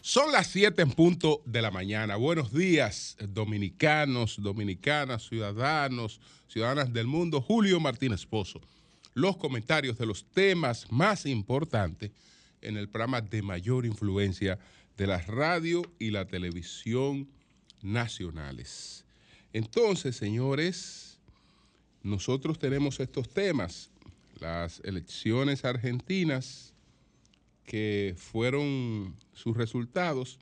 Son las 7 en punto de la mañana. Buenos días, dominicanos, dominicanas, ciudadanos, ciudadanas del mundo. Julio Martínez Pozo. Los comentarios de los temas más importantes en el programa de mayor influencia de la radio y la televisión nacionales. Entonces, señores, nosotros tenemos estos temas. Las elecciones argentinas que fueron sus resultados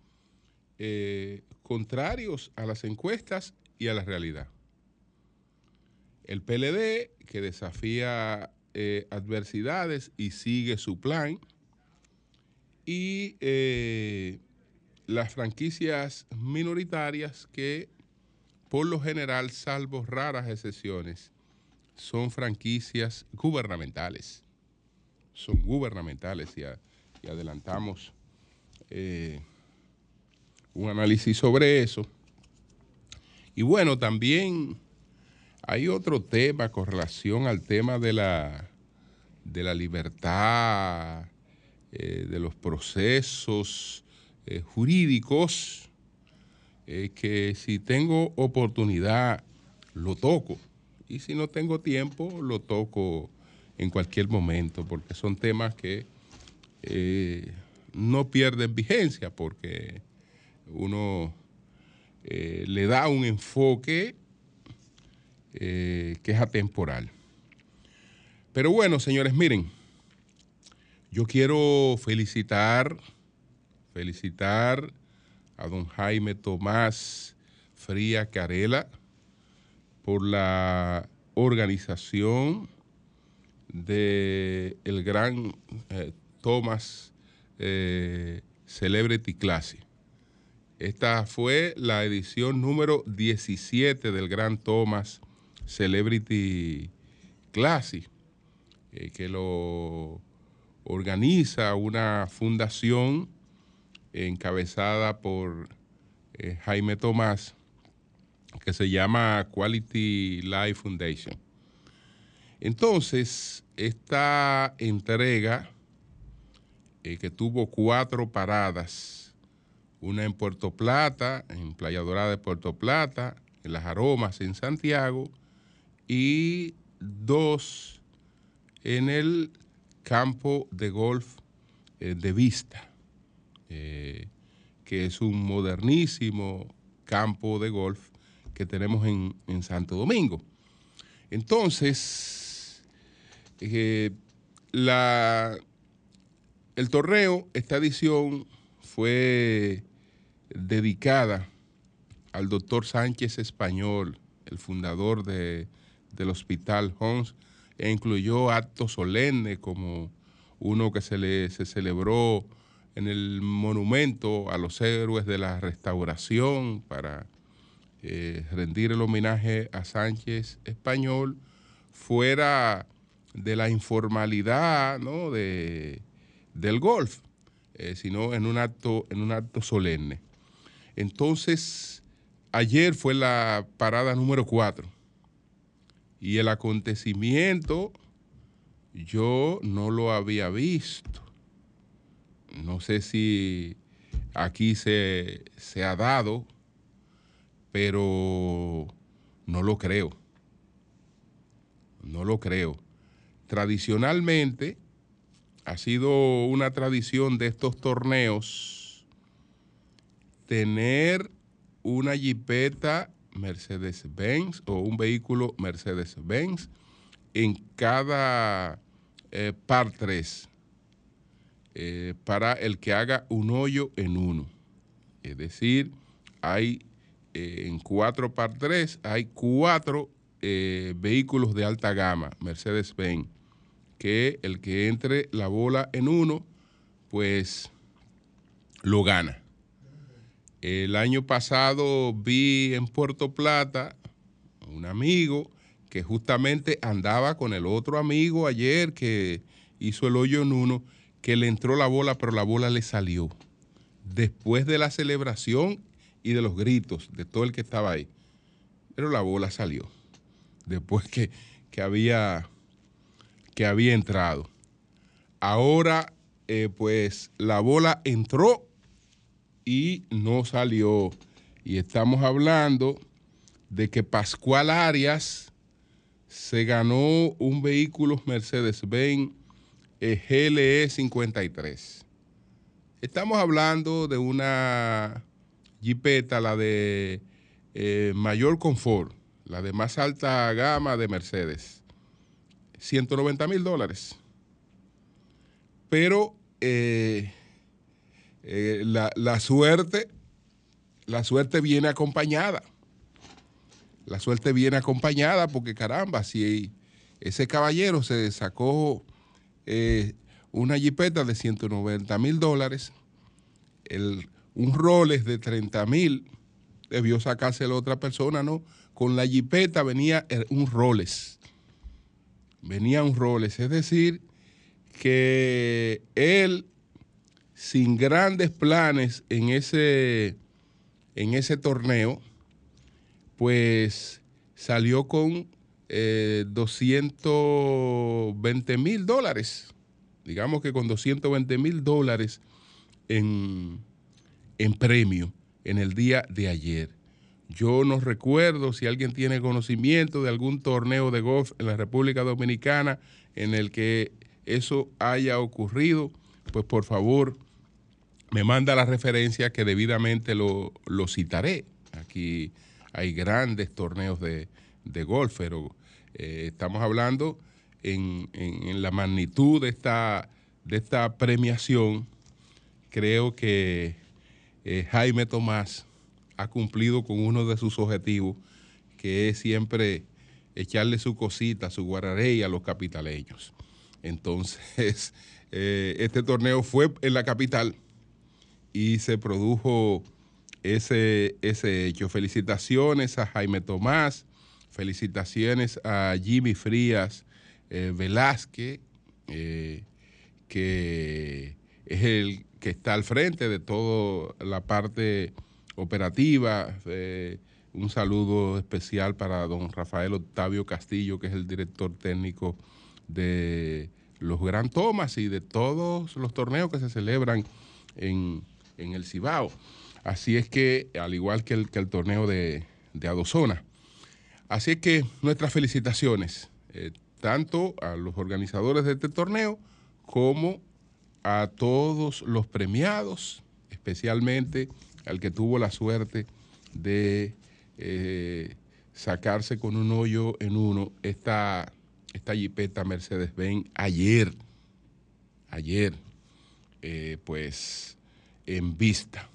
eh, contrarios a las encuestas y a la realidad. El PLD, que desafía eh, adversidades y sigue su plan, y eh, las franquicias minoritarias que, por lo general, salvo raras excepciones, son franquicias gubernamentales. Son gubernamentales y, adelantamos eh, un análisis sobre eso. Y bueno, también hay otro tema con relación al tema de la, de la libertad, eh, de los procesos eh, jurídicos, que si tengo oportunidad lo toco y si no tengo tiempo, lo toco en cualquier momento, porque son temas que eh, no pierden vigencia, porque uno eh, le da un enfoque eh, que es atemporal. Pero bueno, señores, miren, yo quiero felicitar, felicitar a don Jaime Tomás Fría Carela, por la organización de el gran eh, Thomas eh, Celebrity Classic. Esta fue la edición número 17 del Gran Thomas Celebrity Classic, eh, que lo organiza una fundación encabezada por Jaime Tomás que se llama Quality Life Foundation. Entonces, esta entrega, eh, que tuvo cuatro paradas, una en Puerto Plata, en Playa Dorada de Puerto Plata, en Las Aromas, en Santiago, y dos en el campo de golf eh, de Vista, eh, que es un modernísimo campo de golf que tenemos en, Santo Domingo. Entonces, eh, la, el torneo, esta edición fue dedicada al doctor Sánchez Español, el fundador del Hospital Homs, e incluyó actos solemnes como uno que se, le, se celebró en el monumento a los héroes de la restauración para eh, rendir el homenaje a Sánchez Español fuera de la informalidad ¿no? de, del golf, eh, sino en un, acto, en un acto solemne. Entonces, ayer fue la parada número cuatro y el acontecimiento yo no lo había visto. No sé si aquí se, se ha dado pero no lo creo. No lo creo. Tradicionalmente ha sido una tradición de estos torneos tener una jipeta Mercedes-Benz o un vehículo Mercedes-Benz en cada eh, par 3 eh, para el que haga un hoyo en uno. Es decir, hay eh, en cuatro par 3 hay cuatro eh, vehículos de alta gama, Mercedes-Benz, que el que entre la bola en uno, pues lo gana. El año pasado vi en Puerto Plata un amigo que justamente andaba con el otro amigo ayer que hizo el hoyo en uno, que le entró la bola, pero la bola le salió. Después de la celebración y de los gritos de todo el que estaba ahí. Pero la bola salió después que, había, que había entrado. ahora eh, pues la bola entró y no salió. Y estamos hablando de que Pascual Arias se ganó un vehículo Mercedes-Benz eh, GLE 53. Estamos hablando de una Jeepeta, la de eh, mayor confort, la de más alta gama de Mercedes. 190 mil dólares. Pero eh, la, la suerte, la suerte viene acompañada la suerte viene acompañada porque caramba, si ese caballero se sacó eh, una jipeta de 190 mil dólares, un Rolex de 30 mil, debió sacárselo la otra persona, ¿no? Con la jipeta venía un Rolex. Venía un Rolex. Es decir, que él, sin grandes planes en ese, en ese torneo, pues salió con 220 eh, mil dólares. Digamos que con 220 mil dólares en, en premio en el día de ayer. Yo no recuerdo si alguien tiene conocimiento de algún torneo de golf en la República Dominicana en el que eso haya ocurrido, pues por favor me manda la referencia que debidamente lo, lo citaré. Aquí hay grandes torneos de, golf, pero eh, estamos hablando en, la magnitud de esta, de esta premiación. Creo que eh, Jaime Tomás ha cumplido con uno de sus objetivos, que es siempre echarle su cosita, su guararey a los capitaleños. Entonces, eh, este torneo fue en la capital y se produjo ese, ese hecho. Felicitaciones a Jaime Tomás, felicitaciones a Jimmy Frías eh, Velázquez, que es el que está al frente de toda la parte operativa. Eh, un saludo especial para don Rafael Octavio Castillo, que es el director técnico de los Gran Tomas y de todos los torneos que se celebran en, en el Cibao. Así es que, al igual que el, que el torneo de, de Adozona. Así es que nuestras felicitaciones, eh, tanto a los organizadores de este torneo como a todos los premiados, especialmente al que tuvo la suerte de eh, sacarse con un hoyo en uno esta, esta jipeta Mercedes-Benz ayer, ayer, eh, pues en vista.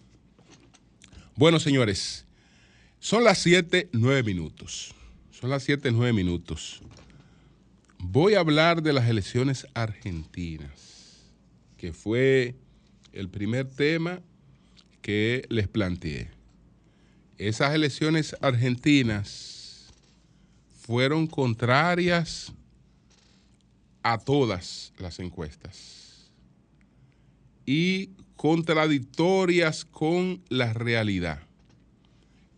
Bueno, señores, son las 7, 9 minutos. Son las 7, 9 minutos. Voy a hablar de las elecciones argentinas, que fue el primer tema que les planteé. Esas elecciones argentinas fueron contrarias a todas las encuestas y contradictorias con la realidad.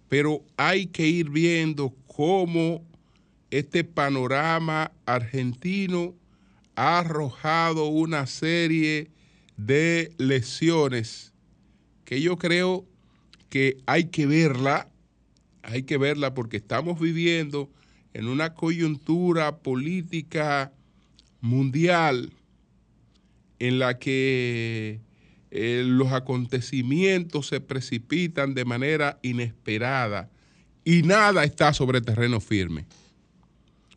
Pero hay que ir viendo cómo este panorama argentino ha arrojado una serie de lesiones que yo creo que hay que verla, hay que verla porque estamos viviendo en una coyuntura política mundial en la que eh, los acontecimientos se precipitan de manera inesperada y nada está sobre terreno firme.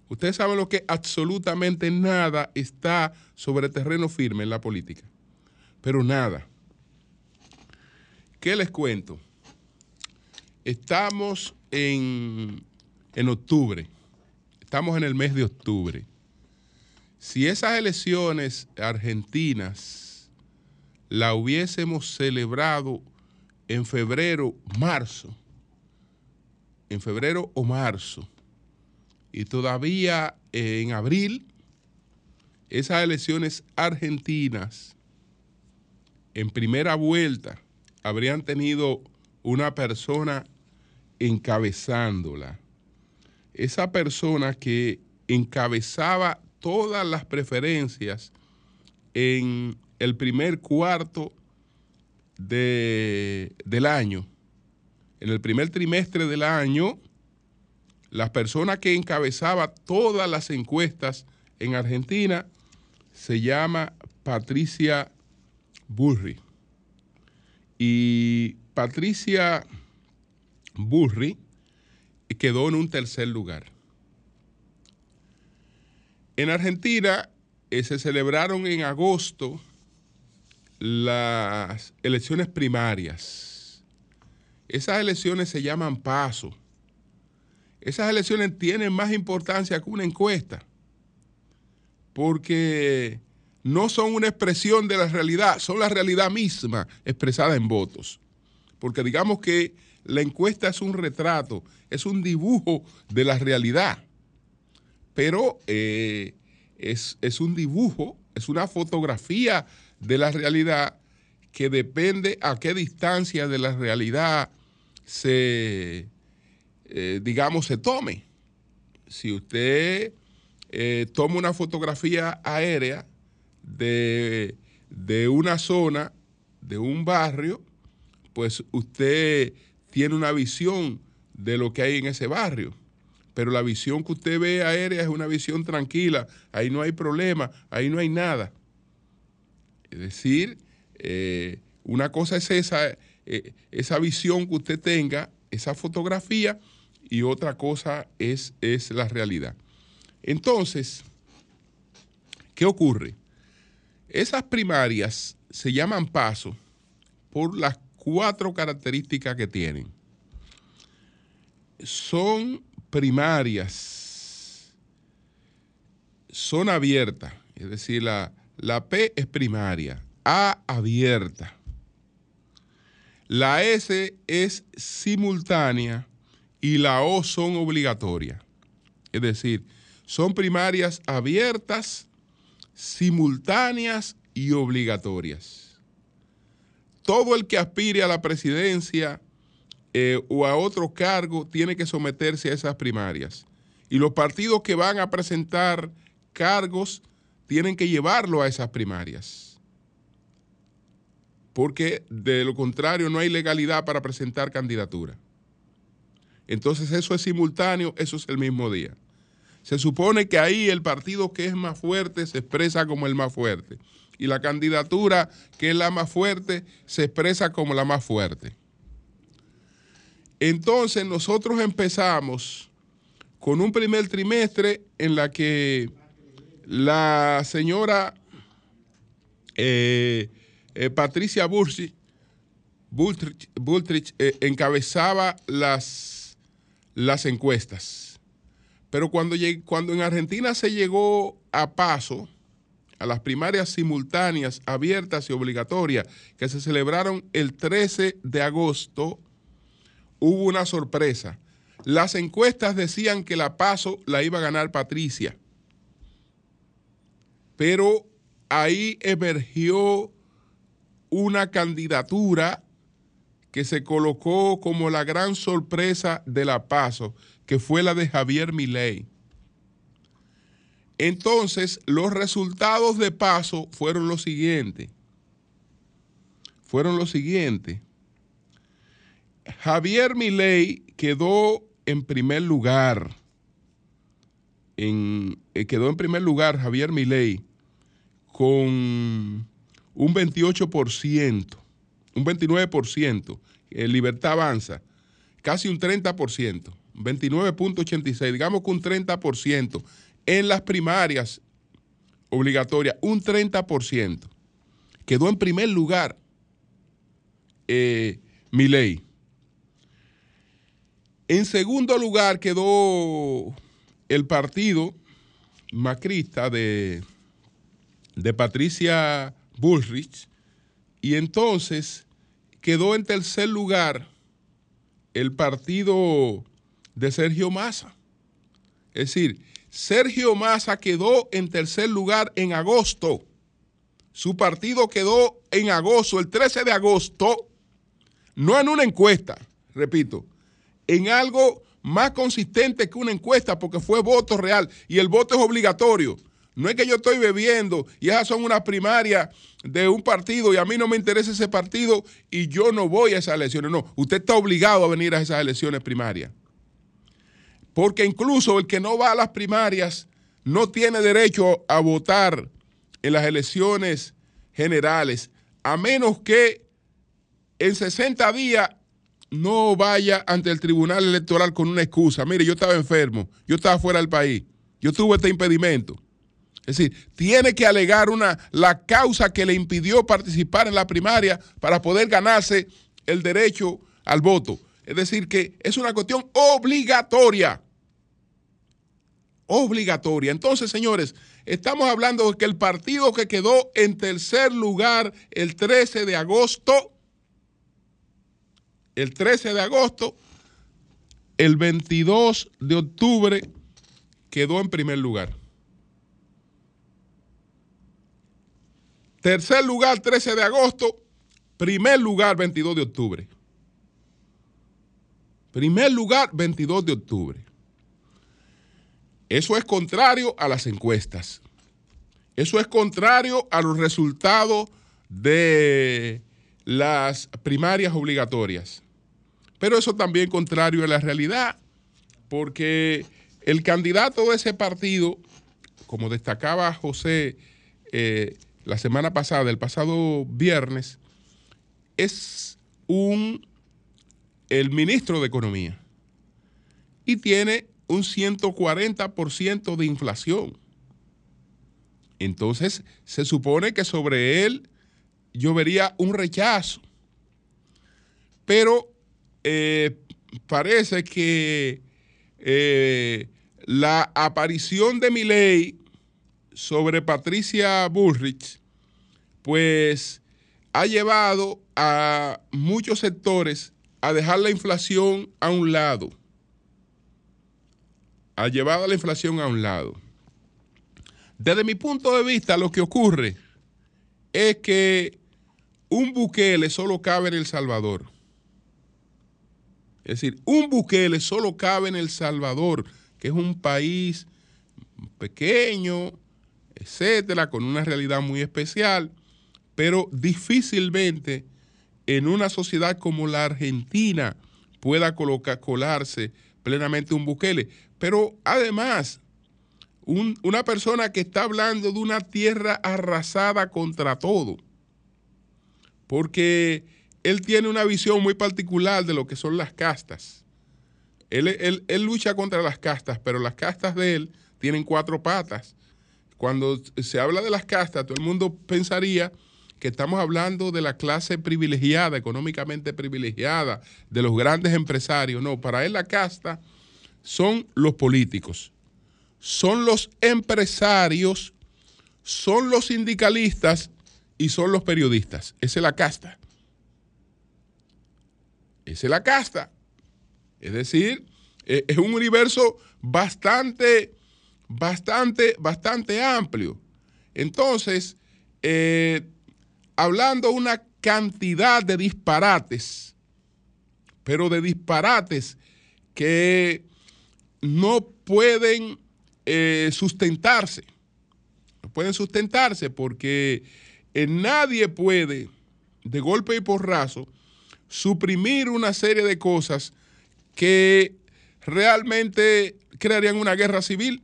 Ustedes saben lo que absolutamente nada está sobre terreno firme en la política, pero nada. ¿Qué les cuento? Estamos en, en octubre, estamos en el mes de octubre. Si esas elecciones argentinas la hubiésemos celebrado en febrero, marzo, en febrero o marzo, y todavía en abril, esas elecciones argentinas en primera vuelta habrían tenido una persona encabezándola. Esa persona que encabezaba todas las preferencias en el primer cuarto del año, en el primer trimestre del año, la persona que encabezaba todas las encuestas en Argentina se llama Patricia Burri. Y Patricia Burri quedó en un tercer lugar. En Argentina eh, se celebraron en agosto las elecciones primarias. Esas elecciones se llaman paso. Esas elecciones tienen más importancia que una encuesta, porque no son una expresión de la realidad, son la realidad misma expresada en votos. Porque digamos que la encuesta es un retrato, es un dibujo de la realidad pero eh, es, un dibujo, es una fotografía de la realidad que depende a qué distancia de la realidad se, eh, digamos, se tome. Si usted eh, toma una fotografía aérea de, de una zona, de un barrio, pues usted tiene una visión de lo que hay en ese barrio pero la visión que usted ve aérea es una visión tranquila, ahí no hay problema, ahí no hay nada. Es decir, eh, una cosa es esa, esa visión que usted tenga, esa fotografía, y otra cosa es, es la realidad. Entonces, ¿qué ocurre? Esas primarias se llaman paso por las cuatro características que tienen. Son primarias son abiertas, es decir, la, la P es primaria, A abierta. La S es simultánea y la O son obligatorias. Es decir, son primarias abiertas, simultáneas y obligatorias. Todo el que aspire a la presidencia eh, o a otro cargo tiene que someterse a esas primarias. Y los partidos que van a presentar cargos tienen que llevarlo a esas primarias. Porque de lo contrario no hay legalidad para presentar candidatura. Entonces eso es simultáneo, eso es el mismo día. Se supone que ahí el partido que es más fuerte se expresa como el más fuerte. Y la candidatura que es la más fuerte se expresa como la más fuerte. Entonces nosotros empezamos con un primer trimestre en la que la señora eh, eh, Patricia Bursi, eh, encabezaba las, las encuestas. Pero cuando, cuando en Argentina se llegó a paso, a las primarias simultáneas, abiertas y obligatorias, que se celebraron el 13 de agosto, hubo una sorpresa. Las encuestas decían que la paso la iba a ganar Patricia. Pero ahí emergió una candidatura que se colocó como la gran sorpresa de la paso, que fue la de Javier Milei. Entonces, los resultados de paso fueron los siguientes. Fueron los siguientes. Javier Milei quedó en primer lugar. En, eh, quedó en primer lugar Javier Milei con un 28%, un 29%. Eh, Libertad avanza, casi un 30%, 29.86, digamos que un 30%. En las primarias obligatorias, un 30%. Quedó en primer lugar eh, Milei. En segundo lugar quedó el partido macrista de, de Patricia Bullrich y entonces quedó en tercer lugar el partido de Sergio Massa. Es decir, Sergio Massa quedó en tercer lugar en agosto. Su partido quedó en agosto, el 13 de agosto, no en una encuesta, repito, en algo más consistente que una encuesta porque fue voto real y el voto es obligatorio. No es que yo estoy bebiendo y esas son unas primarias de un partido y a mí no me interesa ese partido y yo no voy a esas elecciones. No, usted está obligado a venir a esas elecciones primarias. Porque incluso el que no va a las primarias no tiene derecho a votar en las elecciones generales, a menos que en 60 días no vaya ante el tribunal electoral con una excusa. Mire, yo estaba enfermo, yo estaba fuera del país, yo tuve este impedimento. Es decir, tiene que alegar una, la causa que le impidió participar en la primaria para poder ganarse el derecho al voto. Es decir, que es una cuestión obligatoria. Obligatoria. Entonces, señores, estamos hablando de que el partido que quedó en tercer lugar el 13 de agosto, el 13 de agosto, el 22 de octubre quedó en primer lugar. Tercer lugar, 13 de agosto. Primer lugar, 22 de octubre. Primer lugar, 22 de octubre. Eso es contrario a las encuestas. Eso es contrario a los resultados de las primarias obligatorias. Pero eso también contrario a la realidad, porque el candidato de ese partido, como destacaba José eh, la semana pasada, el pasado viernes, es un el ministro de Economía y tiene un 140% de inflación. Entonces, se supone que sobre él yo vería un rechazo. Pero eh, parece que eh, la aparición de mi ley sobre Patricia Bullrich, pues ha llevado a muchos sectores a dejar la inflación a un lado. Ha llevado la inflación a un lado. Desde mi punto de vista, lo que ocurre es que un Bukele solo cabe en El Salvador. Es decir, un Bukele solo cabe en El Salvador, que es un país pequeño, con una realidad muy especial, pero difícilmente en una sociedad como la Argentina pueda colocar, colarse plenamente un Bukele. Pero además, una persona que está hablando de una tierra arrasada contra todo, porque él tiene una visión muy particular de lo que son las castas. Él, él lucha contra las castas, pero las castas de él tienen cuatro patas cuando se habla de las castas, todo el mundo pensaría que estamos hablando de la clase privilegiada, económicamente privilegiada, de los grandes empresarios. No, para él la casta son los políticos, son los empresarios, son los sindicalistas y son los periodistas. Esa es la casta. Esa es la casta. Es decir, e-, es un universo bastante bastante, bastante amplio. Entonces, eh, hablando una cantidad de disparates, pero de disparates que no pueden eh, sustentarse. No pueden sustentarse porque eh, nadie puede, de golpe y porrazo, suprimir una serie de cosas que realmente crearían una guerra civil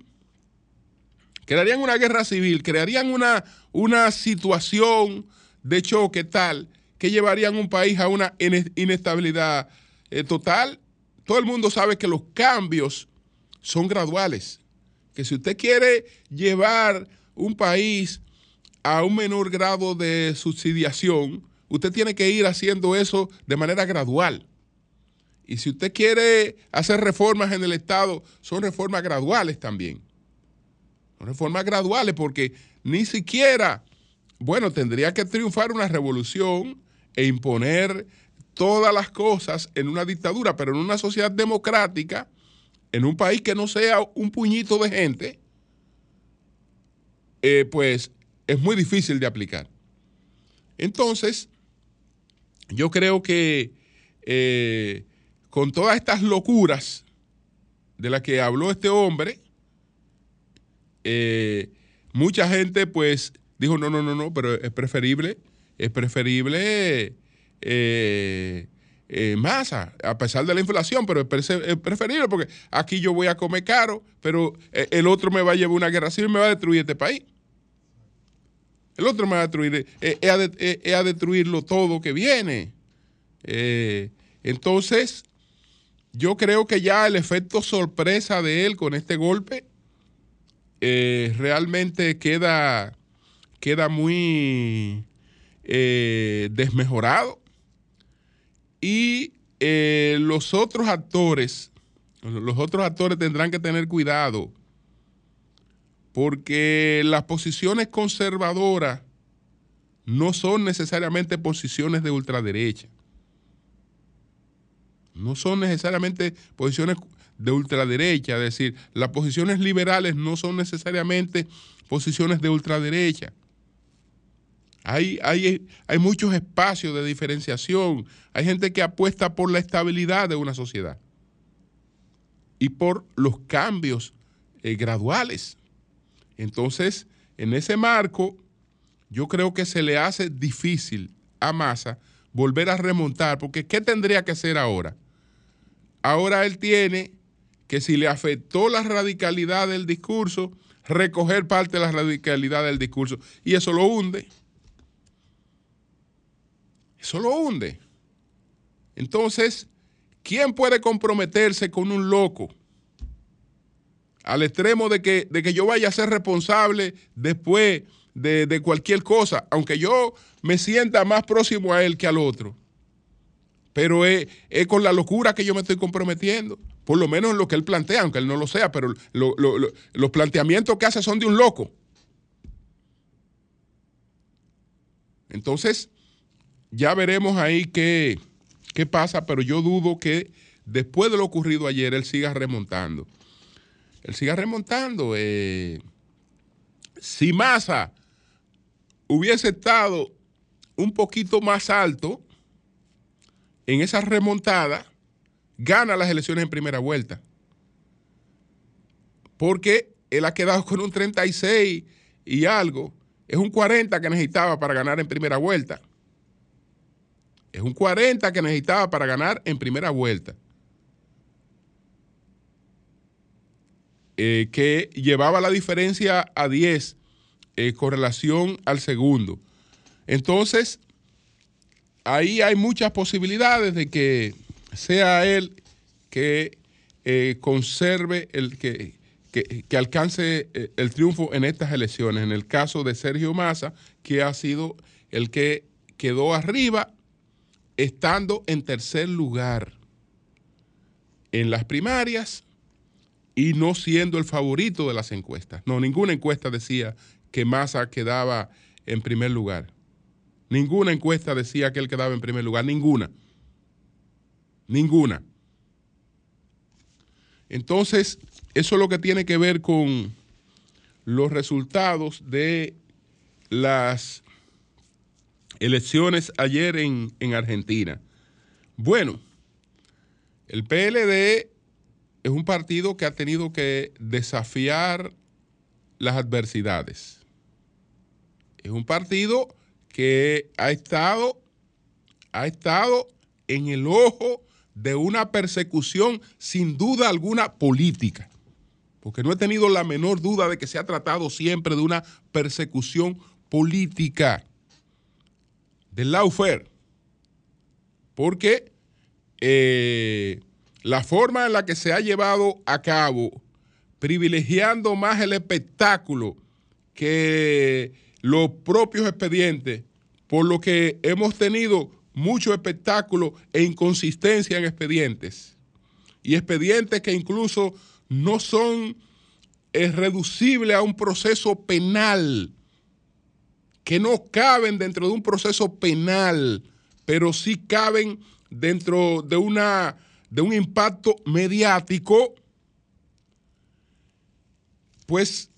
crearían una guerra civil, crearían una, una situación de choque tal que llevarían un país a una inestabilidad eh, total. Todo el mundo sabe que los cambios son graduales, que si usted quiere llevar un país a un menor grado de subsidiación, usted tiene que ir haciendo eso de manera gradual. Y si usted quiere hacer reformas en el Estado, son reformas graduales también reformas graduales, porque ni siquiera, bueno, tendría que triunfar una revolución e imponer todas las cosas en una dictadura, pero en una sociedad democrática, en un país que no sea un puñito de gente, eh, pues es muy difícil de aplicar. Entonces, yo creo que eh, con todas estas locuras de las que habló este hombre, eh, mucha gente pues dijo, no, no, no, no, pero es preferible, es preferible eh, eh, masa, a pesar de la inflación, pero es preferible porque aquí yo voy a comer caro, pero el otro me va a llevar una guerra civil y me va a destruir este país. El otro me va a destruir, es a, destruirlo todo que viene. entonces, yo creo que ya el efecto sorpresa de él con este golpe realmente queda, queda muy desmejorado y eh, los otros actores, los otros actores tendrán que tener cuidado porque las posiciones conservadoras no son necesariamente posiciones de ultraderecha. No son necesariamente posiciones de ultraderecha, es decir, las posiciones liberales no son necesariamente posiciones de ultraderecha. Hay, hay, hay muchos espacios de diferenciación. Hay gente que apuesta por la estabilidad de una sociedad y por los cambios eh, graduales. Entonces, en ese marco, yo creo que se le hace difícil a Massa volver a remontar, porque ¿qué tendría que hacer ahora? Ahora él tiene que si le afectó la radicalidad del discurso, recoger parte de la radicalidad del discurso, y eso lo hunde. Eso lo hunde. Entonces, ¿quién puede comprometerse con un loco? Al extremo de que, de que yo vaya a ser responsable después de, cualquier cosa, aunque yo me sienta más próximo a él que al otro. Pero es, con la locura que yo me estoy comprometiendo. Por lo menos en lo que él plantea, aunque él no lo sea, pero los planteamientos que hace son de un loco. Entonces, ya veremos ahí qué, qué pasa, pero yo dudo que después de lo ocurrido ayer él siga remontando. Él siga remontando. Eh, si Massa hubiese estado un poquito más alto en esa remontada, gana las elecciones en primera vuelta. Porque él ha quedado con un 36 y algo. Es un 40 que necesitaba para ganar en primera vuelta. Es un 40 que necesitaba para ganar en primera vuelta. Eh, que llevaba la diferencia a 10 eh, con relación al segundo. Entonces, ahí hay muchas posibilidades de que sea él que eh, conserve el que, que, alcance el triunfo en estas elecciones. En el caso de Sergio Massa, que ha sido el que quedó arriba estando en tercer lugar en las primarias y no siendo el favorito de las encuestas. No, ninguna encuesta decía que Massa quedaba en primer lugar. Ninguna encuesta decía que él quedaba en primer lugar, ninguna. Ninguna. Entonces, eso es lo que tiene que ver con los resultados de las elecciones ayer en, Argentina. Bueno, el PLD es un partido que ha tenido que desafiar las adversidades. Es un partido que ha estado, ha estado en el ojo de una persecución sin duda alguna política, porque no he tenido la menor duda de que se ha tratado siempre de una persecución política. Del lawfare, porque eh, la forma en la que se ha llevado a cabo, privilegiando más el espectáculo que los propios expedientes, por lo que hemos tenido mucho espectáculo e inconsistencia en expedientes. Y expedientes que incluso no son eh, reducibles a un proceso penal que no caben dentro de un proceso penal, pero sí caben dentro de, una, de un impacto mediático, pues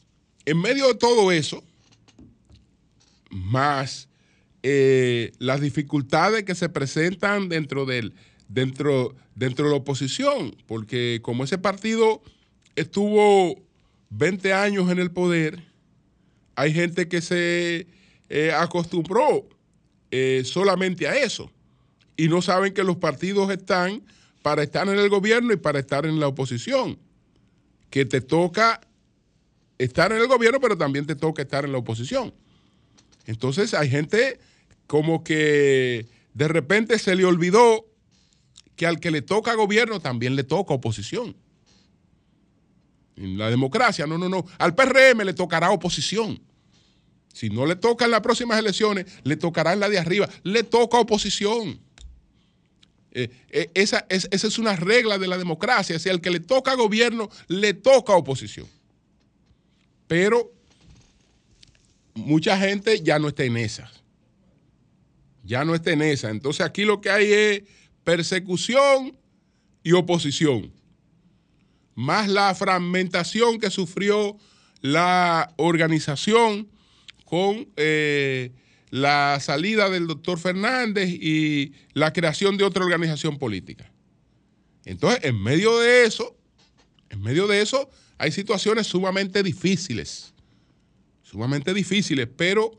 en medio de todo eso, más eh, las dificultades que se presentan dentro, del, dentro, dentro de la oposición, porque como ese partido estuvo 20 años en el poder, hay gente que se eh, acostumbró eh, solamente a eso y no saben que los partidos están para estar en el gobierno y para estar en la oposición. Que te toca estar en el gobierno, pero también te toca estar en la oposición. Entonces hay gente como que de repente se le olvidó que al que le toca gobierno también le toca oposición. En la democracia, no, no, no. Al PRM le tocará oposición. Si no le toca en las próximas elecciones, le tocará en la de arriba. Le toca oposición. Eh, eh, esa, esa, es una regla de la democracia. Si al que le toca gobierno, le toca oposición. Pero mucha gente ya no está en esa. Ya no está en esa. Entonces aquí lo que hay es persecución y oposición. Más la fragmentación que sufrió la organización con eh, la salida del doctor Fernández y la creación de otra organización política. Entonces, en medio de eso, en medio de eso, hay situaciones sumamente difíciles, sumamente difíciles, pero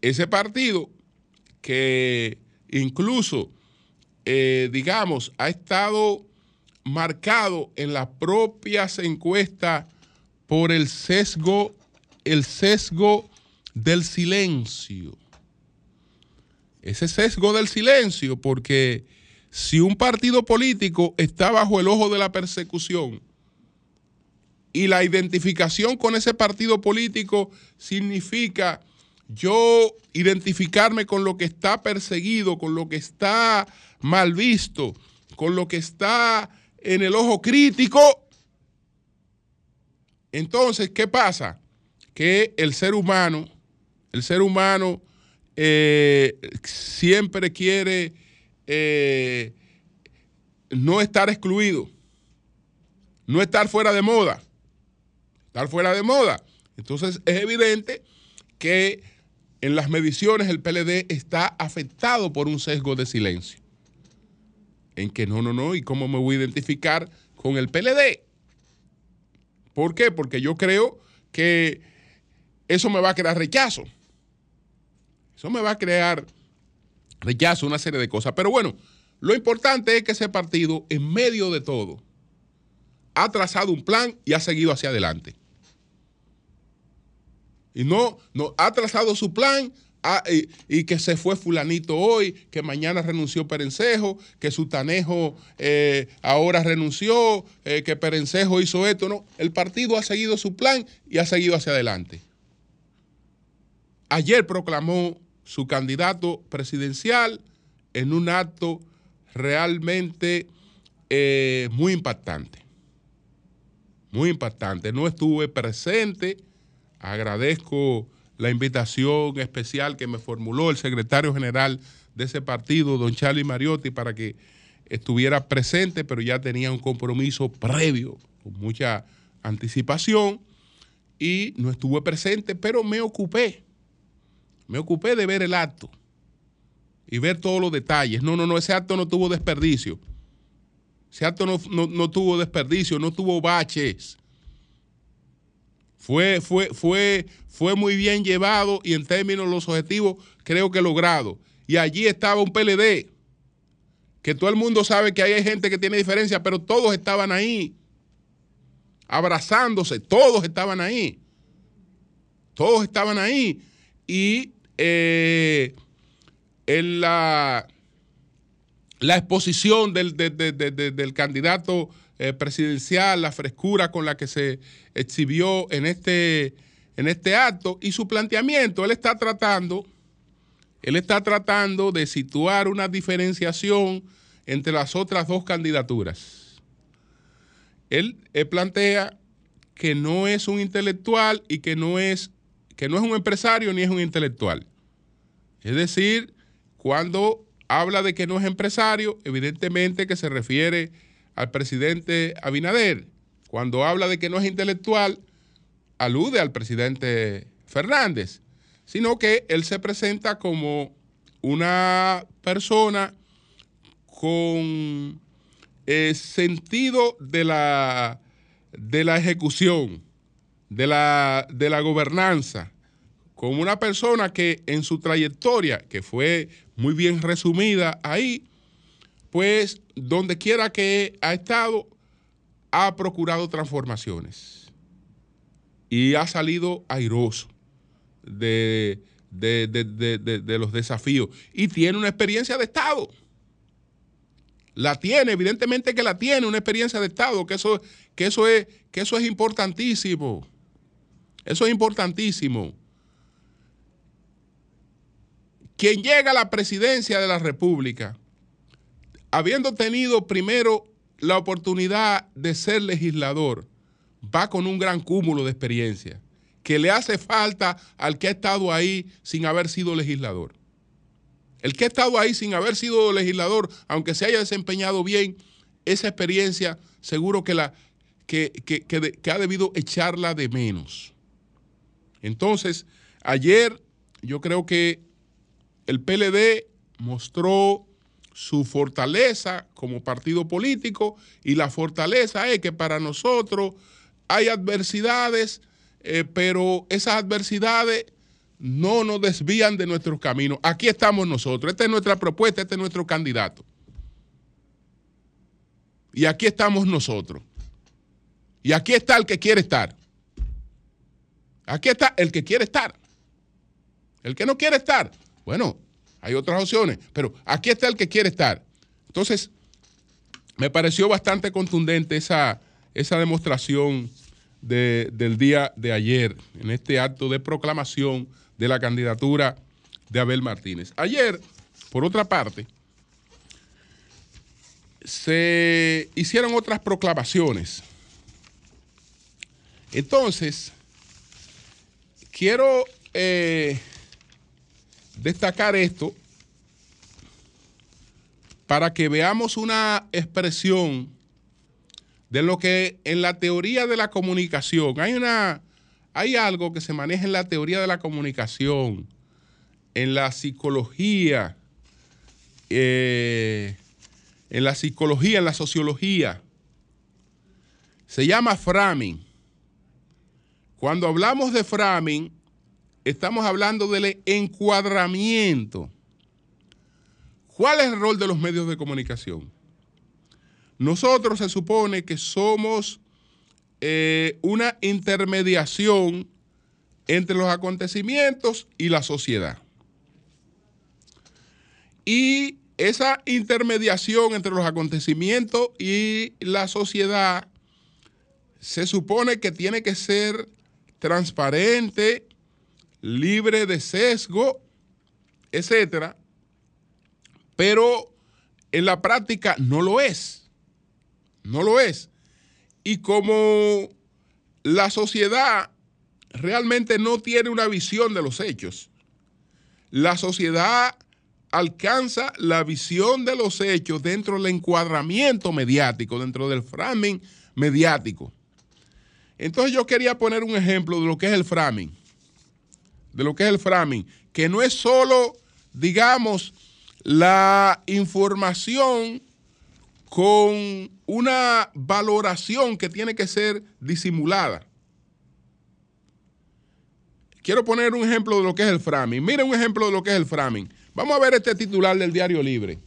ese partido que incluso, eh, digamos, ha estado marcado en las propias encuestas por el sesgo, el sesgo del silencio. Ese sesgo del silencio, porque si un partido político está bajo el ojo de la persecución y la identificación con ese partido político significa yo identificarme con lo que está perseguido, con lo que está mal visto, con lo que está en el ojo crítico, entonces, ¿qué pasa? Que el ser humano el ser humano eh, siempre quiere eh, no estar excluido, no estar fuera de moda, estar fuera de moda. Entonces es evidente que en las mediciones el PLD está afectado por un sesgo de silencio. En que no, no, no, ¿y cómo me voy a identificar con el PLD? ¿Por qué? Porque yo creo que eso me va a crear rechazo. Eso me va a crear rechazo, una serie de cosas. Pero bueno, lo importante es que ese partido, en medio de todo, ha trazado un plan y ha seguido hacia adelante. Y no, no ha trazado su plan y, que se fue fulanito hoy, que mañana renunció Perencejo, que Sutanejo eh, ahora renunció, eh, que Perencejo hizo esto. No, el partido ha seguido su plan y ha seguido hacia adelante. Ayer proclamó su candidato presidencial en un acto realmente eh, muy impactante. Muy impactante. No estuve presente. Agradezco la invitación especial que me formuló el secretario general de ese partido, don Charlie Mariotti, para que estuviera presente, pero ya tenía un compromiso previo, con mucha anticipación, y no estuve presente, pero me ocupé me ocupé de ver el acto y ver todos los detalles. No, no, no, ese acto no tuvo desperdicio. Ese acto no, tuvo desperdicio, no tuvo baches. Fue, fue, fue, fue muy bien llevado y en términos de los objetivos creo que logrado. Y allí estaba un PLD, que todo el mundo sabe que hay gente que tiene diferencia, pero todos estaban ahí, abrazándose, todos estaban ahí. Todos estaban ahí. Y eh, en la, la exposición del, candidato eh, presidencial, la frescura con la que se exhibió en este, en este acto y su planteamiento. Él está tratando, él está tratando de situar una diferenciación entre las otras dos candidaturas. Él, plantea que no es un intelectual y que no es que no es un empresario ni es un intelectual. Es decir, cuando habla de que no es empresario, evidentemente que se refiere al presidente Abinader. Cuando habla de que no es intelectual, alude al presidente Fernández, sino que él se presenta como una persona con eh, sentido de la, de la ejecución, de la, de la gobernanza, como una persona que en su trayectoria, que fue muy bien resumida ahí, pues donde quiera que ha estado, ha procurado transformaciones y ha salido airoso de, de, los desafíos y tiene una experiencia de Estado. La tiene, evidentemente que la tiene, una experiencia de Estado, que eso, que eso, es, que eso es importantísimo. Eso es importantísimo. Quien llega a la presidencia de la República, habiendo tenido primero la oportunidad de ser legislador, va con un gran cúmulo de experiencia que le hace falta al que ha estado ahí sin haber sido legislador. El que ha estado ahí sin haber sido legislador, aunque se haya desempeñado bien, esa experiencia seguro que, la, que, que ha debido echarla de menos. Entonces, ayer yo creo que el PLD mostró su fortaleza como partido político y la fortaleza es que para nosotros hay adversidades, eh, pero esas adversidades no nos desvían de nuestros caminos. Aquí estamos nosotros, esta es nuestra propuesta, este es nuestro candidato. Y aquí estamos nosotros. Y aquí está el que quiere estar. Aquí está el que quiere estar. El que no quiere estar, bueno, hay otras opciones, pero aquí está el que quiere estar. Entonces, me pareció bastante contundente esa, esa demostración del día de ayer, en este acto de proclamación de la candidatura de Abel Martínez. Ayer, por otra parte, se hicieron otras proclamaciones. Entonces, quiero eh, destacar esto para que veamos una expresión de lo que en la teoría de la comunicación hay una hay algo que se maneja en la teoría de la comunicación, en la psicología, eh, en la psicología, en la sociología. Se llama framing. Cuando hablamos de framing, estamos hablando del encuadramiento. ¿Cuál es el rol de los medios de comunicación? Nosotros se supone que somos eh, una intermediación entre los acontecimientos y la sociedad. Y esa intermediación entre los acontecimientos y la sociedad se supone que tiene que ser transparente, libre de sesgo, etcétera, pero en la práctica no lo es. No lo es. Y como la sociedad realmente no tiene una visión de los hechos, la sociedad alcanza la visión de los hechos dentro del encuadramiento mediático, dentro del framing mediático. Entonces yo quería poner un ejemplo de lo que es el framing de lo que es el framing, que no es solo, digamos, la información con una valoración que tiene que ser disimulada. Quiero poner un ejemplo de lo que es el framing. Miren un ejemplo de lo que es el framing. Vamos a ver este titular del Diario Libre.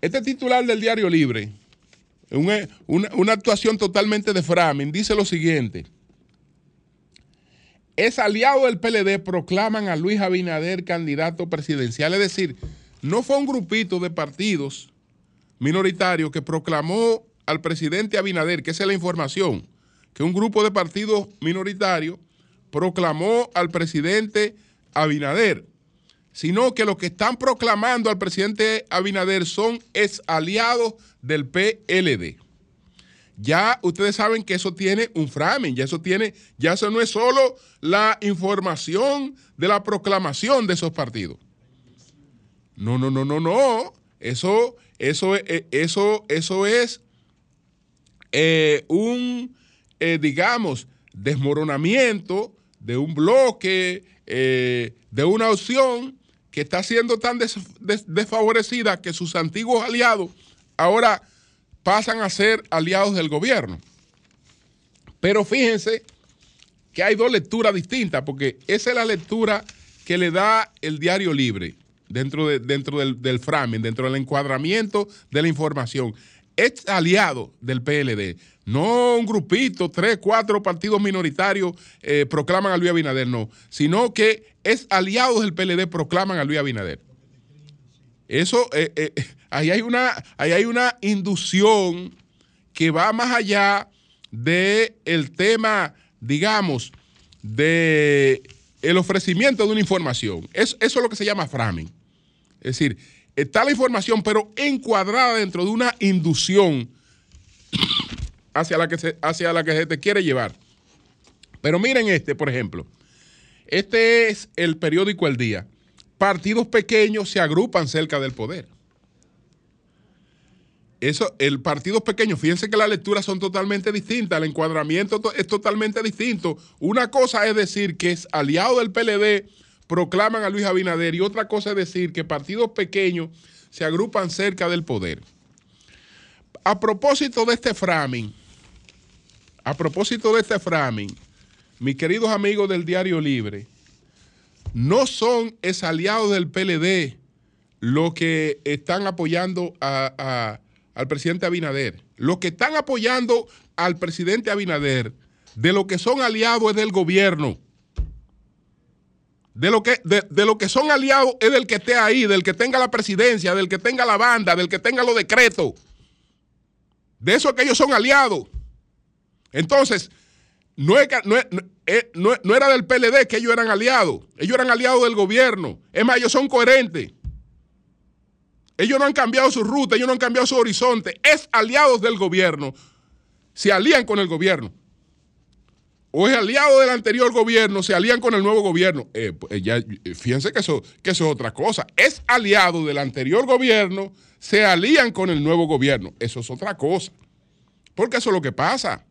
Este titular del Diario Libre, una, una actuación totalmente de framing, dice lo siguiente es aliado del PLD, proclaman a Luis Abinader candidato presidencial. Es decir, no fue un grupito de partidos minoritarios que proclamó al presidente Abinader, que esa es la información, que un grupo de partidos minoritarios proclamó al presidente Abinader, sino que los que están proclamando al presidente Abinader son ex aliados del PLD ya ustedes saben que eso tiene un framing, ya eso tiene, ya eso no es solo la información de la proclamación de esos partidos. No, no, no, no, no. Eso, eso, eh, eso, eso es eh, un, eh, digamos, desmoronamiento de un bloque, de una opción que está siendo tan desfavorecida que sus antiguos aliados ahora pasan a ser aliados del gobierno. Pero fíjense que hay dos lecturas distintas, porque esa es la lectura que le da el diario libre dentro, de, dentro del, del dentro del encuadramiento de la información. Es aliado del PLD. No un grupito, tres, cuatro partidos minoritarios eh, proclaman a Luis Abinader, no. Sino que es aliado del PLD proclaman a Luis Abinader. Eso, eh, eh, ahí, hay una, hay una inducción que va más allá del el tema, digamos, de ofrecimiento de una información. eso es lo que se llama framing. Es decir, está la información, pero encuadrada dentro de una inducción hacia la que se, hacia la que se te quiere llevar. Pero miren este, por ejemplo. Este es el periódico El Día. Partidos pequeños se agrupan cerca del poder. Eso, el partido pequeño, fíjense que las lecturas son totalmente distintas, el encuadramiento es totalmente distinto. Una cosa es decir que es aliado del PLD, proclaman a Luis Abinader, y otra cosa es decir que partidos pequeños se agrupan cerca del poder. A propósito de este framing, a propósito de este framing, mis queridos amigos del Diario Libre, no son es aliados del PLD los que están apoyando a al presidente Abinader. Los que están apoyando al presidente Abinader, de lo que son aliados es del gobierno. De lo, que, de, lo que son aliados es del que esté ahí, del que tenga la presidencia, del que tenga la banda, del que tenga los decretos. De eso que ellos son aliados. Entonces, no, es, eh, no, no, era del PLD que ellos eran aliados. Ellos eran aliados del gobierno. Es más, ellos son coherentes. Ellos no han cambiado su ruta, ellos no han cambiado su horizonte. Es aliados del gobierno. Se alían con el gobierno. O es aliado del anterior gobierno, se alían con el nuevo gobierno. Eh, pues, ya, eh, fíjense que eso, que eso es otra cosa. Es aliado del anterior gobierno, se alían con el nuevo gobierno. Eso es otra cosa. Porque eso es lo que pasa.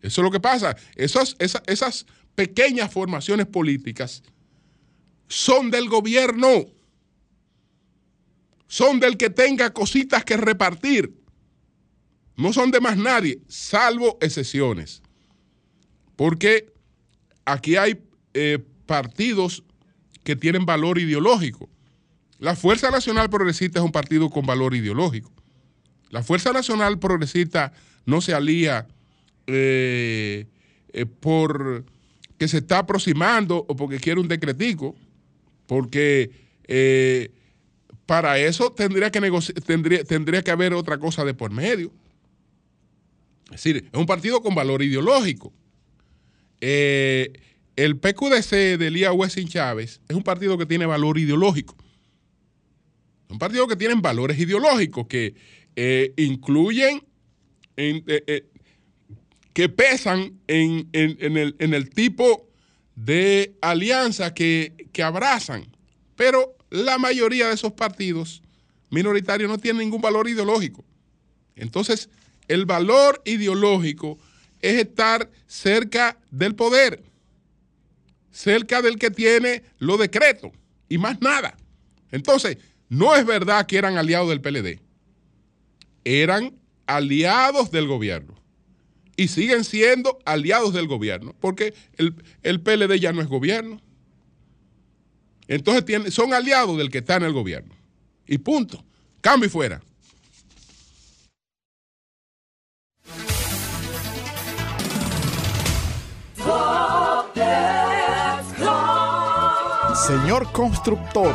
Eso es lo que pasa. Esas, esas, esas pequeñas formaciones políticas son del gobierno son del que tenga cositas que repartir. No son de más nadie, salvo excepciones. Porque aquí hay eh, partidos que tienen valor ideológico. La Fuerza Nacional Progresista es un partido con valor ideológico. La Fuerza Nacional Progresista no se alía eh, eh, por que se está aproximando o porque quiere un decretico, porque para eso tendría que, haber otra cosa de por medio. Es decir, es un partido con valor ideológico. Eh, el PQDC de Elías Wessing Chávez es un partido que tiene valor ideológico. Un partido que tiene valores ideológicos que eh, incluyen, eh, que pesan en, el, en, el, tipo de alianza que, que abrazan. Pero la mayoría de esos partidos minoritarios no tienen ningún valor ideológico. Entonces, el valor ideológico es estar cerca del poder, cerca del que tiene los decretos y más nada. Entonces, no es verdad que eran aliados del PLD, eran aliados del gobierno y siguen siendo aliados del gobierno, porque el, el PLD ya no es gobierno. Entonces son aliados del que está en el gobierno. Y punto. Cambio y fuera. Señor constructor,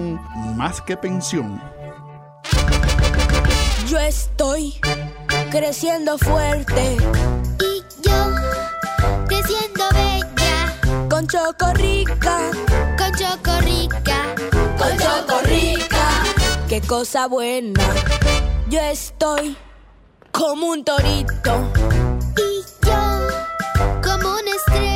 más que pensión. Yo estoy creciendo fuerte. Y yo creciendo bella. Con Chocorrica. Con Chocorrica. Con Chocorrica. Qué cosa buena. Yo estoy como un torito. Y yo como una estrella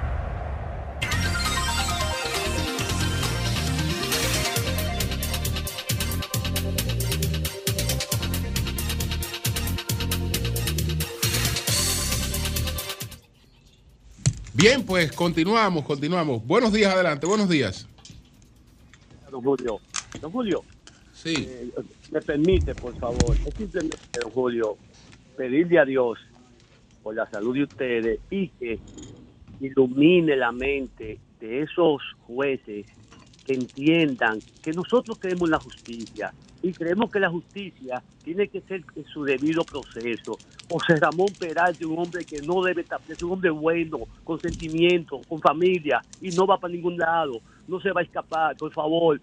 Bien, pues continuamos, continuamos. Buenos días, adelante, buenos días. Don Julio, don Julio, Sí. eh, me permite, por favor, es simplemente, don Julio, pedirle a Dios por la salud de ustedes y que ilumine la mente de esos jueces que entiendan que nosotros en la justicia y creemos que la justicia tiene que ser en su debido proceso. José Ramón Peralta, un hombre que no debe estar, es un hombre bueno, con sentimiento, con familia y no va para ningún lado, no se va a escapar, por favor,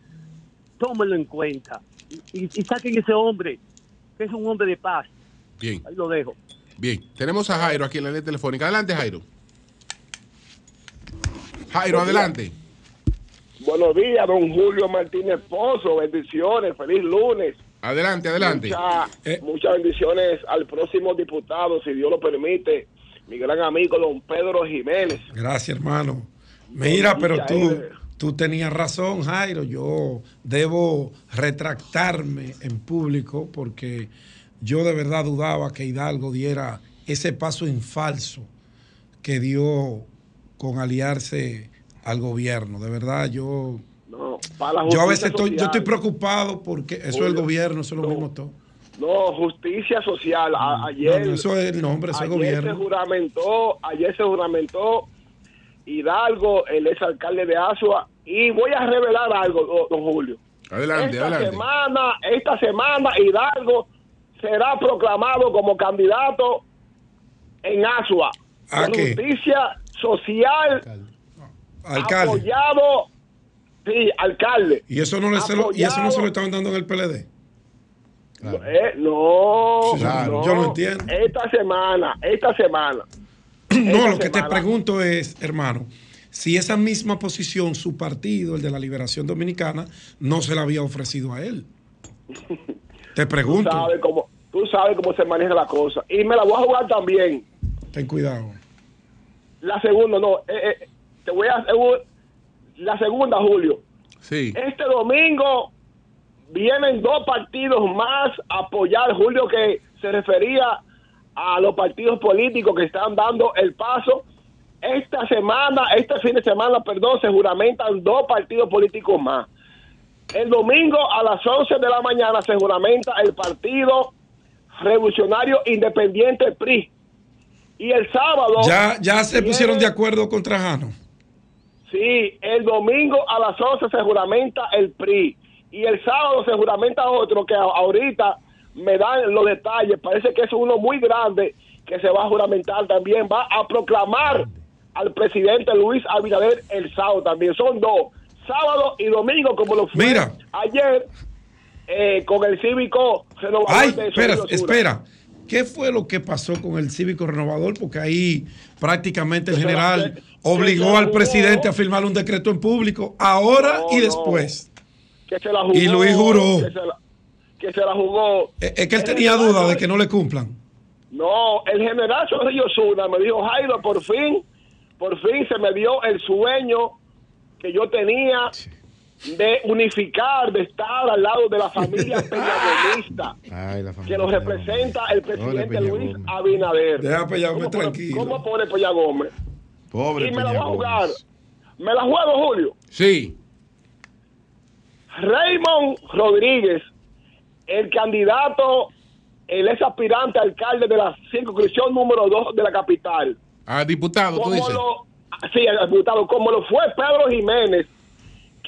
tómenlo en cuenta y, y- y saquen ese hombre, que es un hombre de paz. Bien, Ahí lo dejo. bien. Tenemos a Jairo aquí en la línea telefónica. Adelante, Jairo. Jairo, adelante. Buenos días, don Julio Martínez Pozo. Bendiciones, feliz lunes. Adelante, adelante. Mucha- Eh. Muchas bendiciones al próximo diputado, si Dios lo permite, mi gran amigo don Pedro Jiménez. Gracias, hermano. Mira, pero tú, tú tenías razón, Jairo. Yo debo retractarme en público porque yo de verdad dudaba que Hidalgo diera ese paso en falso que dio con aliarse al gobierno. De verdad, yo, No, para la yo a justicia veces estoy, yo social. estoy preocupado porque eso es el gobierno, eso es lo no. mismo todo. No, justicia social. A- ayer, No, no, eso es el nombre, eso es ayer se gobierno. juramentó, ayer se juramentó Hidalgo, el exalcalde de Asua, y voy a revelar algo, don- Julio. Adelante, esta adelante. semana, esta semana Hidalgo será proclamado como candidato en Asua. ¿A qué? Justicia social Alcalde. apoyado, sí, alcalde. Y eso no, le se lo, y eso no se lo estaban dando en el PLD. Eh, no, Claro, no, yo lo entiendo. Esta semana, esta semana. No, Esta lo que te pregunto es, hermano, si esa misma posición, su partido, el de la Liberación Dominicana, no se la había ofrecido a él. Te Tú pregunto, sabes cómo, tú sabes cómo se maneja la cosa. Y me la voy a jugar también. ten cuidado. La segunda, no. eh, eh, te voy a hacer la segunda, Julio. Sí. Este domingo vienen dos partidos más a apoyar, Julio, que se refería a los partidos políticos que están dando el paso. Esta semana, este fin de semana, perdón, se juramentan dos partidos políticos más. El domingo a las 11 de la mañana se juramenta el Partido Revolucionario Independiente PRI. Y el sábado... Ya, ya se pusieron de acuerdo con Trajano. Sí, el domingo a las 11 se juramenta el PRI y el sábado se juramenta otro que ahorita me dan los detalles. Parece que es uno muy grande que se va a juramentar también. Va a proclamar al presidente Luis Abinader el sábado también. Son dos, sábado y domingo, como lo fue Mira. ayer eh, con el cívico Ay, espera, espera. ¿Qué fue lo que pasó con el cívico renovador? Porque ahí prácticamente el general obligó al presidente a firmar un decreto en público, ahora No, y no. después. Que se la jugó, Y Luis juró. Que se la, que se la jugó. Es que él tenía duda de que no le cumplan. No, el general Zorrillo Zuna me dijo, Jairo, por fin, por fin se me dio el sueño que yo tenía de unificar, de estar al lado de la familia peñagomista que nos representa el presidente Luis. Abinader. Deja Peña Gómez ¿Cómo pone- tranquilo. ¿Cómo pone Peña Gómez? Pobre y me la voy a jugar. Me la juego, Julio. Sí. Raymond Rodríguez, el candidato, el ex aspirante alcalde de la circunscripción número 2 de la capital. Ah, diputado, tú dices. lo, sí, el diputado, como lo fue Pedro Jiménez,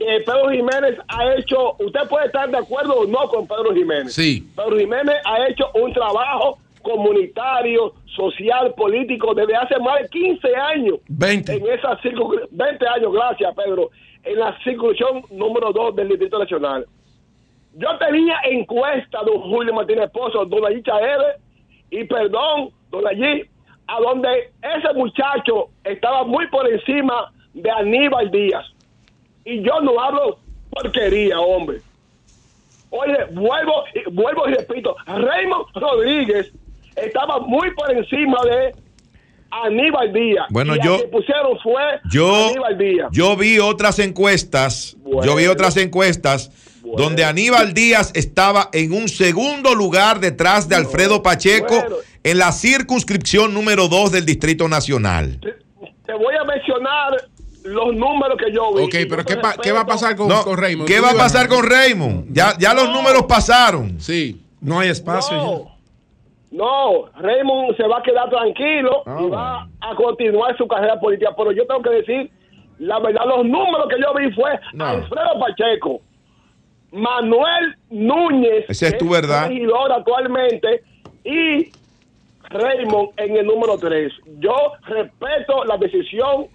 que Pedro Jiménez ha hecho, usted puede estar de acuerdo o no con Pedro Jiménez. Sí. Pedro Jiménez ha hecho un trabajo comunitario, social, político desde hace más de 15 años 20. en esa circunscripción, 20 años, gracias Pedro, en la circunscripción número 2 del Distrito Nacional. Yo tenía encuesta, don Julio Martínez Pozo, don allí y perdón, don allí, a donde ese muchacho estaba muy por encima de Aníbal Díaz. Y yo no hablo porquería, hombre. Oye, vuelvo, y- vuelvo y repito, Raymond Rodríguez estaba muy por encima de Aníbal Díaz. Bueno, y yo- que pusieron fue Yo, Aníbal Díaz. yo vi otras encuestas, yo vi otras encuestas donde Aníbal Díaz estaba en un segundo lugar detrás de Alfredo Pacheco Bueno. en la circunscripción número 2 del Distrito Nacional. Te voy a mencionar los números que yo vi. Ok, pero ¿qué, pa- qué va a pasar con, No, con Raymond? ¿Qué va a pasar con Raymond? Ya, ya los números pasaron. Sí. No hay espacio. No, no, Raymond se va a quedar tranquilo Ah, y va a continuar su carrera política. Pero yo tengo que decir, la verdad, los números que yo vi fue No. Alfredo Pacheco, Manuel Núñez, Esa es que tu verdad. regidor actualmente, y Raymond en el número 3. Yo respeto la decisión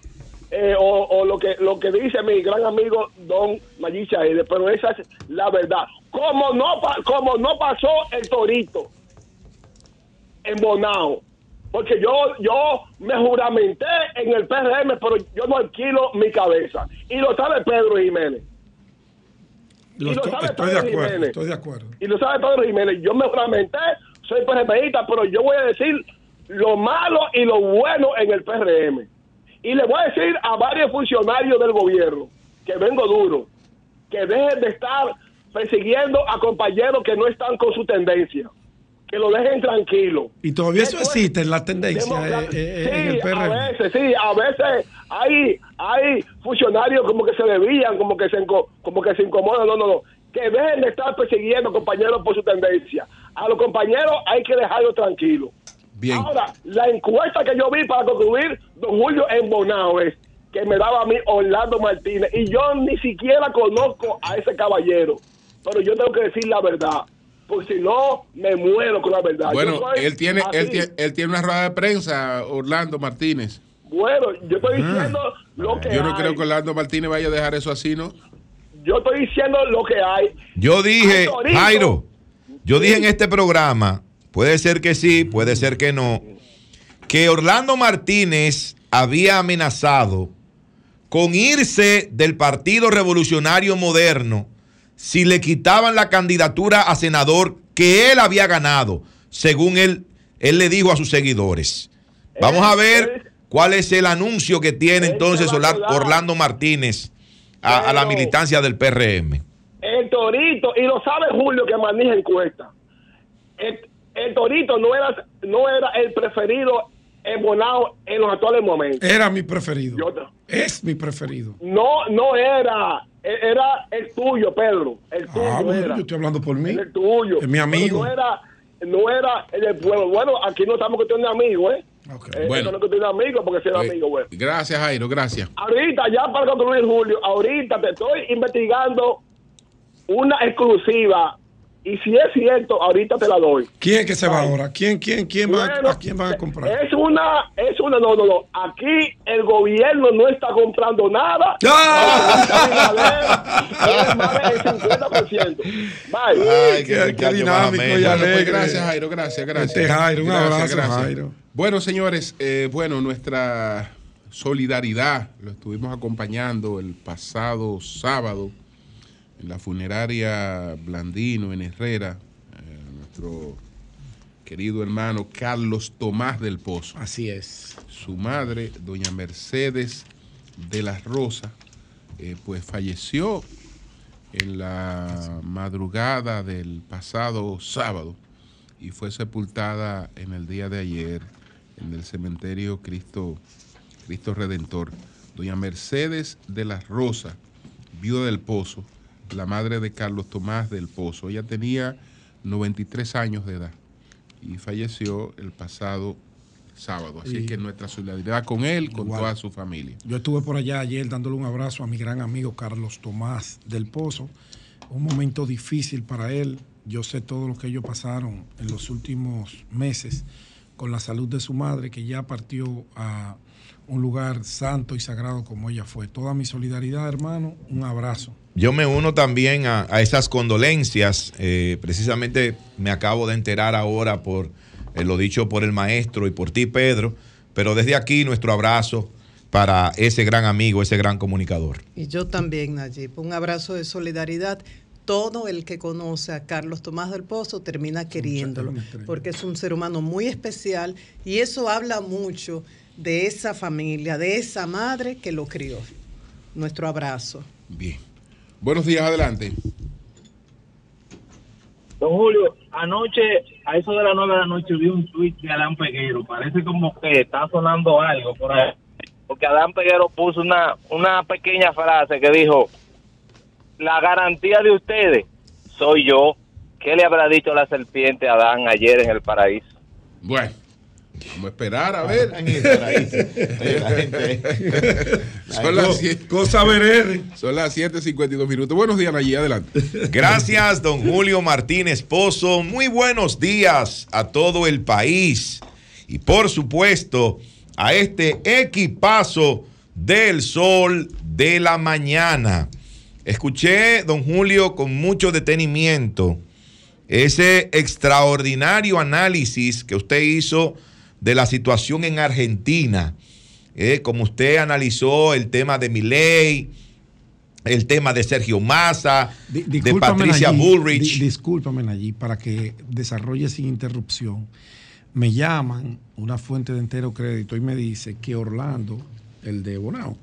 eh, o, o lo que lo que dice mi gran amigo Don Mayicha pero esa es la verdad. Como no, como no pasó el Torito en Bonao, porque yo yo me juramenté en el PRM, pero yo no alquilo mi cabeza. Y lo sabe Pedro Jiménez. Lo Y lo sabe estoy de Pedro acuerdo, Jiménez. estoy de acuerdo. Y lo sabe Pedro Jiménez. Yo me juramenté, soy PRMista, pero yo voy a decir lo malo y lo bueno en el PRM. Y le voy a decir a varios funcionarios del gobierno que vengo duro, que dejen de estar persiguiendo a compañeros que no están con su tendencia. Que lo dejen tranquilo. Y todavía eso existe en la tendencia eh, eh, en sí, el PRM. a veces, sí, a veces hay, hay funcionarios como que se desvían, como que se, como que se incomodan, no, no, no, que dejen de estar persiguiendo compañeros por su tendencia. A los compañeros hay que dejarlos tranquilos. Bien. Ahora, la encuesta que yo vi para concluir, don Julio en Bonao es que me daba a mí Orlando Martínez y yo ni siquiera conozco a ese caballero, pero yo tengo que decir la verdad, porque si no me muero con la verdad. Bueno, él tiene, él, tiene, él tiene una rueda de prensa, Orlando Martínez. Bueno, yo estoy diciendo lo que Ah. Yo no hay. creo que Orlando Martínez vaya a dejar eso así, ¿no? Yo estoy diciendo lo que hay. Yo dije. Jairo, yo dije en este programa, puede ser que sí, puede ser que no, que Orlando Martínez había amenazado con irse del Partido Revolucionario Moderno si le quitaban la candidatura a senador que él había ganado, según él, él le dijo a sus seguidores. Vamos a ver cuál es el anuncio que tiene entonces Orla- Orlando Martínez a, a la militancia del PRM. El Torito, y lo sabe Julio que maneja encuesta. El, el Torito no era, no era el preferido en Bonao en los actuales momentos. Era mi preferido. Yo- Es mi preferido. No, no era. Era el tuyo, Pedro. El tuyo Ah, bueno, era. yo estoy hablando por mí. El tuyo. Es mi amigo. Pero No era, no era el del pueblo. Bueno, aquí no estamos cuestión de amigos, ¿eh? Eh, Bueno. cuestión de amigos porque si era Eh, amigo, bueno. Gracias, Jairo, gracias. Ahorita, ya para concluir, Julio, ahorita te estoy investigando una exclusiva. Y si es cierto, ahorita te la doy. ¿Quién es que se va ahora? ¿Quién, quién, quién va, Bueno, ¿A quién van a comprar? Es una, es una, no, no, no. Aquí el gobierno no está comprando nada. Es más del 50%. Bye. Ay, qué- qué dinámico y pues, alegre. gracias, Jairo, gracias, gracias. Este Jairo, un Gracias, abrazo, gracias. Jairo. Bueno, señores, eh, bueno, nuestra solidaridad lo estuvimos acompañando el pasado sábado la funeraria Blandino en Herrera, eh, nuestro querido hermano Carlos Tomás del Pozo. Así es. Su madre, doña Mercedes de las Rosas, eh, pues falleció en la madrugada del pasado sábado y fue sepultada en el día de ayer en el cementerio Cristo, Cristo Redentor. Doña Mercedes de las Rosas, viuda del Pozo, la madre de Carlos Tomás del Pozo. Ella tenía 93 años de edad y falleció el pasado sábado. Así Y- que nuestra solidaridad con él, con Igual. toda su familia. Yo estuve por allá ayer dándole un abrazo a mi gran amigo Carlos Tomás del Pozo. Un momento difícil para él. Yo sé todo lo que ellos pasaron en los últimos meses con la salud de su madre, que ya partió a un lugar santo y sagrado como ella fue. Toda mi solidaridad, hermano. Un abrazo. Yo me uno también a, a esas condolencias. eh, precisamente me acabo de enterar ahora por eh, lo dicho por el maestro y por ti, Pedro, pero desde aquí nuestro abrazo para ese gran amigo, ese gran comunicador. Y yo también, Nayib. Un abrazo de solidaridad. Todo el que conoce a Carlos Tomás del Pozo termina queriéndolo, porque es un ser humano muy especial y eso habla mucho de esa familia, de esa madre que lo crió. Nuestro abrazo. Bien. Buenos días, adelante. Don Julio, anoche, a eso de las nueve de la noche, vi un tweet de Adán Peguero. Parece como que está sonando algo por ahí. Porque Adán Peguero puso una, una pequeña frase que dijo, la garantía de ustedes soy yo. ¿Qué le habrá dicho la serpiente a Adán ayer en el paraíso? Bueno, vamos a esperar a ver. Son las siete- Cosa. Son las 7:52 minutos. Buenos días, allí adelante. Gracias, don Julio Martínez Pozo. Muy buenos días a todo el país. Y por supuesto, a este equipazo del sol de la mañana. Escuché, don Julio, con mucho detenimiento ese extraordinario análisis que usted hizo de la situación en Argentina. Eh, como usted analizó el tema de Milei, el tema de Sergio Massa, Di- de discúlpame, Patricia Bullrich. di- discúlpame allí para que desarrolle sin interrupción. Me llaman una fuente de entero crédito y me dice que Orlando, el de Bonao,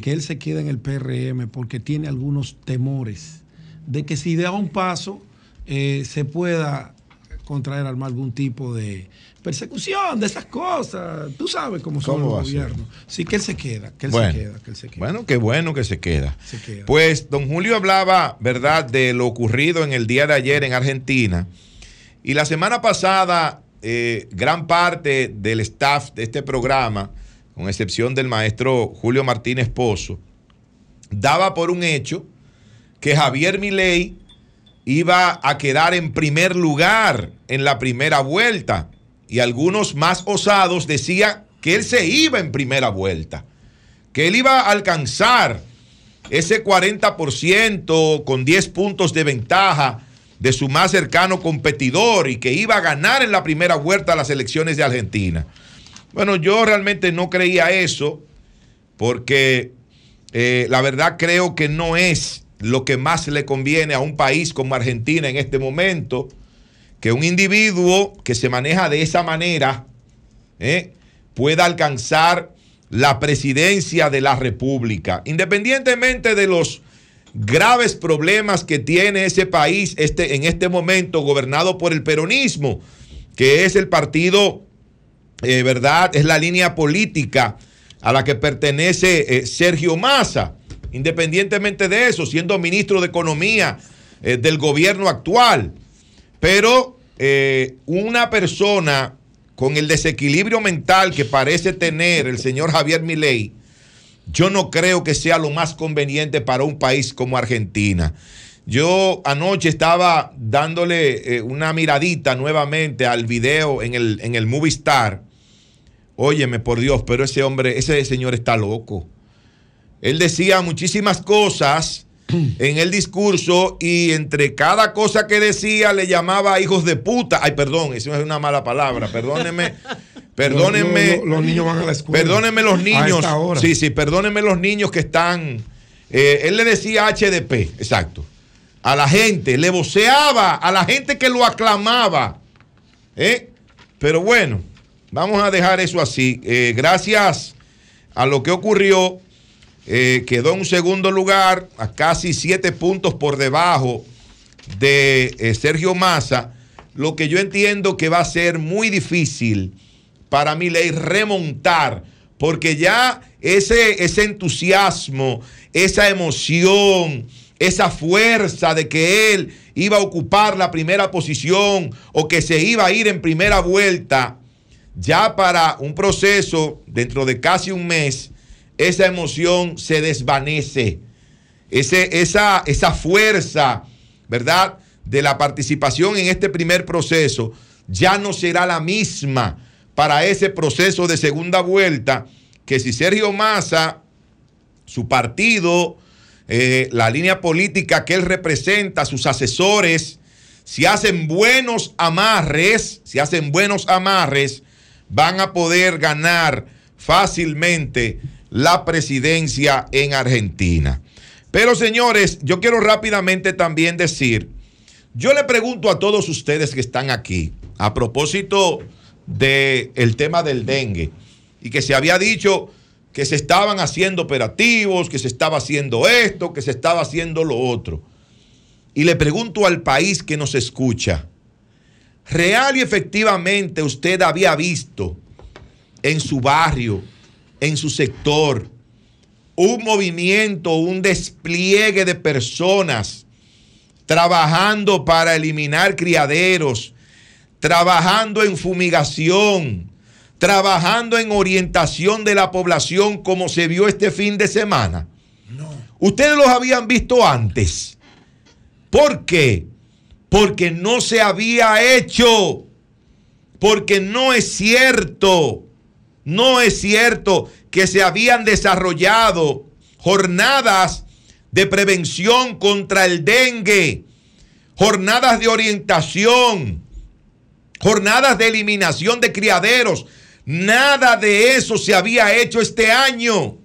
que él se queda en el PRM porque tiene algunos temores de que si da un paso eh, se pueda contraer armar algún tipo de persecución de esas cosas. Tú sabes cómo son ¿Cómo los gobiernos. Sí, que él se queda, que él Bueno. se queda, que él se queda. Bueno, qué bueno que se queda. Se queda. Pues don Julio hablaba, ¿verdad?, de lo ocurrido en el día de ayer en Argentina. Y la semana pasada, eh, gran parte del staff de este programa, con excepción del maestro Julio Martínez Pozo, daba por un hecho que Javier Milei iba a quedar en primer lugar en la primera vuelta. Y algunos más osados decían que él se iba en primera vuelta, que él iba a alcanzar ese 40% con 10 puntos de ventaja de su más cercano competidor y que iba a ganar en la primera vuelta las elecciones de Argentina. Bueno, yo realmente no creía eso porque eh, la verdad creo que no es lo que más le conviene a un país como Argentina en este momento, que un individuo que se maneja de esa manera eh, pueda alcanzar la presidencia de la República, independientemente de los graves problemas que tiene ese país este, en este momento gobernado por el peronismo, que es el partido, eh, ¿verdad? Es la línea política a la que pertenece eh, Sergio Massa, independientemente de eso, siendo ministro de Economía del gobierno actual. Pero eh, una persona con el desequilibrio mental que parece tener el señor Javier Milei, yo no creo que sea lo más conveniente para un país como Argentina. Yo anoche estaba dándole eh, una miradita nuevamente al video en el, en el Movie Star. Óyeme, por Dios, pero ese hombre, ese señor está loco. Él decía muchísimas cosas en el discurso y entre cada cosa que decía le llamaba hijos de puta. Ay, perdón, eso es una mala palabra, perdónenme. Perdónenme. Los- los- los niños van a la escuela. Perdónenme los niños. Sí, sí, perdónenme los niños que están. eh, él le decía HDP, exacto. A la gente, le voceaba a la gente que lo aclamaba. ¿eh? Pero bueno, vamos a dejar eso así. Eh, gracias a lo que ocurrió, eh, quedó en un segundo lugar, a casi siete puntos por debajo de eh, Sergio Massa, lo que yo entiendo que va a ser muy difícil para mi ley remontar, porque ya ese, ese entusiasmo, esa emoción, esa fuerza de que él iba a ocupar la primera posición o que se iba a ir en primera vuelta, ya para un proceso dentro de casi un mes, esa emoción se desvanece. Ese, esa, esa fuerza, ¿verdad? De la participación en este primer proceso ya no será la misma para ese proceso de segunda vuelta que si Sergio Massa, su partido, eh, la línea política que él representa, sus asesores, si hacen buenos amarres, si hacen buenos amarres, van a poder ganar fácilmente la presidencia en Argentina. Pero señores, yo quiero rápidamente también decir, yo le pregunto a todos ustedes que están aquí, a propósito del el tema del dengue, y que se había dicho que se estaban haciendo operativos, que se estaba haciendo esto, que se estaba haciendo lo otro. Y le pregunto al país que nos escucha, real y efectivamente usted había visto en su barrio, en su sector, un movimiento, un despliegue de personas trabajando para eliminar criaderos, trabajando en fumigación, trabajando en orientación de la población como se vio este fin de semana. Ustedes los habían visto antes. ¿Por qué? Porque no se había hecho. Porque no es cierto. No es cierto que se habían desarrollado jornadas de prevención contra el dengue, jornadas de orientación, jornadas de eliminación de criaderos. Nada de eso se había hecho este año.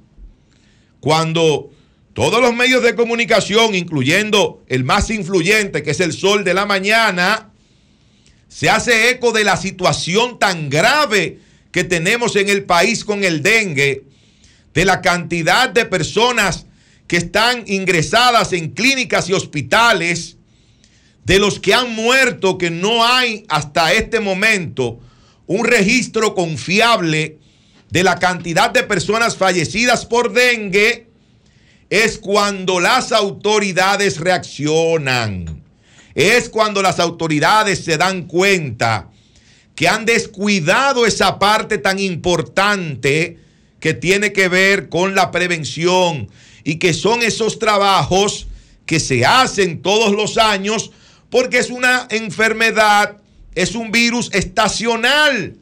Cuando todos los medios de comunicación, incluyendo el más influyente, que es el Sol de la Mañana, se hace eco de la situación tan grave que tenemos en el país con el dengue, de la cantidad de personas que están ingresadas en clínicas y hospitales, de los que han muerto, que no hay hasta este momento un registro confiable de la cantidad de personas fallecidas por dengue, es cuando las autoridades reaccionan. Es cuando las autoridades se dan cuenta que han descuidado esa parte tan importante que tiene que ver con la prevención y que son esos trabajos que se hacen todos los años porque es una enfermedad, es un virus estacional.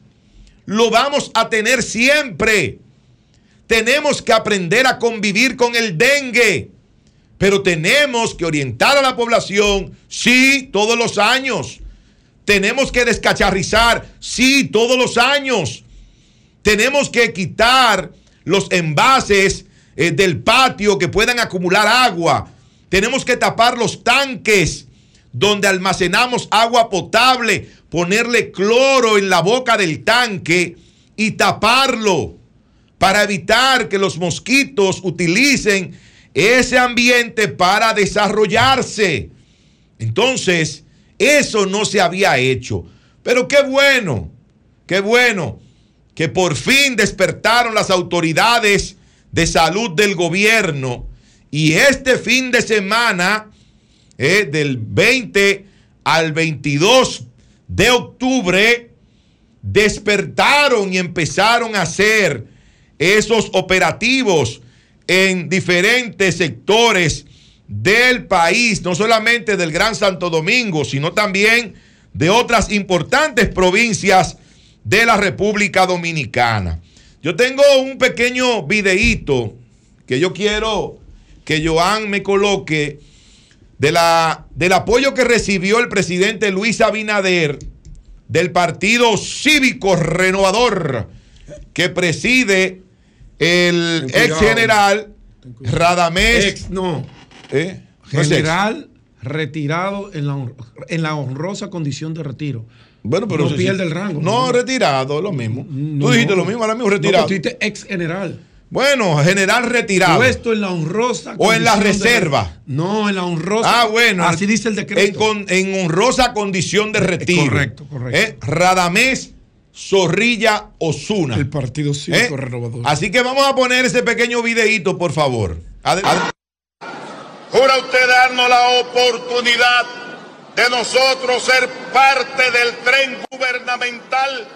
Lo vamos a tener siempre. Tenemos que aprender a convivir con el dengue, pero tenemos que orientar a la población, sí, todos los años. Tenemos que descacharrizar, sí, todos los años. Tenemos que quitar los envases eh, del patio que puedan acumular agua. Tenemos que tapar los tanques donde almacenamos agua potable, ponerle cloro en la boca del tanque y taparlo para evitar que los mosquitos utilicen ese ambiente para desarrollarse. Entonces, eso no se había hecho. Pero qué bueno, qué bueno que por fin despertaron las autoridades de salud del gobierno y este fin de semana, eh, del 20 al 22 de octubre, despertaron y empezaron a hacer esos operativos en diferentes sectores del país, no solamente del Gran Santo Domingo, sino también de otras importantes provincias de la República Dominicana. Yo tengo un pequeño videíto que yo quiero que Joan me coloque de la, del apoyo que recibió el presidente Luis Abinader del Partido Cívico Renovador que preside el ex general Radamés. Ex, no. ¿Eh? General retirado en la, en la honrosa condición de retiro. Bueno, pero no si- pierde el rango. No, retirado, lo mismo. No, tú dijiste lo mismo, ahora mismo retirado. tú dijiste ex general. Bueno, general retirado. Puesto en la honrosa O en la de- reserva. no, en la honrosa. Ah, bueno. Así dice el decreto. En, con- en honrosa condición de retiro. correcto, correcto. Eh, Radamés Zorrilla Osuna. El Partido Cívico Eh, Renovador. Así que vamos a poner ese pequeño videíto, por favor. Adelante. ¿Jura usted darnos la oportunidad de nosotros ser parte del tren gubernamental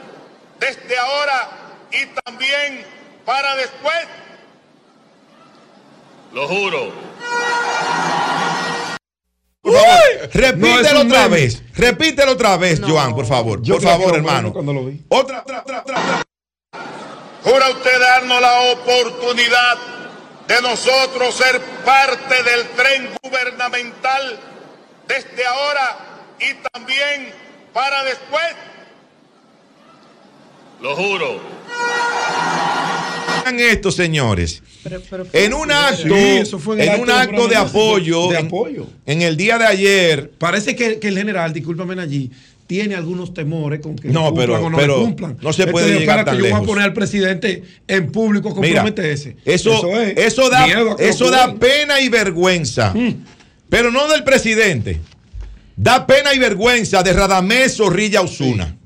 desde ahora y también para después? Lo juro. Favor, repítelo No, otra meme. vez. Repítelo otra vez, Joan, por favor. Yo por favor, hermano. Cuando lo vi. Otra, otra, otra, otra, otra. ¿Jura usted darnos la oportunidad de nosotros ser parte del tren gubernamental desde ahora y también para después. Lo juro. Vean esto, señores. Pero- pero fue En un acto, Sí, eso fue en el en acto un de acto de apoyo, de en- apoyo. En, el día de ayer, Parece que, que el general, discúlpame allí, tiene algunos temores con que No, pero- o no pero cumplan. no se puede dijo, llegar "Espérate, tan yo voy lejos". a poner al presidente en público mira, comprometerse. eso, es eso, da, que eso da pena y vergüenza. Pero no del presidente. Da pena y vergüenza de Radamés Zorrilla Osuna.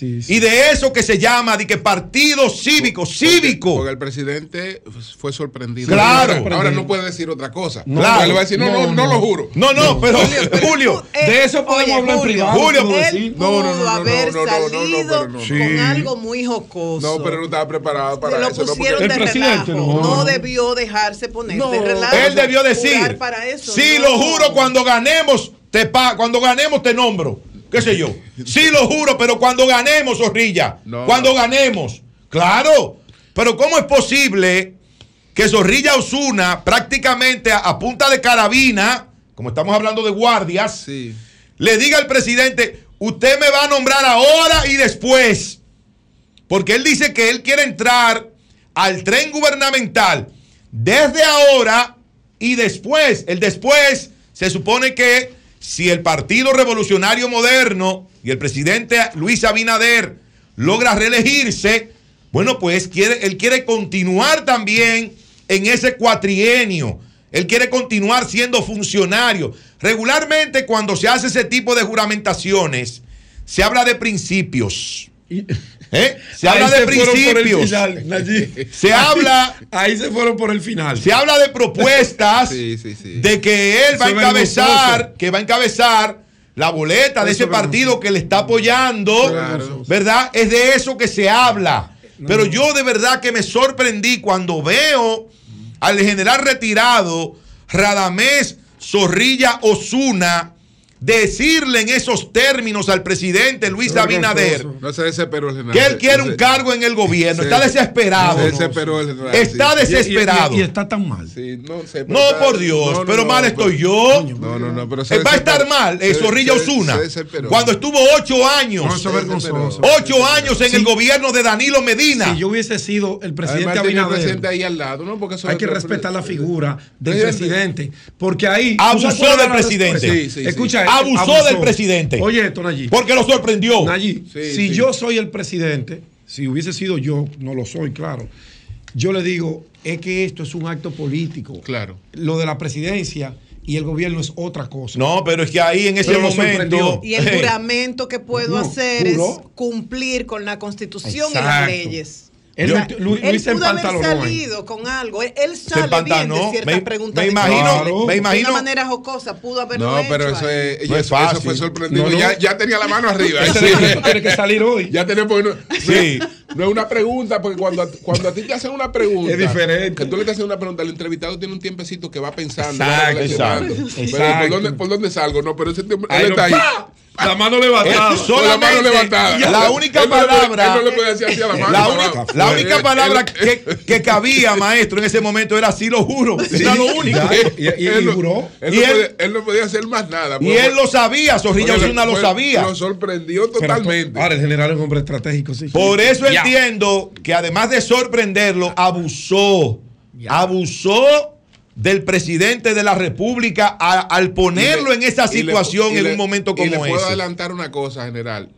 Y de eso que se llama de que partido cívico, cívico. Porque el presidente fue sorprendido. Claro. Ahora, ahora no puede decir otra cosa. No, Claro. Le va a decir, no, no, no, lo juro. No, no, pero Julio, de eso podemos hablar en privado. Julio, No, no, no, no, haber no, no, no, no, salido con algo muy jocoso. No, pero no estaba preparado para lo eso. no, pusieron de relajo. No, debió dejarse poner de relajo. Él debió decir, para eso, sí, lo juro, cuando ganemos, te pa cuando ganemos te nombro. ¿Qué sé yo? Sí, lo juro, pero cuando ganemos, Zorrilla. No. Cuando ganemos. Claro. Pero ¿cómo es posible que Zorrilla Osuna, prácticamente a, a punta de carabina, como estamos hablando de guardias, le diga al presidente, usted me va a nombrar ahora y después? Porque él dice que él quiere entrar al tren gubernamental desde ahora y después. El después se supone que si el Partido Revolucionario Moderno y el presidente Luis Abinader logra reelegirse, bueno, pues él quiere continuar también en ese cuatrienio. Él quiere continuar siendo funcionario. Regularmente cuando se hace ese tipo de juramentaciones, se habla de principios. ¿Eh? Se Ahí habla de se principios. final. Se habla. Ahí se fueron por el final. Se habla de propuestas de que él va a encabezar, que va a encabezar la boleta de Eso ese es partido que le está apoyando, Claro. ¿verdad? Es de eso que se habla. Pero yo de verdad que me sorprendí cuando veo al general retirado Radamés Zorrilla Osuna decirle en esos términos al presidente Luis Abinader No se desesperó el general. que él quiere un cargo en el gobierno. se- Está desesperado. Se desesperó el general. Está sí. desesperado. Y, y- y está tan mal. Sí, no está- por Dios, pero no, mal pero- estoy yo. No, no, no, pero se Él va a estar mal, eh, Zorrilla Osuna. Cuando estuvo ocho años. Ocho años en el gobierno de Danilo Medina. Si yo hubiese sido el presidente Además, tenía el Abinader, presidente ahí al lado, ¿no? Porque eso hay que respetar la figura del Presidente. Porque ahí. Abusó ¿tú sabes cuál del presidente. Escucha, Abusó del presidente. Oye, esto, Nayib. Porque lo sorprendió. Nayib, Sí, si sí. yo soy el presidente, si hubiese sido yo, no lo soy, claro. Yo le digo, es que esto es un acto político. Claro. Lo de la presidencia y el gobierno es otra cosa. No, pero es que ahí en ese Pero momento. Y el juramento que puedo No, hacer es cumplir con la constitución y las leyes. Él, Luis, él Luis se pudo haber salido con algo. Él, él sale bien de ciertas Me- preguntas. me imagino- me imagino- De una manera jocosa pudo haberlo No, hecho pero eso es, No es eso fácil. fue sorprendido. No, no. Ya, ya tenía la mano arriba. Decreto tiene que salir hoy. Ya tenía porque no, Sí. no es una pregunta, porque cuando, a- cuando a ti te hacen una pregunta, Es diferente. Que tú le estás haciendo una pregunta, el entrevistado tiene un tiempecito que va pensando. Exacto, va exacto, Pero. ¿por, dónde, ¿Por dónde salgo? No, pero ese tiempo, él lo- está ahí. ¡pa! La mano levantada. La mano levantada. la única Él no le puede- palabra- él no le puede decir así a la mano. La, no, única, la palabra que, que cabía, maestro, en ese momento era sí lo juro. Era lo único. Ya, y, y- y él no- juró. Él, Y no podía, él no podía hacer más nada. Y él lo sabía, Zorrilla Porque Osuna lo fue- sabía. Lo sorprendió Pero totalmente. Ahora el general es un hombre estratégico, sí. Por eso Ya. entiendo que además de sorprenderlo, abusó. Abusó del presidente de la República a- al ponerlo le- en esa le- situación en le- un momento Y le como puedo ese. adelantar una cosa, general.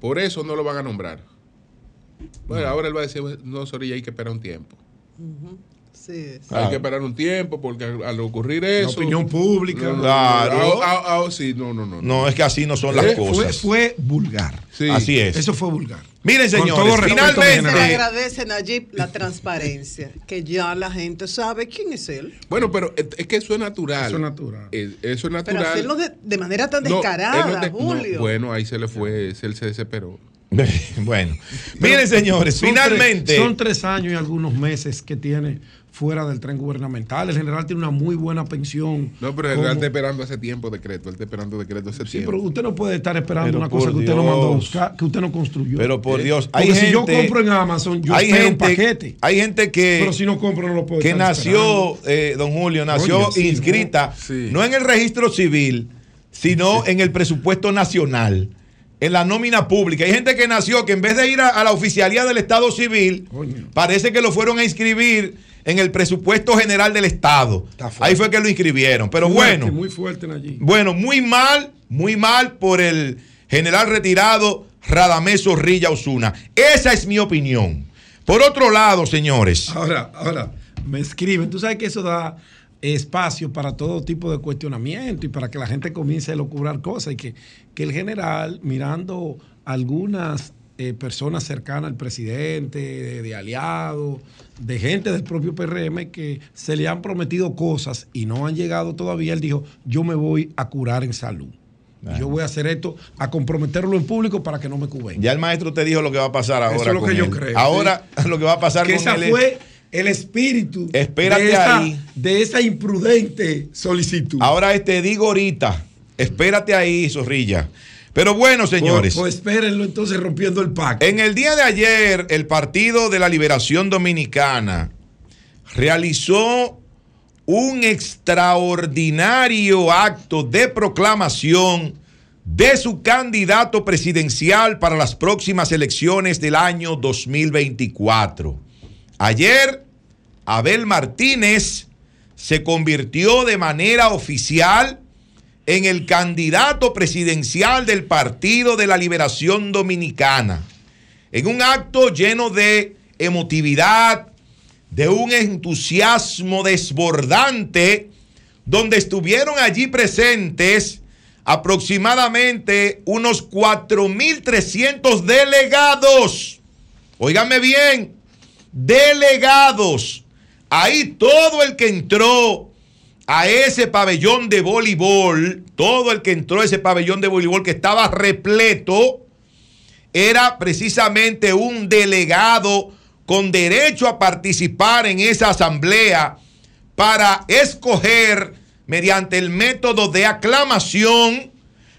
Por eso no lo van a nombrar. Bueno, ahora él va a decir, no, Zorilla, hay que esperar un tiempo. Hay que esperar un tiempo porque al, al ocurrir La eso... opinión pública. No, Claro. ah, ah, ah, sí, no, no, no. No, es que así no son las Eh, Fue, cosas. fue vulgar. Sí. Así es. Eso fue vulgar. Miren, señores, Se le finalmente. agradece, Nayib, la transparencia, que ya la gente sabe quién es él. Bueno, pero es que eso es natural. Eso es natural. Eh, Eso es Pero natural. hacerlo de, de manera tan No, él no descarada, Julio. bueno, ahí se le fue, él se desesperó. bueno, miren, señores, Son finalmente. tres- son tres años y algunos meses que tiene fuera del tren gubernamental. El general tiene una muy buena pensión. No, pero el como- general está esperando hace tiempo decreto. Él está esperando decreto hace Sí, tiempo. pero usted no puede estar esperando Pero una cosa que usted no mandó a buscar, que usted no construyó. Pero por Eh, Dios, porque hay si yo gente- compro en Amazon, yo hay espero gente, un paquete. hay gente que, Pero si no compro, no lo puedo que estar nació, eh, don Julio, nació Oye, sí, inscrita, Sí. no en el registro civil, sino en el presupuesto nacional, en la nómina pública. Hay gente que nació que en vez de ir a, a la oficialía del Estado Civil, parece que lo fueron a inscribir en el presupuesto general del Estado. Ahí fue que lo inscribieron. Pero Fuerte, bueno. Muy fuerte allí. Bueno, muy mal, muy mal por el general retirado Radamés Zorrilla Osuna. Esa es mi opinión. Por otro lado, señores. Ahora, ahora, me escriben. Tú sabes que eso da espacio para todo tipo de cuestionamiento y para que la gente comience a locubrar cosas y que, que el general, mirando algunas eh, personas cercanas al presidente, de, de aliados, de gente del propio PRM que se le han prometido cosas y no han llegado todavía, él dijo, yo me voy a curar en salud. Yo voy a hacer esto, a comprometerlo en público para que no me cuben. Ya el maestro te dijo lo que va a pasar ahora. Eso es lo que yo creo. Ahora lo que va a pasar que con esa él fue el espíritu Espérate de, esa, ahí. de esa imprudente solicitud. Ahora te digo ahorita, espérate ahí, Zorrilla. Pero bueno, señores. Pues, pues espérenlo entonces rompiendo el pacto. En el día de ayer, el Partido de la Liberación Dominicana realizó un extraordinario acto de proclamación de su candidato presidencial para las próximas elecciones del año 2024. Ayer, Abel Martínez se convirtió de manera oficial en el candidato presidencial del Partido de la Liberación Dominicana, en un acto lleno de emotividad, de un entusiasmo desbordante, donde estuvieron allí presentes aproximadamente unos 4.300 delegados. Óigame bien, delegados. Ahí todo el que entró a ese pabellón de voleibol, todo el que entró a ese pabellón de voleibol que estaba repleto, era precisamente un delegado con derecho a participar en esa asamblea para escoger mediante el método de aclamación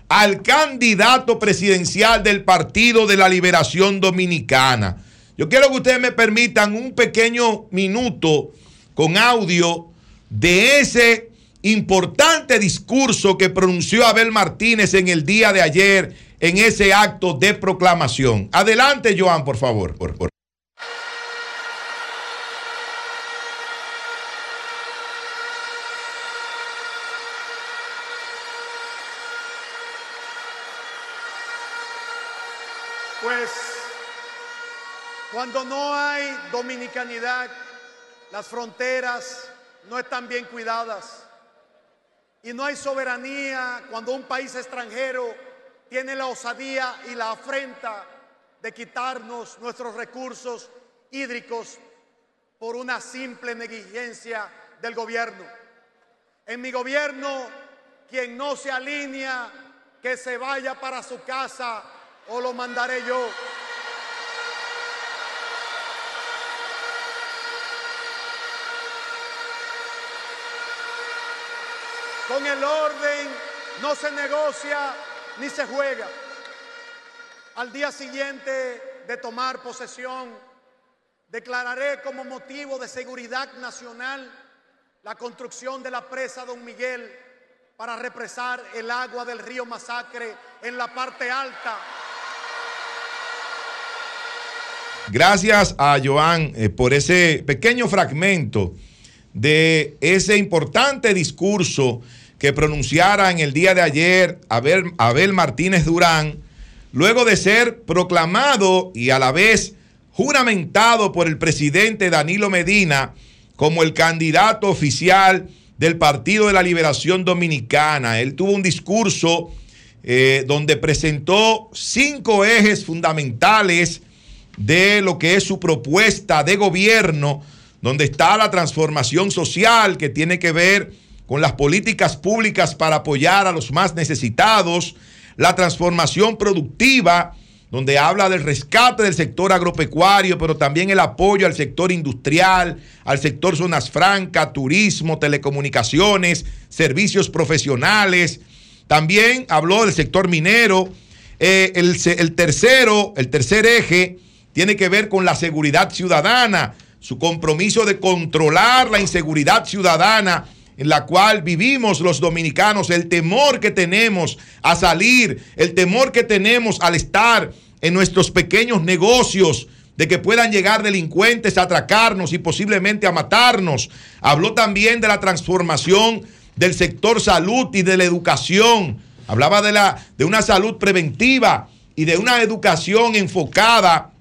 al candidato presidencial del Partido de la Liberación Dominicana. Yo quiero que ustedes me permitan un pequeño minuto con audio de ese importante discurso que pronunció Abel Martínez en el día de ayer en ese acto de proclamación. Adelante, Joan, por favor. Pues cuando no hay dominicanidad, las fronteras no están bien cuidadas. Y no hay soberanía cuando un país extranjero tiene la osadía y la afrenta de quitarnos nuestros recursos hídricos por una simple negligencia del gobierno. En mi gobierno, quien no se alinea, que se vaya para su casa o lo mandaré yo. Con el orden no se negocia ni se juega. Al día siguiente de tomar posesión, declararé como motivo de seguridad nacional la construcción de la presa Don Miguel para represar el agua del río Masacre en la parte alta Gracias a Joan eh, por ese pequeño fragmento de ese importante discurso que pronunciara en el día de ayer Abel, Abel Martínez Durán, luego de ser proclamado y a la vez juramentado por el presidente Danilo Medina como el candidato oficial del Partido de la Liberación Dominicana. Él tuvo un discurso eh, donde presentó cinco ejes fundamentales de lo que es su propuesta de gobierno, donde está la transformación social que tiene que ver con las políticas públicas para apoyar a los más necesitados, la transformación productiva, donde habla del rescate del sector agropecuario, pero también el apoyo al sector industrial, al sector zonas francas, turismo, telecomunicaciones, servicios profesionales. También habló del sector minero. Eh, el, el tercero, el tercer eje, tiene que ver con la seguridad ciudadana, su compromiso de controlar la inseguridad ciudadana en la cual vivimos los dominicanos, el temor que tenemos a salir, el temor que tenemos al estar en nuestros pequeños negocios, de que puedan llegar delincuentes a atracarnos y posiblemente a matarnos. Habló también de la transformación del sector salud y de la educación. Hablaba de, la, de una salud preventiva y de una educación enfocada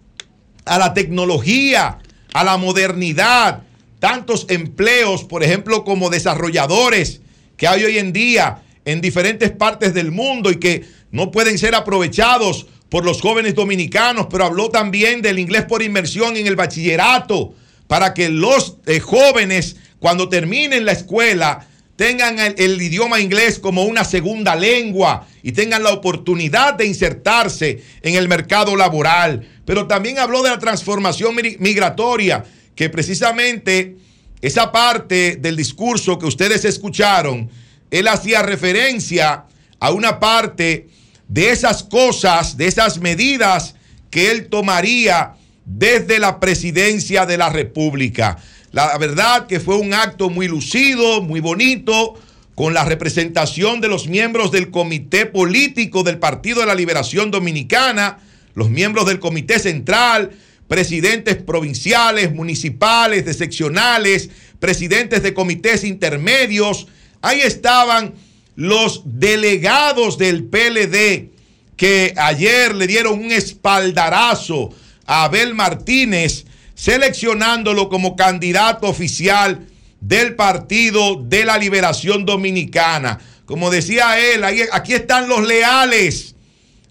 a la tecnología, a la modernidad, tantos empleos, por ejemplo, como desarrolladores que hay hoy en día en diferentes partes del mundo y que no pueden ser aprovechados por los jóvenes dominicanos, pero habló también del inglés por inmersión en el bachillerato, para que los eh, jóvenes, cuando terminen la escuela, tengan el, el, idioma inglés como una segunda lengua y tengan la oportunidad de insertarse en el mercado laboral. Pero también habló de la transformación migratoria, que precisamente esa parte del discurso que ustedes escucharon, él hacía referencia a una parte de esas cosas, de esas medidas que él tomaría desde la presidencia de la República. La verdad que fue un acto muy lucido, muy bonito, con la representación de los miembros del Comité Político del Partido de la Liberación Dominicana, los miembros del Comité Central, presidentes provinciales, municipales, de seccionales, presidentes de comités intermedios. Ahí estaban los delegados del PLD que ayer le dieron un espaldarazo a Abel Martínez, seleccionándolo como candidato oficial del Partido de la Liberación Dominicana. Como decía él, aquí están los leales,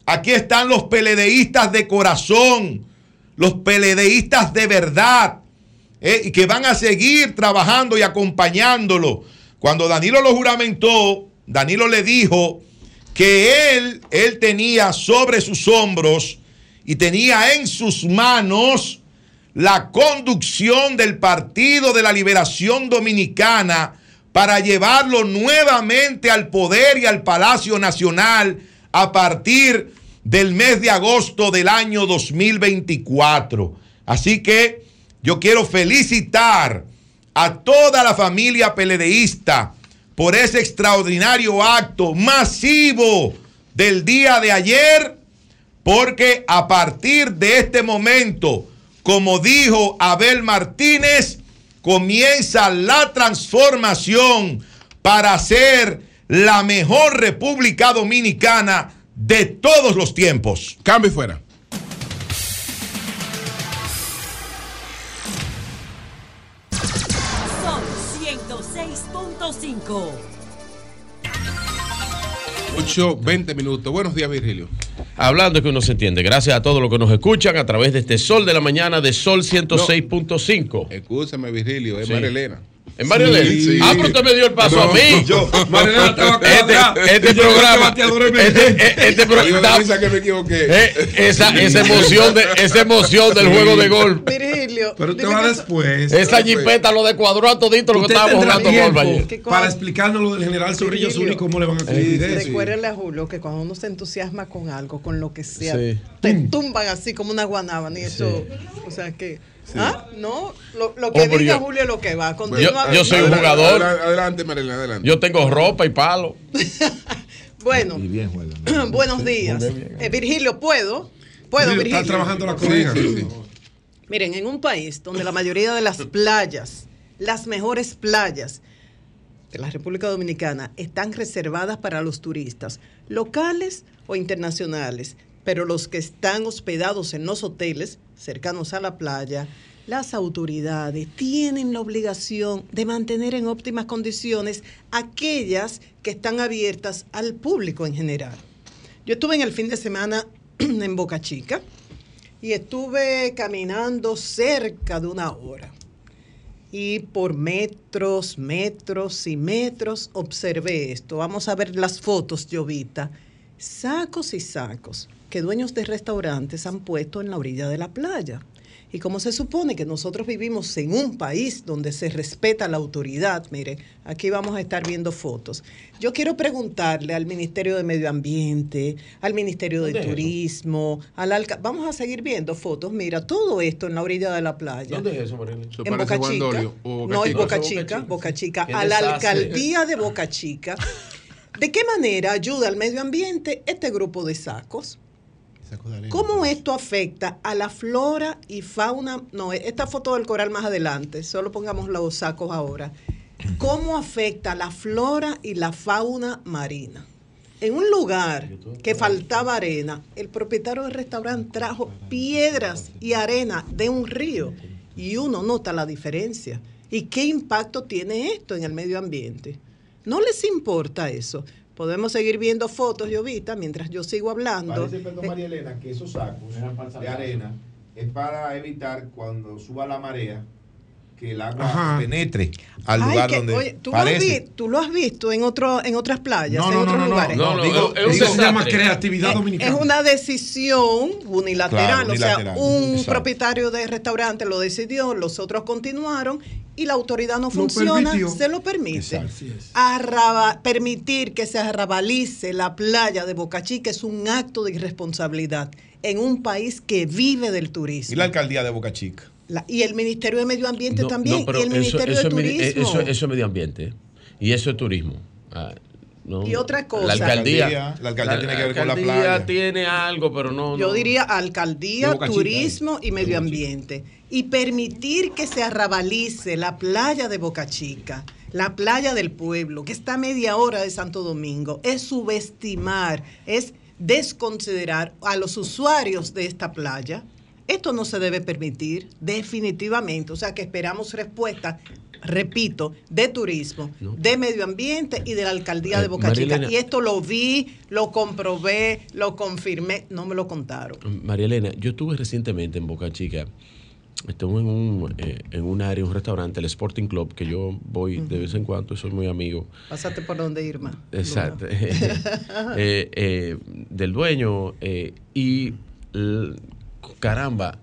aquí están los peledeístas de corazón, los peledeístas de verdad, eh, y que van a seguir trabajando y acompañándolo. Cuando Danilo lo juramentó, Danilo le dijo que él, él tenía sobre sus hombros y tenía en sus manos la conducción del Partido de la Liberación Dominicana para llevarlo nuevamente al poder y al Palacio Nacional a partir del mes de agosto del año 2024. Así que yo quiero felicitar a toda la familia peledeísta por ese extraordinario acto masivo del día de ayer, porque a partir de este momento, como dijo Abel Martínez, comienza la transformación para ser la mejor República Dominicana de todos los tiempos. Cambio fuera. Son 106.5. 8, 20 minutos. Buenos días, Virgilio. Hablando que uno se entiende. Gracias a todos los que nos escuchan a través de este Sol de la Mañana de Sol 106.5. Escúchame, Virgilio, es Sí. María Elena. ¿En María Elena? Sí. Ah, pero usted me dio el paso a No, mí. yo, María Elena estaba acá Este- atrás. este Y yo, programa- este- este- este pro- Digo, da- risa que me equivoqué. Eh, esa, esa emoción de, esa emoción del Sí. juego de gol. Virgilio. Pero usted dime va después. Esa jipeta lo descuadró a todito lo que estábamos jugando gol tiempo ayer. para explicarnos lo del general Zorrillo Virgilio, Zuli cómo le van a escribir eso. Recuérdele a Julio que cuando uno se entusiasma con algo, con lo que sea, Sí. te tumban así como una guanábana y eso, o sea que, ¿ah? No, lo, lo que diga yo- Julio es lo que va. Yo, Continúa. yo soy un jugador. Adelante, Marilena, adelante. Yo tengo ropa y palo. Bueno, bien buenos días. Eh, Virgilio, ¿puedo? ¿Puedo, Virgilio, Virgilio? está trabajando la colega. Miren, en un país donde la mayoría de las playas, las mejores playas de la República Dominicana están reservadas para los turistas, locales o internacionales, pero los que están hospedados en los hoteles cercanos a la playa, las autoridades tienen la obligación de mantener en óptimas condiciones aquellas que están abiertas al público en general. Yo estuve en el fin de semana en Boca Chica y estuve caminando cerca de una hora. Y por metros, metros y metros observé esto. Vamos a ver las fotos, Jovita. Sacos y sacos que dueños de restaurantes han puesto en la orilla de la playa. Y como se supone que nosotros vivimos en un país donde se respeta la autoridad, mire, aquí vamos a estar viendo fotos. Yo quiero preguntarle al Ministerio de Medio Ambiente, al Ministerio de. Turismo, al alca Vamos a seguir viendo fotos. Mira, todo esto en la orilla de la playa. ¿Dónde es eso? En Boca Chica. No, en Boca Chica, Boca Chica. A la alcaldía de Boca Chica. ¿De qué manera ayuda al medio ambiente este grupo de sacos? ¿Cómo esto afecta a la flora y fauna? No, esta foto del coral más adelante, solo pongamos los sacos ahora. ¿Cómo afecta a la flora y la fauna marina? En un lugar que faltaba arena, el propietario del restaurante trajo piedras y arena de un río y uno nota la diferencia. ¿Y qué impacto tiene esto en el medio ambiente? ¿No les importa eso? Podemos seguir viendo fotos, Llovita, mientras yo sigo hablando. Parece, perdón, María Elena, que esos sacos de arena es para evitar cuando suba la marea que el agua Ajá. penetre al Ay, lugar que- donde oye, ¿tú, lo has parece. vi- tú lo has visto en, otro, en otras playas, No, en no, otros no, no, lugares. no, no, digo- es digo, se llama creatividad Eh, dominicana. Es una decisión unilateral, Claro, o sea, un exacto. propietario de restaurante lo decidió, los otros continuaron y la autoridad no funciona, permitió. se lo permite. Arraba- permitir que se arrabalice la playa de Boca Chica es un acto de irresponsabilidad en un país que vive del turismo. Y la alcaldía de Boca Chica. La- y el Ministerio de Medio Ambiente No, también, no, pero y el eso- Ministerio eso de eh, Turismo. Eso, eso es medio ambiente. Y eso es turismo. Ah, no. Y otra cosa. La alcaldía. La alcaldía- la alcaldía tiene que ver con la alcaldía playa. tiene algo, pero no. Yo no. diría alcaldía, Boca Chica, turismo y medio ambiente. Y permitir que se arrabalice la playa de Boca Chica, la playa del pueblo, que está a media hora de Santo Domingo, es subestimar, es desconsiderar a los usuarios de esta playa. Esto no se debe permitir, definitivamente. O sea que esperamos respuestas, repito, de turismo, No. de medio ambiente y de la alcaldía Eh, de Boca Chica. Elena. Y esto lo vi, lo comprobé, lo confirmé, no me lo contaron. María Elena, yo estuve recientemente en Boca Chica. Estuve en un, eh, en un área, un restaurante, el Sporting Club, que yo voy de vez en cuando y soy muy amigo. Pásate por donde Irma. Exacto. Eh, eh, del dueño. y caramba,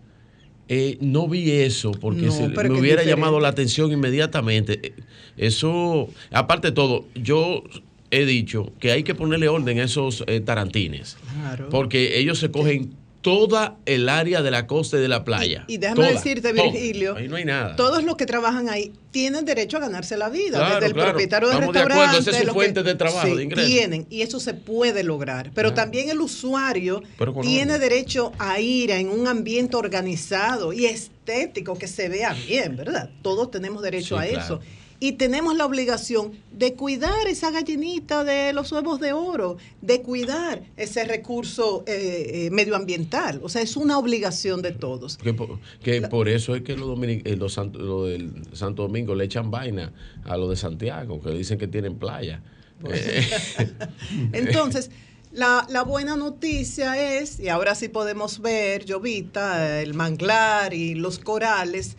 eh, no vi eso porque No, se- pero me hubiera diferente. llamado la atención inmediatamente. Eh, Eso, aparte de todo, yo he dicho que hay que ponerle orden a esos eh, tarantines. Claro. Porque ellos se cogen toda el área de la costa y de la playa. Y déjame Toda, decirte. Virgilio, Ahí no hay nada. todos los que trabajan ahí tienen derecho a ganarse la vida. Claro, desde el claro. propietario del Estamos de restaurante. acuerdo, esa es su los que- fuente de trabajo, Sí, de ingreso. Tienen, y eso se puede lograr. Pero también el usuario tiene derecho a ir en un ambiente organizado y estético que se vea bien, ¿verdad? Todos tenemos derecho Sí, a claro. eso. Y tenemos la obligación de cuidar esa gallinita de los huevos de oro, de cuidar ese recurso eh, eh, medioambiental. O sea, es una obligación de todos. Que, por, que por eso es que los, eh, los del Santo Domingo le echan vaina a los de Santiago, que dicen que tienen playa. Eh, Entonces, la, la buena noticia es, y ahora sí podemos ver, Llovita, el manglar y los corales,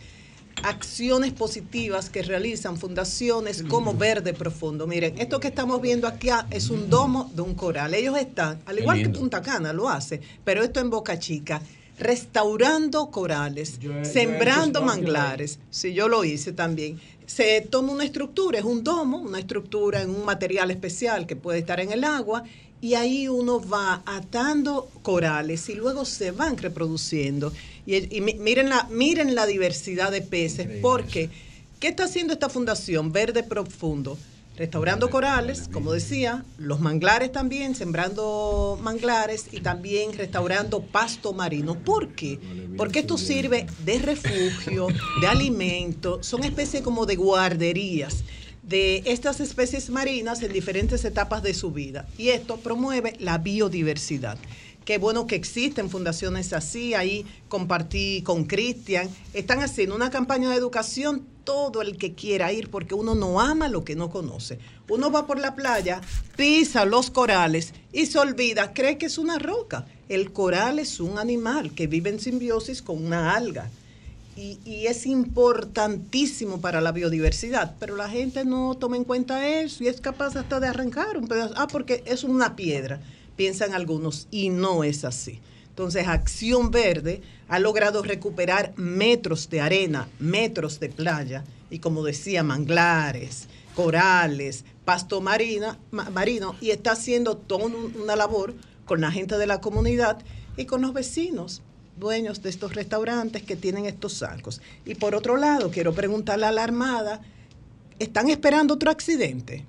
acciones positivas que realizan fundaciones como Verde Profundo. Miren, esto que estamos viendo aquí ah, es un domo de un coral. Ellos están, al igual que. Punta Cana lo hace, pero esto en Boca Chica, restaurando corales, Yo yo sembrando manglares. Sí, yo lo hice también. Se toma una estructura, es un domo, una estructura en un material especial que puede estar en el agua, y ahí uno va atando corales y luego se van reproduciendo. Y, y mi- miren, la, miren la diversidad de peces, porque ¿qué está haciendo esta fundación Verde Profundo? Restaurando corales, como decía, los manglares también, sembrando manglares y también restaurando pasto marino. ¿Por qué? Porque esto sirve de refugio, de alimento, son especies como de guarderías de estas especies marinas en diferentes etapas de su vida. Y esto promueve la biodiversidad. Qué bueno que existen fundaciones así. Ahí compartí con Cristian. Están haciendo una campaña de educación. Todo el que quiera ir, porque uno no ama lo que no conoce. Uno va por la playa, pisa los corales y se olvida, cree que es una roca. El coral es un animal que vive en simbiosis con una alga. Y, es importantísimo para la biodiversidad, pero la gente no toma en cuenta eso y es capaz hasta de arrancar un pedazo. Ah, porque es una piedra, piensan algunos, y no es así. Entonces, Acción Verde ha logrado recuperar metros de arena, metros de playa y, como decía, manglares, corales, pasto marina, ma- marino y está haciendo toda un- una labor con la gente de la comunidad y con los vecinos, dueños de estos restaurantes que tienen estos sacos. Y por otro lado, quiero preguntarle a la Armada, ¿están esperando otro accidente?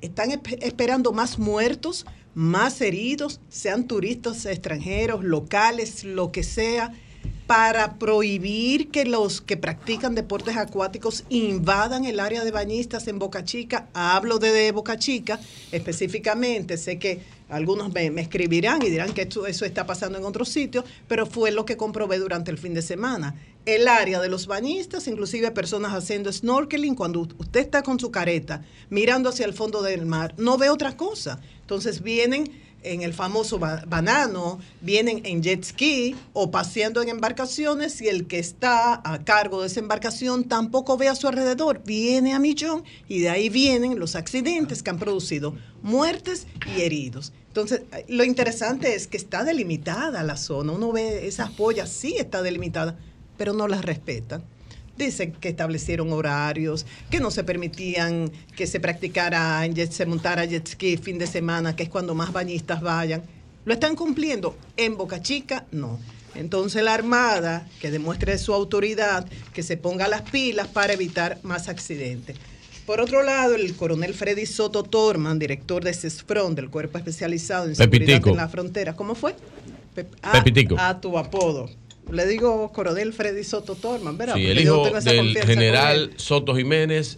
¿Están esp- esperando más muertos, más heridos, sean turistas extranjeros, locales, lo que sea, para prohibir que los que practican deportes acuáticos invadan el área de bañistas en Boca Chica? Hablo de, Boca Chica específicamente, sé que algunos me, escribirán y dirán que esto- eso está pasando en otros sitios, pero fue lo que comprobé durante el fin de semana. El área de los bañistas, inclusive personas haciendo snorkeling, cuando usted está con su careta mirando hacia el fondo del mar, no ve otra cosa. Entonces vienen en el famoso ba- banano, vienen en jet ski o paseando en embarcaciones y el que está a cargo de esa embarcación tampoco ve a su alrededor, viene a millón y de ahí vienen los accidentes que han producido muertes y heridos. Entonces, eh, lo interesante es que está delimitada la zona, uno ve esas boyas, sí está delimitada, pero no las respetan. Dicen que establecieron horarios, que no se permitían que se practicara, se montara jet ski fin de semana, que es cuando más bañistas vayan. ¿Lo están cumpliendo? En Boca Chica, no. Entonces la Armada, que demuestre su autoridad, que se ponga las pilas para evitar más accidentes. Por otro lado, el coronel Freddy Soto Torman, director de CESFRON, del Cuerpo Especializado en Seguridad Pepitico. en la Frontera. ¿Cómo fue? Pep- ah, Pepitico. A tu apodo. Le digo coronel Freddy Soto Torman, ¿verdad? Sí, Porque el yo hijo tengo esa del general él. Soto Jiménez,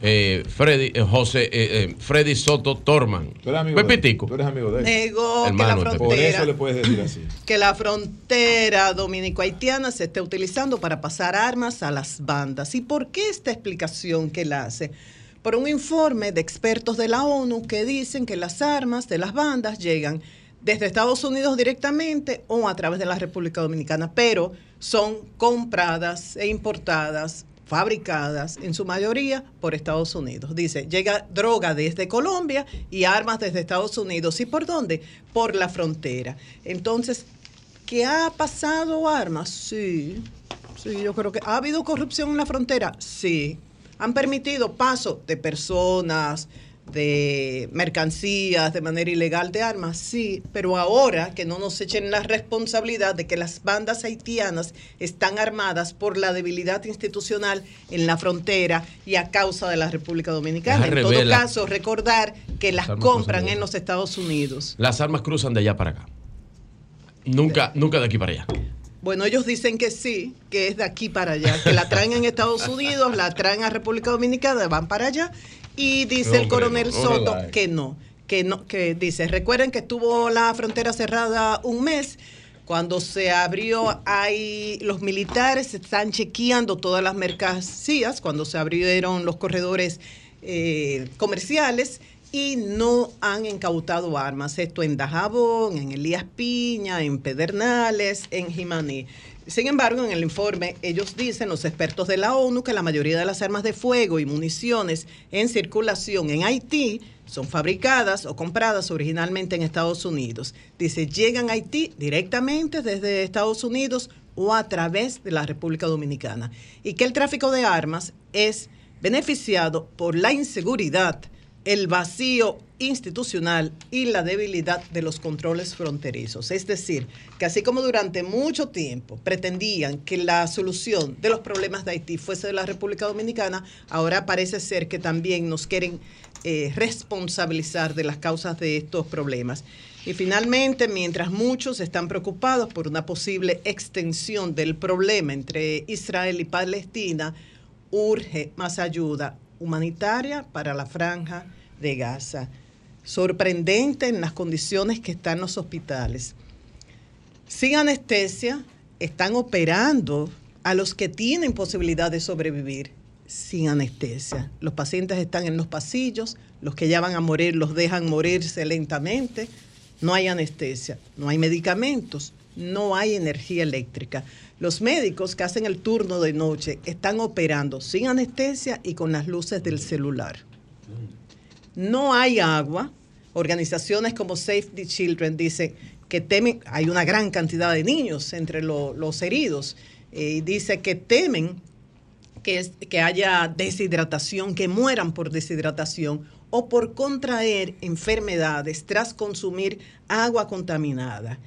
eh, Freddy, eh, José, eh, eh, Freddy Soto Torman. Pepitico. Tú eres amigo de él. Negó que Hermano, la te- Por frontera, eso le puedes decir así. que la frontera dominico-haitiana se esté utilizando para pasar armas a las bandas. ¿Y por qué esta explicación que él hace? Por un informe de expertos de la ONU que dicen que las armas de las bandas llegan desde Estados Unidos directamente o a través de la República Dominicana, pero son compradas e importadas, fabricadas en su mayoría por Estados Unidos. Dice, llega droga desde Colombia y armas desde Estados Unidos. ¿Y por dónde? Por la frontera. Entonces, ¿qué ha pasado armas? Sí, sí, yo creo que ha habido corrupción en la frontera. Sí, han permitido paso de personas, de mercancías de manera ilegal de armas, sí, pero ahora que no nos echen la responsabilidad de que las bandas haitianas están armadas por la debilidad institucional en la frontera y a causa de la República Dominicana. En todo caso, recordar que las compran en los Estados Unidos. Las armas cruzan de allá para acá. Nunca, nunca de aquí para allá. Bueno, ellos dicen que sí, que es de aquí para allá, que la traen en Estados Unidos, la traen a República Dominicana, van para allá y dice el coronel no Soto que no, que no, que dice, recuerden que estuvo la frontera cerrada un mes. Cuando se abrió, hay los militares están chequeando todas las mercancías, cuando se abrieron los corredores eh, comerciales y no han incautado armas. Esto en Dajabón, en Elías Piña, en Pedernales, en Jimaní. Sin embargo, en el informe ellos dicen, los expertos de la ONU, que la mayoría de las armas de fuego y municiones en circulación en Haití son fabricadas o compradas originalmente en Estados Unidos. Dice, llegan a Haití directamente desde Estados Unidos o a través de la República Dominicana. Y que el tráfico de armas es beneficiado por la inseguridad, el vacío institucional y la debilidad de los controles fronterizos. Es decir, que así como durante mucho tiempo pretendían que la solución de los problemas de Haití fuese de la República Dominicana, ahora parece ser que también nos quieren eh, responsabilizar de las causas de estos problemas. Y finalmente, mientras muchos están preocupados por una posible extensión del problema entre Israel y Palestina, urge más ayuda humanitaria para la franja de Gaza. Sorprendente en las condiciones que están los hospitales. Sin anestesia, están operando a los que tienen posibilidad de sobrevivir sin anestesia. Los pacientes están en los pasillos, los que ya van a morir los dejan morirse lentamente. No hay anestesia, no hay medicamentos, no hay energía eléctrica. Los médicos que hacen el turno de noche están operando sin anestesia y con las luces del celular. No hay agua. Organizaciones como Save the Children dicen que temen, hay una gran cantidad de niños entre lo- los heridos, eh, y dice que temen que, que haya deshidratación, que mueran por deshidratación o por contraer enfermedades tras consumir agua contaminada.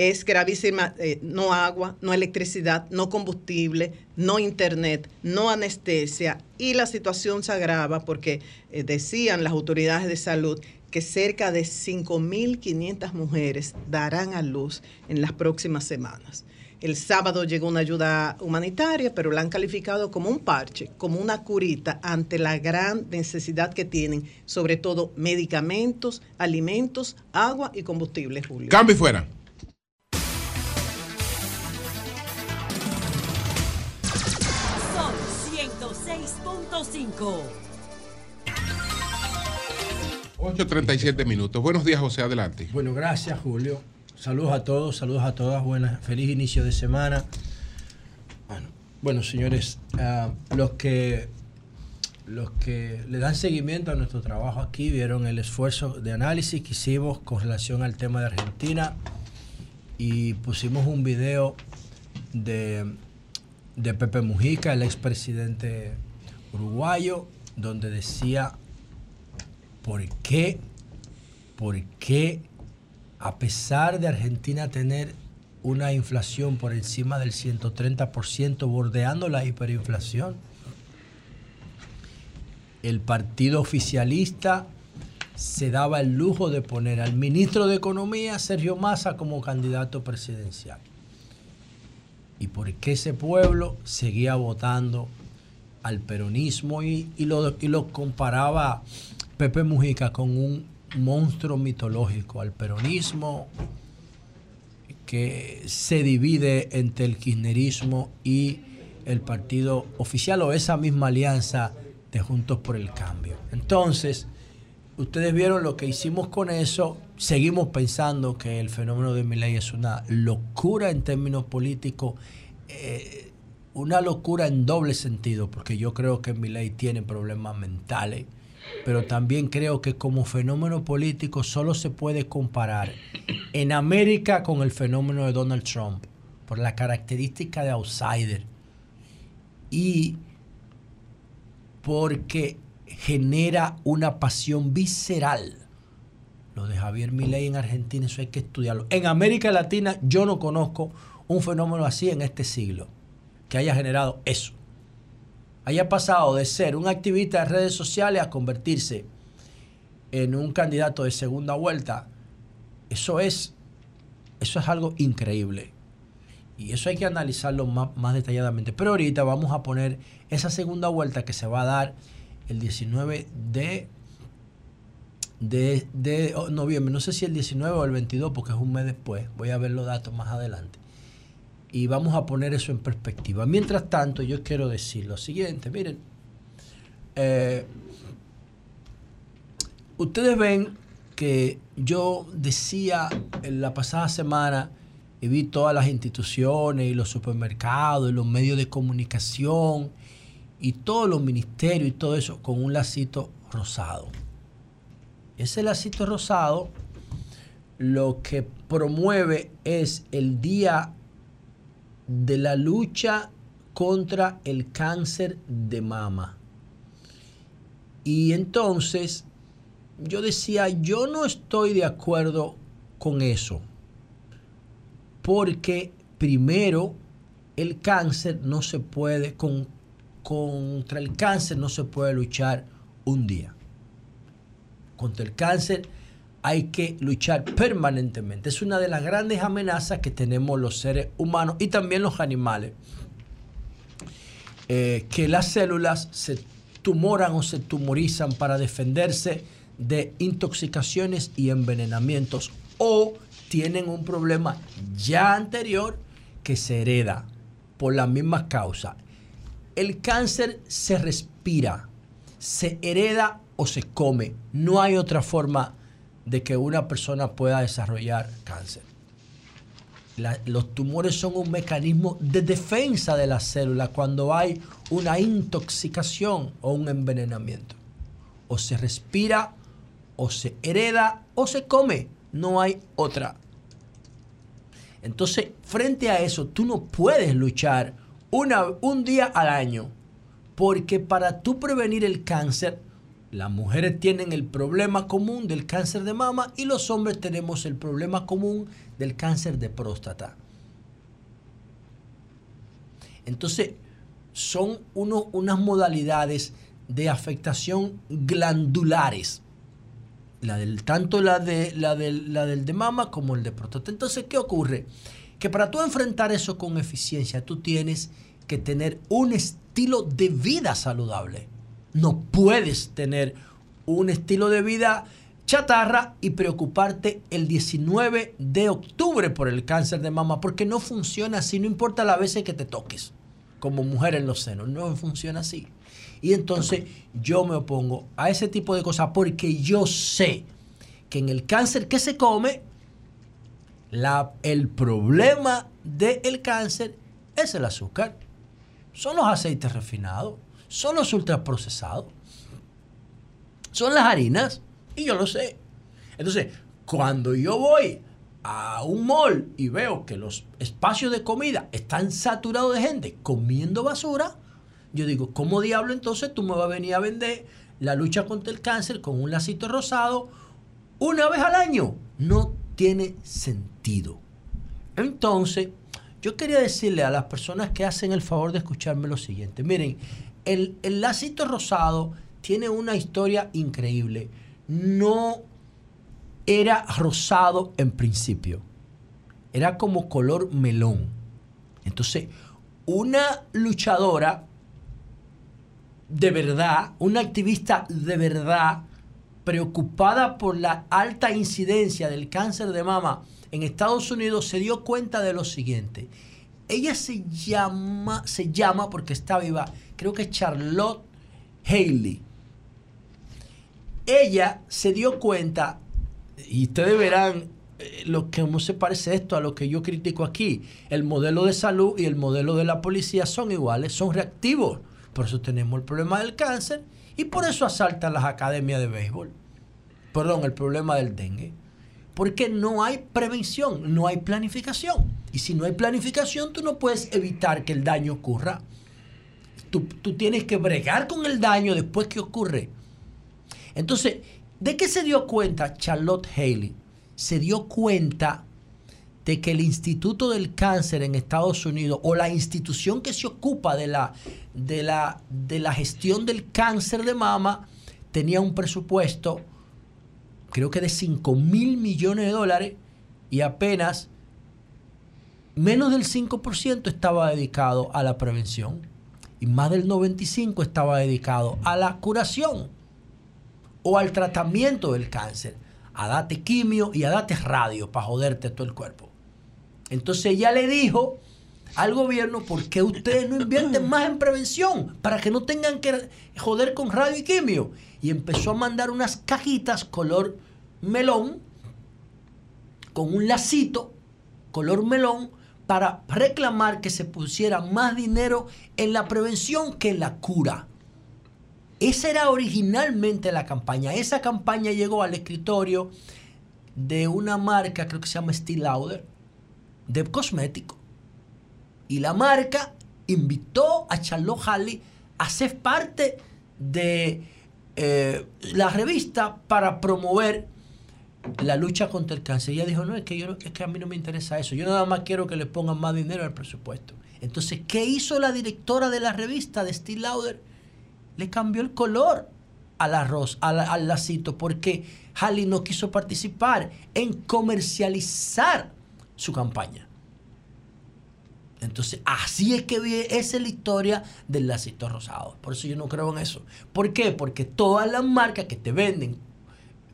Es gravísima, eh, no agua, no electricidad, no combustible, no internet, no anestesia y la situación se agrava porque eh, decían las autoridades de salud que cerca de 5.500 mujeres darán a luz en las próximas semanas. El sábado llegó una ayuda humanitaria, pero la han calificado como un parche, como una curita ante la gran necesidad que tienen, sobre todo medicamentos, alimentos, agua y combustible, Julio. Cambio fuera. 8.37 minutos. Buenos días, José. Adelante. Bueno, gracias Julio. Saludos a todos, saludos a todas, buenas, feliz inicio de semana. Bueno, bueno señores, ah, los que los que le dan seguimiento a nuestro trabajo aquí vieron el esfuerzo de análisis que hicimos con relación al tema de Argentina y pusimos un video de, de Pepe Mujica, el expresidente uruguayo, donde decía por qué, por qué a pesar de Argentina tener una inflación por encima del 130%, bordeando la hiperinflación, el partido oficialista se daba el lujo de poner al ministro de Economía, Sergio Massa, como candidato presidencial. Y por qué ese pueblo seguía votando al peronismo y, y lo, y lo comparaba Pepe Mujica con un monstruo mitológico, al peronismo que se divide entre el kirchnerismo y el partido oficial o esa misma alianza de Juntos por el Cambio. Entonces, ustedes vieron lo que hicimos con eso. Seguimos pensando que el fenómeno de Milei es una locura en términos políticos, eh, una locura en doble sentido, porque yo creo que Milei tiene problemas mentales, pero también creo que como fenómeno político solo se puede comparar en América con el fenómeno de Donald Trump, por la característica de outsider y porque genera una pasión visceral. Lo de Javier Milei en Argentina, eso hay que estudiarlo. En América Latina yo no conozco un fenómeno así en este siglo, que haya generado eso. Haya pasado de ser un activista de redes sociales a convertirse en un candidato de segunda vuelta. Eso es, eso es algo increíble. Y eso hay que analizarlo más, más detalladamente. Pero ahorita vamos a poner esa segunda vuelta que se va a dar el 19 de, de, de oh, noviembre. No sé si el 19 o el 22 porque es un mes después. Voy a ver los datos más adelante. Y vamos a poner eso en perspectiva. Mientras tanto, yo quiero decir lo siguiente. Miren, eh, ustedes ven que yo decía en la pasada semana y vi todas las instituciones y los supermercados y los medios de comunicación y todos los ministerios y todo eso con un lacito rosado. Ese lacito rosado lo que promueve es el día de la lucha contra el cáncer de mama. Y entonces yo decía, yo no estoy de acuerdo con eso porque primero el cáncer no se puede, con, contra el cáncer no se puede luchar un día. Contra el cáncer hay que luchar permanentemente. Es una de las grandes amenazas que tenemos los seres humanos y también los animales. Eh, que las células se tumoran o se tumorizan para defenderse de intoxicaciones y envenenamientos o tienen un problema ya anterior que se hereda por la misma causa. El cáncer se respira, se hereda o se come. No hay otra forma de que una persona pueda desarrollar cáncer. Los tumores son un mecanismo de defensa de la célula cuando hay una intoxicación o un envenenamiento. O se respira, o se hereda, o se come. No hay otra Entonces, frente a eso, tú no puedes luchar una, un día al año, porque para tú prevenir el cáncer, las mujeres tienen el problema común del cáncer de mama y los hombres tenemos el problema común del cáncer de próstata. Entonces, son unas modalidades de afectación glandulares. Tanto la, de, la, del, la del de mama como el de próstata. Entonces, ¿qué ocurre? Que para tú enfrentar eso con eficiencia, tú tienes que tener un estilo de vida saludable. No puedes tener un estilo de vida chatarra y preocuparte el 19 de octubre por el cáncer de mama, porque no funciona así, no importa las veces que te toques como mujer en los senos, no funciona así. Y entonces yo me opongo a ese tipo de cosas porque yo sé que en el cáncer que se come, el problema del cáncer es el azúcar, son los aceites refinados, son los ultraprocesados, son las harinas, y yo lo sé. Entonces, cuando yo voy a un mall y veo que los espacios de comida están saturados de gente comiendo basura, yo digo, ¿cómo diablo entonces tú me vas a venir a vender la lucha contra el cáncer con un lacito rosado una vez al año? No tiene sentido. Entonces, yo quería decirle a las personas que hacen el favor de escucharme lo siguiente. Miren, el, lacito rosado tiene una historia increíble. No era rosado en principio. Era como color melón. Entonces, una luchadora de verdad, una activista de verdad, preocupada por la alta incidencia del cáncer de mama en Estados Unidos, se dio cuenta de lo siguiente. Ella se llama, se llama porque está viva, creo que es Charlotte Haley. Ella se dio cuenta, y ustedes verán eh, lo que cómo se parece esto a lo que yo critico aquí. El modelo de salud y el modelo de la policía son iguales, son reactivos. Por eso tenemos el problema del cáncer y por eso asaltan las academias de béisbol. Perdón, el problema del dengue. Porque no hay prevención, no hay planificación. Y si no hay planificación, tú no puedes evitar que el daño ocurra. Tú, tienes que bregar con el daño después que ocurre. Entonces, ¿de qué se dio cuenta Charlotte Haley? Se dio cuenta de que el Instituto del Cáncer en Estados Unidos o la institución que se ocupa de la, de la, de la gestión del cáncer de mama tenía un presupuesto, creo que de 5 mil millones de dólares y apenas menos del 5% estaba dedicado a la prevención y más del 95% estaba dedicado a la curación o al tratamiento del cáncer, a date quimio y a date radio para joderte todo el cuerpo. Entonces ella le dijo al gobierno, ¿por qué ustedes no invierten más en prevención? Para que no tengan que joder con radio y quimio. Y empezó a mandar unas cajitas color melón, con un lacito color melón, para reclamar que se pusiera más dinero en la prevención que en la cura. Esa era originalmente la campaña. Esa campaña llegó al escritorio de una marca, creo que se llama Steel Lauder, de cosmético. Y la marca invitó a Charlotte Halley a ser parte de eh, la revista para promover la lucha contra el cáncer. Ella dijo, no, es que, yo, es que a mí no me interesa eso. Yo nada más quiero que le pongan más dinero al presupuesto. Entonces, ¿qué hizo la directora de la revista de Steel Lauder? Le cambió el color al arroz, al, lacito, porque Halley no quiso participar en comercializar su campaña. Entonces, así es que vi- esa es la historia del lacito rosado. Por eso yo no creo en eso. ¿Por qué? Porque todas las marcas que te venden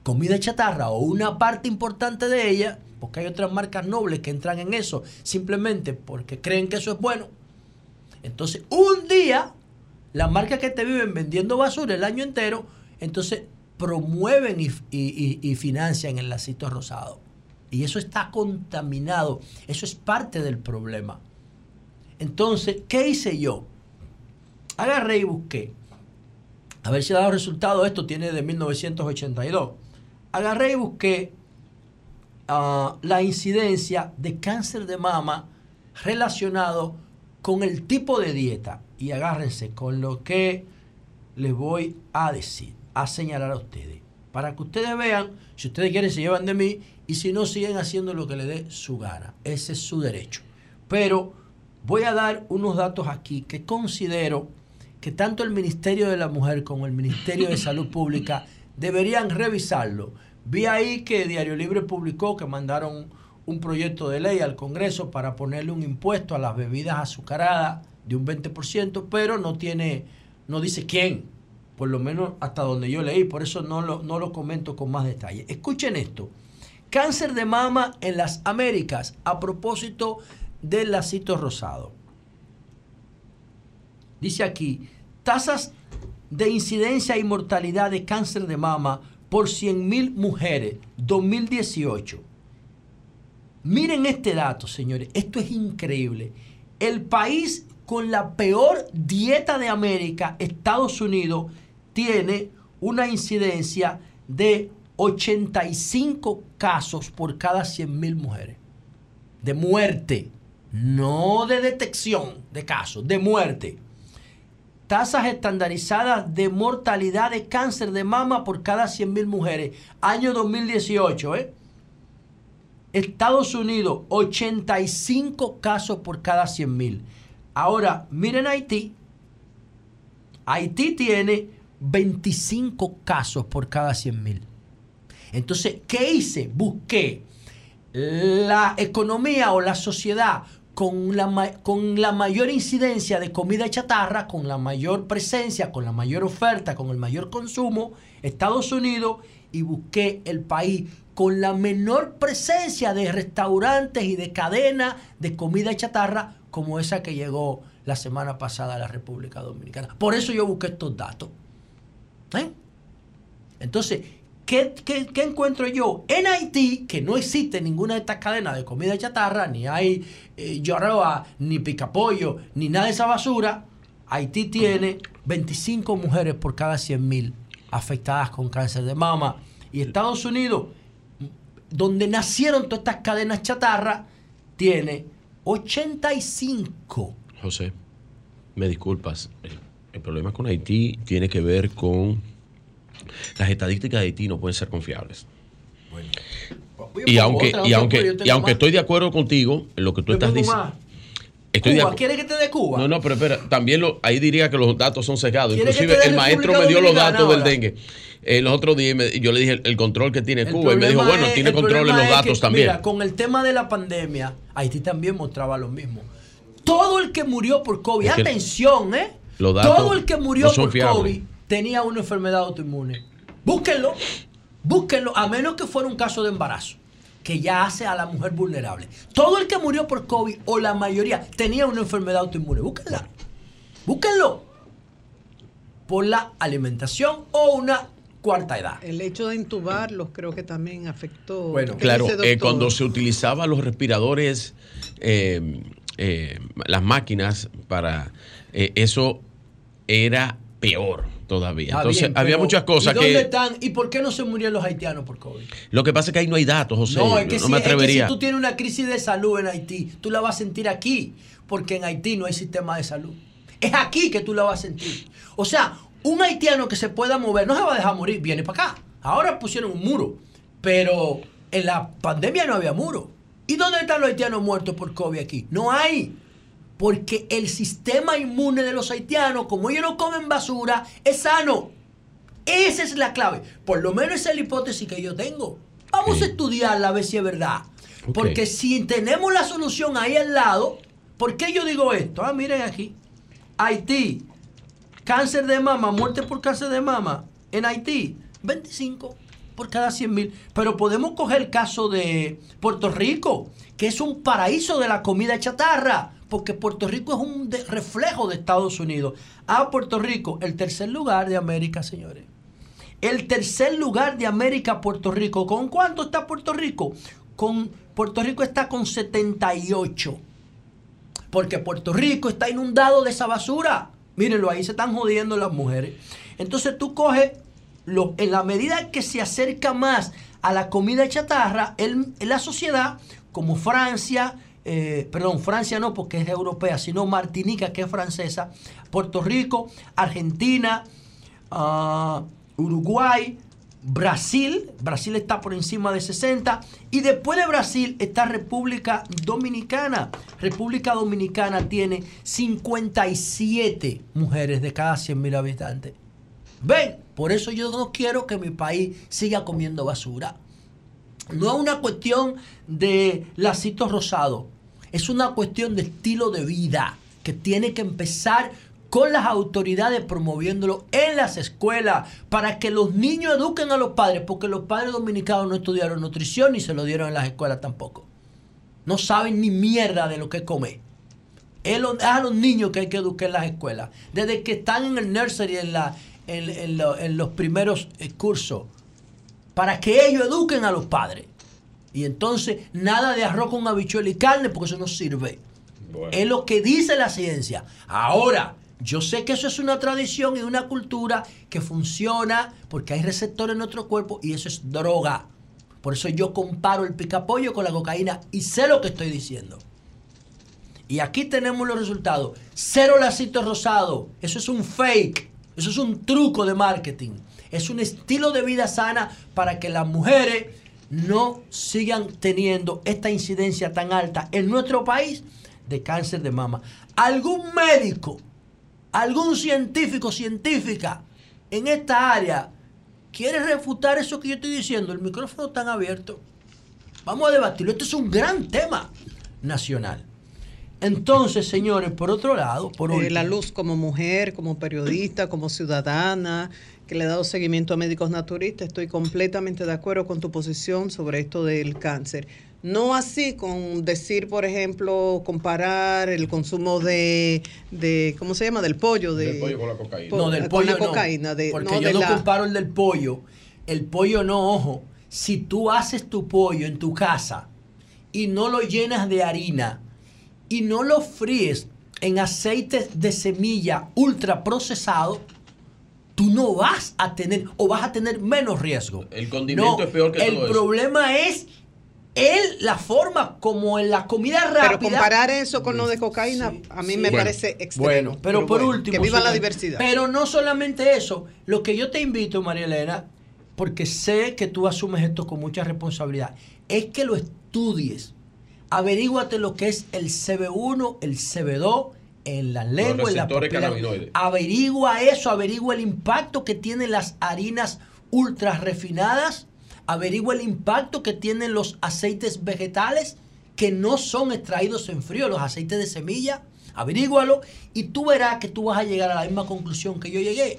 comida chatarra o una parte importante de ella, porque hay otras marcas nobles que entran en eso simplemente porque creen que eso es bueno. Entonces, un día, las marcas que te viven vendiendo basura el año entero, entonces promueven y, financian el lacito rosado. Y eso está contaminado. Eso es parte del problema. Entonces, ¿qué hice yo? Agarré y busqué. A ver si ha dado resultado. Esto tiene de 1982. Agarré y busqué ah, la incidencia de cáncer de mama relacionado con el tipo de dieta. Y agárrense con lo que les voy a decir, a señalar a ustedes. Para que ustedes vean, si ustedes quieren se llevan de mí y si no siguen haciendo lo que les dé su gana. Ese es su derecho. Pero voy a dar unos datos aquí que considero que tanto el Ministerio de la Mujer como el Ministerio de Salud Pública deberían revisarlo. Vi ahí que Diario Libre publicó que mandaron un proyecto de ley al Congreso para ponerle un impuesto a las bebidas azucaradas de un 20%, pero no tiene, no dice quién, por lo menos hasta donde yo leí, por eso no lo, no lo comento con más detalle. Escuchen esto. Cáncer de mama en las Américas a propósito del lacito rosado. Dice aquí, tasas de incidencia y mortalidad de cáncer de mama por 100.000 mujeres, 2018. Miren este dato, señores, esto es increíble. El país con la peor dieta de América, Estados Unidos, tiene una incidencia de 85 casos por cada 100.000 mujeres. De muerte, no de detección de casos, de muerte tasas estandarizadas de mortalidad de cáncer de mama por cada 100.000 mujeres. Año 2018, ¿eh? Estados Unidos, 85 casos por cada 100.000. Ahora, miren Haití. Haití tiene 25 casos por cada 100.000. Entonces, ¿qué hice? Busqué la economía o la sociedad con la, con la mayor incidencia de comida chatarra, con la mayor presencia, con la mayor oferta, con el mayor consumo, Estados Unidos, y busqué el país con la menor presencia de restaurantes y de cadenas de comida chatarra como esa que llegó la semana pasada a la República Dominicana. Por eso yo busqué estos datos. ¿Eh? Entonces, ¿Qué, encuentro yo? En Haití, que no existe ninguna de estas cadenas de comida chatarra, ni hay eh, lloroa, ni picapollo, ni nada de esa basura, Haití tiene 25 mujeres por cada 100 mil afectadas con cáncer de mama. Y Estados Unidos, donde nacieron todas estas cadenas chatarra, tiene 85. José, me disculpas. el problema con Haití tiene que ver con las estadísticas de Haití no pueden ser confiables. Y aunque, y aunque, y aunque estoy de acuerdo contigo en lo que tú estás diciendo. Cuba, ¿quiere que te dé Cuba? No, no, pero espera, también lo, ahí diría que los datos son cegados. Inclusive el maestro me dio los datos del dengue. Eh, los otros días yo le dije el, control que tiene Cuba y me dijo, bueno, tiene control en los datos también. Mira, con el tema de la pandemia, Haití también mostraba lo mismo. Todo el que murió por COVID, atención, ¿eh? Todo el que murió por COVID tenía una enfermedad autoinmune. Búsquenlo, búsquenlo, a menos que fuera un caso de embarazo, que ya hace a la mujer vulnerable. Todo el que murió por COVID, o la mayoría, tenía una enfermedad autoinmune. Búsquenla, búsquenlo. Por la alimentación o una cuarta edad. El hecho de intubarlos creo que también afectó. Bueno, claro, eh, cuando se utilizaban los respiradores, eh, eh, las máquinas para eso era peor todavía. Entonces, había muchas cosas ¿y dónde que. están? ¿Y por qué no se murieron los haitianos por COVID? Lo que pasa es que ahí no hay datos, José. No, es que, si, me atrevería. Es que si tú tienes una crisis de salud en Haití, tú la vas a sentir aquí, porque en Haití no hay sistema de salud. Es aquí que tú la vas a sentir. O sea, un haitiano que se pueda mover no se va a dejar morir, viene para acá. Ahora pusieron un muro, pero en la pandemia no había muro. ¿Y dónde están los haitianos muertos por COVID aquí? No hay. Porque el sistema inmune de los haitianos, como ellos no comen basura, es sano. Esa es la clave. Por lo menos esa es la hipótesis que yo tengo. Vamos a estudiarla a ver si es verdad. Porque si tenemos la solución ahí al lado, ¿por qué yo digo esto? Ah, miren aquí. Haití, cáncer de mama, muerte por cáncer de mama. En Haití, 25 por cada 100 mil. Pero podemos coger el caso de Puerto Rico, que es un paraíso de la comida chatarra porque Puerto Rico es un reflejo de Estados Unidos. A Puerto Rico, el tercer lugar de América, señores. El tercer lugar de América, Puerto Rico. ¿Con cuánto está Puerto Rico? Con Puerto Rico está con 78. Porque Puerto Rico está inundado de esa basura. Mírenlo, ahí se están jodiendo las mujeres. Entonces tú coges, lo, en la medida que se acerca más a la comida chatarra la sociedad como Francia, eh, perdón, Francia no porque es europea, sino Martinica que es francesa, Puerto Rico, Argentina, ah, Uruguay, Brasil, Brasil está por encima de 60 y después de Brasil está República Dominicana. República Dominicana tiene 57 mujeres de cada 100 mil habitantes. Ven, por eso yo no quiero que mi país siga comiendo basura. No es una cuestión de lacito rosado, es una cuestión de estilo de vida que tiene que empezar con las autoridades promoviéndolo en las escuelas para que los niños eduquen a los padres, porque los padres dominicanos no estudiaron nutrición ni se lo dieron en las escuelas tampoco. No saben ni mierda de lo que comer. Es a los niños que hay que educar en las escuelas. Desde que están en el nursery, en, la, en, en los primeros eh, cursos, para que ellos eduquen a los padres. Y entonces, nada de arroz con habichuela y carne, porque eso no sirve. Es lo que dice la ciencia. Ahora, yo sé que eso es una tradición y una cultura que funciona porque hay receptores en nuestro cuerpo y eso es droga. Por eso yo comparo el picapollo con la cocaína y sé lo que estoy diciendo. Y aquí tenemos los resultados. Cero lacito rosado. Eso es un fake. Eso es un truco de marketing. Es un estilo de vida sana para que las mujeres no sigan teniendo esta incidencia tan alta en nuestro país de cáncer de mama. ¿Algún médico, algún científico, científica en esta área quiere refutar eso que yo estoy diciendo? El micrófono está abierto. Vamos a debatirlo. Esto es un gran tema nacional. Entonces, señores, por otro lado, por Eh, la luz como mujer, como periodista, como ciudadana, que le he dado seguimiento a médicos naturistas, estoy completamente de acuerdo con tu posición sobre esto del cáncer. No así con decir, por ejemplo, comparar el consumo de, de ¿cómo se llama? Del pollo. De, Del pollo con la cocaína. po- no, del con pollo la no, cocaína. de, porque no, yo de no la- comparo el del pollo. El pollo no, ojo. Si tú haces tu pollo en tu casa y no lo llenas de harina y no lo fríes en aceite de semilla ultra procesado, tú no vas a tener o vas a tener menos riesgo. El condimento No, es peor que el todo eso. problema es el, la forma como en la comida rápida. Pero comparar eso con lo de cocaína, a mí me Bueno, parece extremo. Bueno, pero, por bueno, último. Que viva la diversidad. Pero no solamente eso. Lo que yo te invito, María Elena, porque sé que tú asumes esto con mucha responsabilidad, es que lo estudies. Averíguate lo que es el CB1, el CB2 en la lengua, en la papila. Averigua eso, averigua el impacto que tienen las harinas ultra refinadas, averigua el impacto que tienen los aceites vegetales que no son extraídos en frío, los aceites de semilla, averígualo y tú verás que tú vas a llegar a la misma conclusión que yo llegué.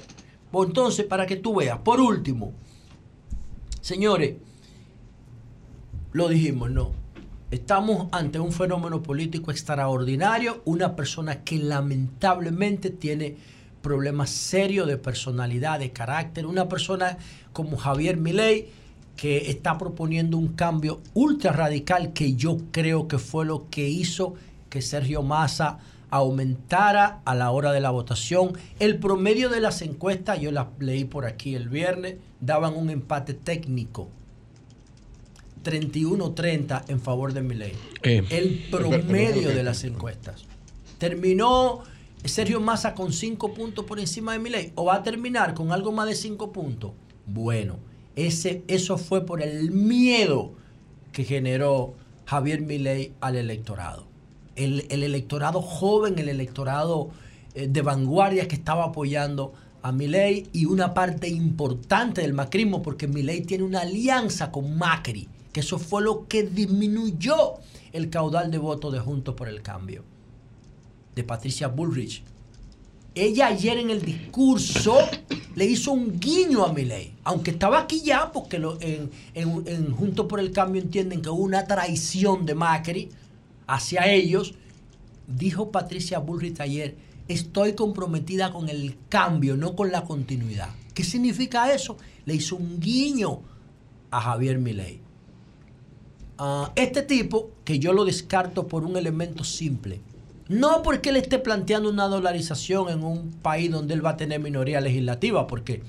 Pues entonces, para que tú veas, por último, señores, lo dijimos, no. Estamos ante un fenómeno político extraordinario, una persona que lamentablemente tiene problemas serios de personalidad, de carácter, una persona como Javier Milei que está proponiendo un cambio ultra radical que yo creo que fue lo que hizo que Sergio Massa aumentara a la hora de la votación. El promedio de las encuestas, yo las leí por aquí el viernes, daban un empate técnico 31-30 en favor de Milei. Eh, el promedio de las encuestas. Terminó Sergio Massa con 5 puntos por encima de Milei o va a terminar con algo más de 5 puntos. Bueno, ese, eso fue por el miedo que generó Javier Milei al electorado. El, el electorado joven, el electorado eh, de vanguardia que estaba apoyando a Milei y una parte importante del macrismo, porque Milei tiene una alianza con Macri, que eso fue lo que disminuyó el caudal de votos de Juntos por el Cambio, de Patricia Bullrich. Ella ayer en el discurso le hizo un guiño a Milei, aunque estaba aquí ya, porque lo- en, en- Juntos por el Cambio entienden que hubo una traición de Macri hacia ellos, dijo Patricia Bullrich ayer, estoy comprometida con el cambio, no con la continuidad. ¿Qué significa eso? Le hizo un guiño a Javier Milei. Ah, este tipo, que yo lo descarto por un elemento simple, no porque él esté planteando una dolarización en un país donde él va a tener minoría legislativa, porque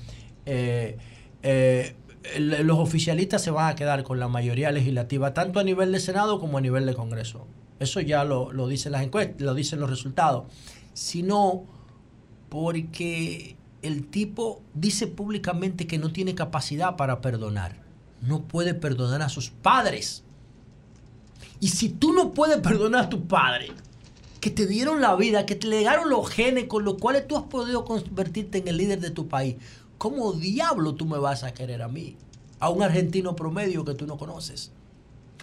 eh, eh, los oficialistas se van a quedar con la mayoría legislativa, tanto a nivel de Senado como a nivel de Congreso. Eso ya lo, lo dicen las encuestas, lo dicen los resultados. Sino porque el tipo dice públicamente que no tiene capacidad para perdonar. No puede perdonar a sus padres. Y si tú no puedes perdonar a tus padres, que te dieron la vida, que te legaron los genes con los cuales tú has podido convertirte en el líder de tu país, ¿cómo diablo tú me vas a querer a mí? A un argentino promedio que tú no conoces.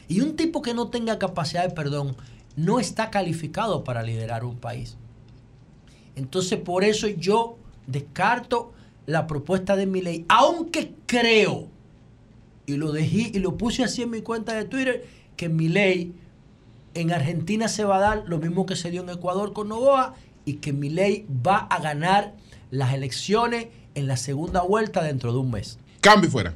Y un tipo que no tenga capacidad de perdón no está calificado para liderar un país. Entonces, por eso yo descarto la propuesta de mi ley, aunque creo, y lo dejé y lo puse así en mi cuenta de Twitter, que mi ley en Argentina se va a dar lo mismo que se dio en Ecuador con Novoa y que mi ley va a ganar las elecciones en la segunda vuelta dentro de un mes. Cambio fuera.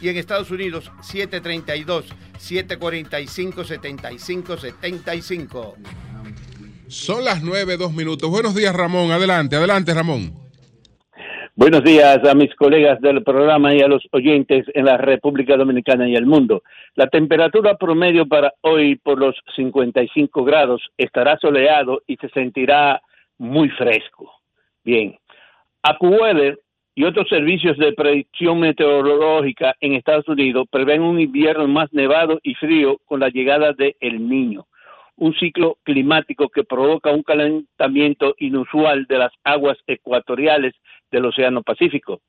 y en Estados Unidos 732-745-7575. Son las nueve, dos minutos. Buenos días, Ramón. Adelante, adelante, Ramón. Buenos días a mis colegas del programa y a los oyentes en la República Dominicana y el mundo. La temperatura promedio para hoy por los 55 grados estará soleado y se sentirá muy fresco. Bien, AccuWeather y otros servicios de predicción meteorológica en Estados Unidos prevén un invierno más nevado y frío con la llegada de El Niño, un ciclo climático que provoca un calentamiento inusual de las aguas ecuatoriales del Océano Pacífico.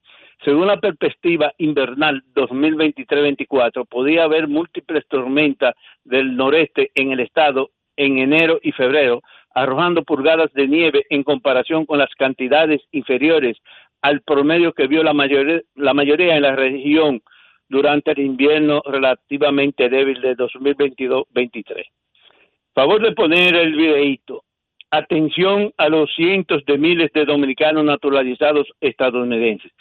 Según la perspectiva invernal 2023-24, podía haber múltiples tormentas del noreste en el estado en enero y febrero, arrojando pulgadas de nieve en comparación con las cantidades inferiores al promedio que vio la mayoría, la mayoría en la región durante el invierno relativamente débil de 2022-23. Favor de poner el videíto. Atención a los cientos de miles de dominicanos naturalizados estadounidenses.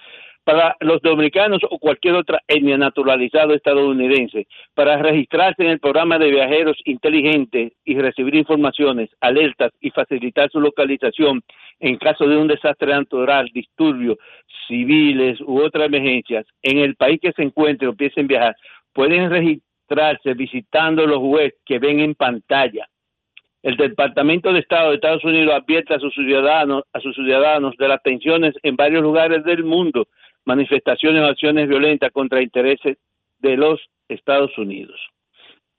Para los dominicanos o cualquier otra etnia naturalizada estadounidense, para registrarse en el programa de viajeros inteligentes y recibir informaciones, alertas y facilitar su localización en caso de un desastre natural, disturbios civiles u otras emergencias, en el país que se encuentren o empiecen a viajar, pueden registrarse visitando los webs que ven en pantalla. El Departamento de Estado de Estados Unidos advierte a sus ciudadanos, a sus ciudadanos de las tensiones en varios lugares del mundo, manifestaciones o acciones violentas contra intereses de los Estados Unidos.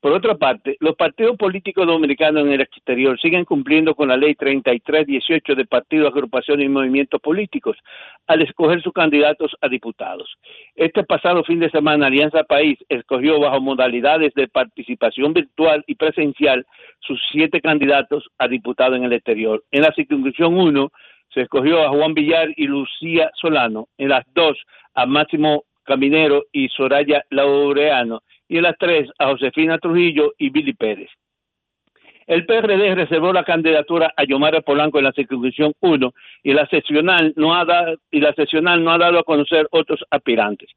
Por otra parte, los partidos políticos dominicanos en el exterior siguen cumpliendo con la ley 3318 de partidos, agrupaciones y movimientos políticos al escoger sus candidatos a diputados. Este pasado fin de semana, Alianza País escogió bajo modalidades de participación virtual y presencial sus siete candidatos a diputado en el exterior. En la circunscripción 1 se escogió a Juan Villar y Lucía Solano, en las dos a Máximo Caminero y Soraya Laureano, y en las tres a Josefina Trujillo y Billy Pérez. El PRD reservó la candidatura a Yomara Polanco en la circunscripción 1 y la seccional no ha dado, y la seccional no ha dado a conocer otros aspirantes.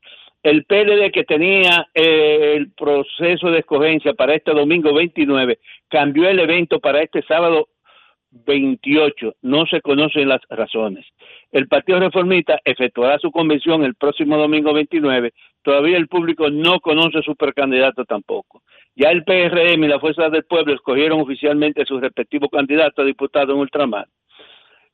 El PLD que tenía eh, el proceso de escogencia para este domingo 29 cambió el evento para este sábado 28. No se conocen las razones. El Partido Reformista efectuará su convención el próximo domingo 29. Todavía el público no conoce su precandidato tampoco. Ya el PRM y la Fuerza del Pueblo escogieron oficialmente sus respectivos candidatos a diputados en ultramar.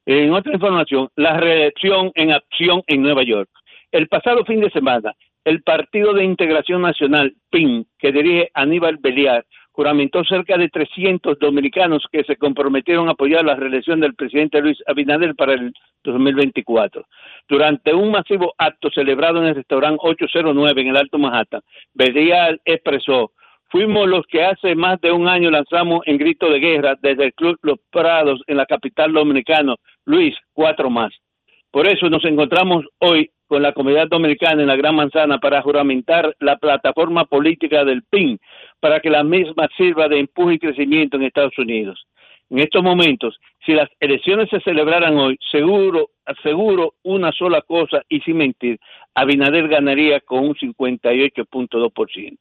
En otra información, la reelección en acción en Nueva York. El pasado fin de semana, el Partido de Integración Nacional, PIN, que dirige Aníbal Beliar, juramentó cerca de 300 dominicanos que se comprometieron a apoyar la reelección del presidente Luis Abinader para el 2024. Durante un masivo acto celebrado en el restaurante 809 en el Alto Manhattan, Bedial expresó, fuimos los que hace más de un año lanzamos en grito de guerra desde el Club Los Prados en la capital dominicana, Luis, cuatro más. Por eso nos encontramos hoy con la comunidad dominicana en la Gran Manzana para juramentar la plataforma política del PIN para que la misma sirva de empuje y crecimiento en Estados Unidos. En estos momentos, si las elecciones se celebraran hoy, seguro, aseguro una sola cosa y sin mentir, Abinader ganaría con un 58.2%.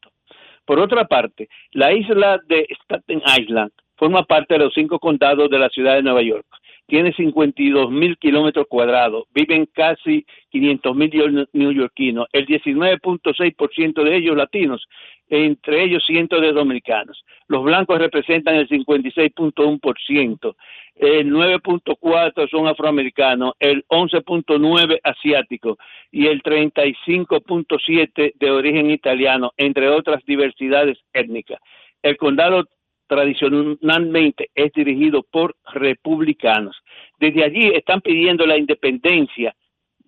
Por otra parte, la isla de Staten Island forma parte de los cinco condados de la ciudad de Nueva York tiene 52 mil kilómetros cuadrados, viven casi 500 mil neoyorquinos, el 19.6% de ellos latinos, entre ellos cientos de dominicanos. Los blancos representan el 56.1%, el 9.4% son afroamericanos, el 11.9% asiáticos y el 35.7% de origen italiano, entre otras diversidades étnicas. El condado tradicionalmente es dirigido por republicanos. Desde allí están pidiendo la independencia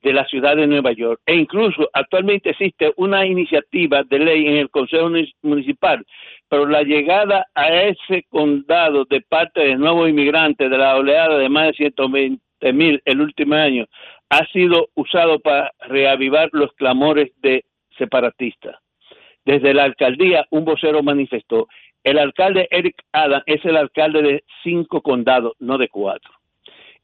de la ciudad de Nueva York e incluso actualmente existe una iniciativa de ley en el Consejo Municipal, pero la llegada a ese condado de parte de nuevos inmigrantes de la oleada de más de 120 mil el último año ha sido usado para reavivar los clamores de separatistas. Desde la alcaldía, un vocero manifestó, el alcalde Eric Adam es el alcalde de cinco condados, no de cuatro.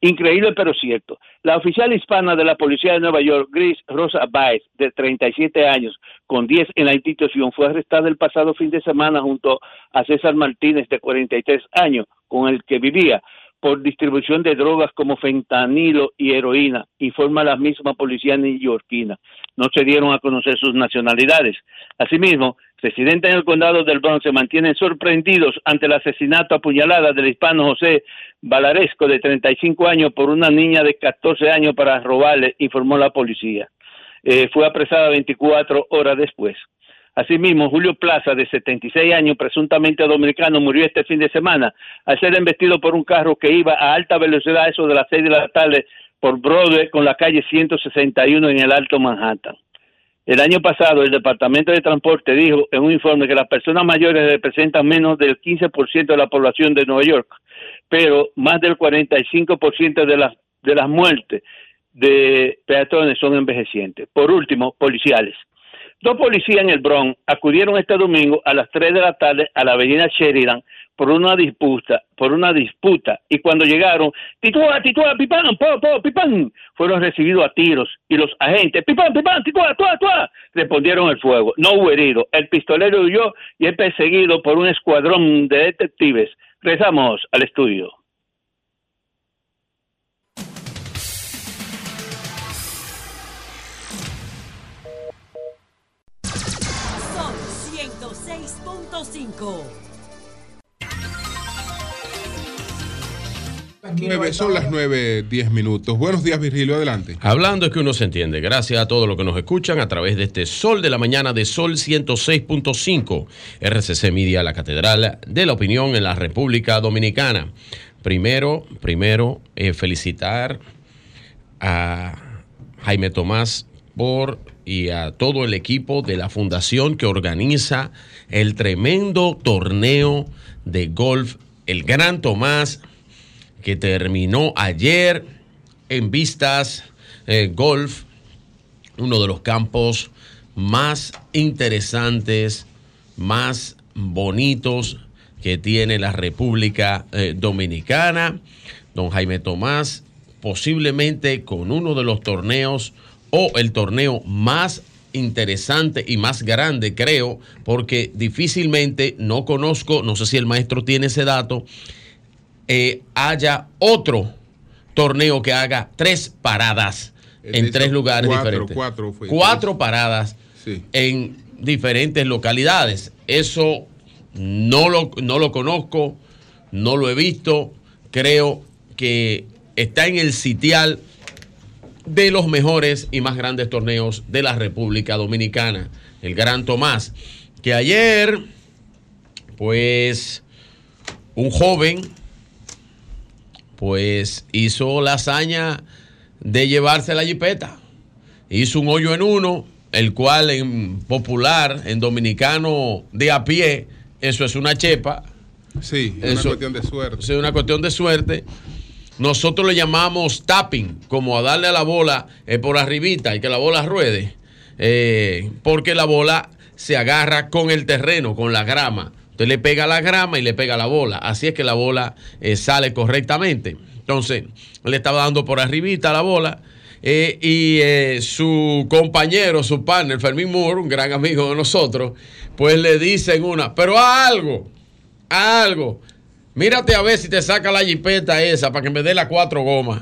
Increíble pero cierto. La oficial hispana de la Policía de Nueva York, Grace Rosa Baez, de 37 años, con 10 en la institución, fue arrestada el pasado fin de semana junto a César Martínez, de 43 años, con el que vivía por distribución de drogas como fentanilo y heroína, informa la misma policía neoyorquina. No se dieron a conocer sus nacionalidades. Asimismo, residentes en el condado del Bronx se mantienen sorprendidos ante el asesinato a puñalada del hispano José Valaresco, de 35 años, por una niña de 14 años para robarle, informó la policía. Eh, fue apresada 24 horas después. Asimismo, Julio Plaza, de 76 años, presuntamente dominicano, murió este fin de semana al ser embestido por un carro que iba a alta velocidad, eso de las 6 de la tarde, por Broadway con la calle 161 en el Alto Manhattan. El año pasado, el Departamento de Transporte dijo en un informe que las personas mayores representan menos del 15% de la población de Nueva York, pero más del 45% de las, de las muertes de peatones son envejecientes. Por último, policiales. Dos policías en el Bronx acudieron este domingo a las 3 de la tarde a la avenida Sheridan por una disputa, por una disputa, y cuando llegaron, titúa, titúa, pipán, po, po, pipán, fueron recibidos a tiros, y los agentes, pipán, pipán, titúa, tuá, tuá, respondieron el fuego. No hubo herido. El pistolero huyó y es perseguido por un escuadrón de detectives. Rezamos al estudio. 106.5. 9, son las 9, 10 minutos. Buenos días, Virgilio, adelante. Hablando es que uno se entiende. Gracias a todos los que nos escuchan a través de este Sol de la Mañana de Sol 106.5, RCC Media, la Catedral de la Opinión en la República Dominicana. Primero, primero, eh, felicitar a Jaime Tomás y a todo el equipo de la fundación que organiza el tremendo torneo de golf, el Gran Tomás, que terminó ayer en Vistas eh, Golf, uno de los campos más interesantes, más bonitos que tiene la República eh, Dominicana. Don Jaime Tomás, posiblemente con uno de los torneos o el torneo más interesante y más grande, creo, porque difícilmente, no conozco, no sé si el maestro tiene ese dato, eh, haya otro torneo que haga tres paradas en tres lugares cuatro, diferentes. cuatro fue. Cuatro paradas Sí. en diferentes localidades. Eso no lo, no lo conozco, no lo he visto. Creo que está en el sitial de los mejores y más grandes torneos de la República Dominicana, el Gran Tomás, que ayer Pues un joven pues hizo la hazaña de llevarse la jipeta. Hizo un hoyo en uno, el cual en popular, en dominicano de a pie, eso es una chepa. Sí, es una cuestión de suerte. Es una cuestión de suerte. Nosotros le llamamos tapping, como a darle a la bola eh, por arribita y que la bola ruede, eh, porque la bola se agarra con el terreno, con la grama. Usted le pega la grama y le pega la bola. Así es que la bola eh, sale correctamente. Entonces, le estaba dando por arribita la bola. eh, y eh, su compañero, su partner, Fermín Moore, un gran amigo de nosotros, pues le dicen una, pero haz algo, haz algo. Mírate a ver si te saca la jipeta esa para que me dé las cuatro gomas.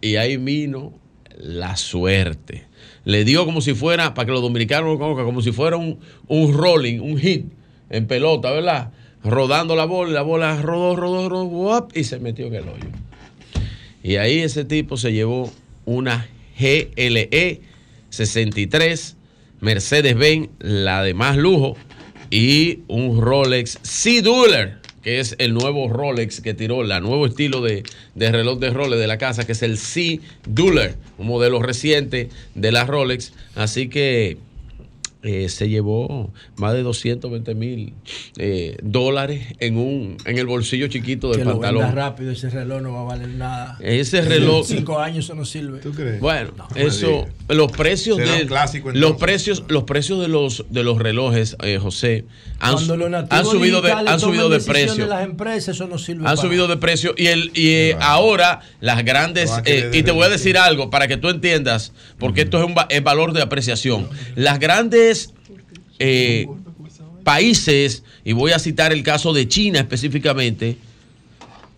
Y ahí vino la suerte. Le dio como si fuera, para que los dominicanos lo conozcan, como si fuera un, un rolling, un hit en pelota, ¿verdad? Rodando la bola la bola rodó, rodó, rodó, y se metió en el hoyo. Y ahí ese tipo se llevó una GLE 63, Mercedes-Benz, la de más lujo, y un Rolex C-Dueler, que es el nuevo Rolex que tiró, el nuevo estilo de, de reloj de Rolex de la casa, que es el C-Dueler, un modelo reciente de la Rolex. Así que eh, se llevó más de 220 mil eh, dólares en un en el bolsillo chiquito del que lo pantalón. venda rápido, ese reloj no va a valer nada. Ese reloj- Cinco años eso no sirve. ¿Tú crees? Bueno, eso, los precios de clásico, los precios, los precios de los de los relojes, eh, José, han, subido de han subido de precio. las empresas, eso no sirve Han para subido de precio y el y eh, ahora las grandes Lo eh, y te voy a decir algo para que tú entiendas porque esto es un es valor de apreciación. Las grandes eh, países y voy a citar el caso de China específicamente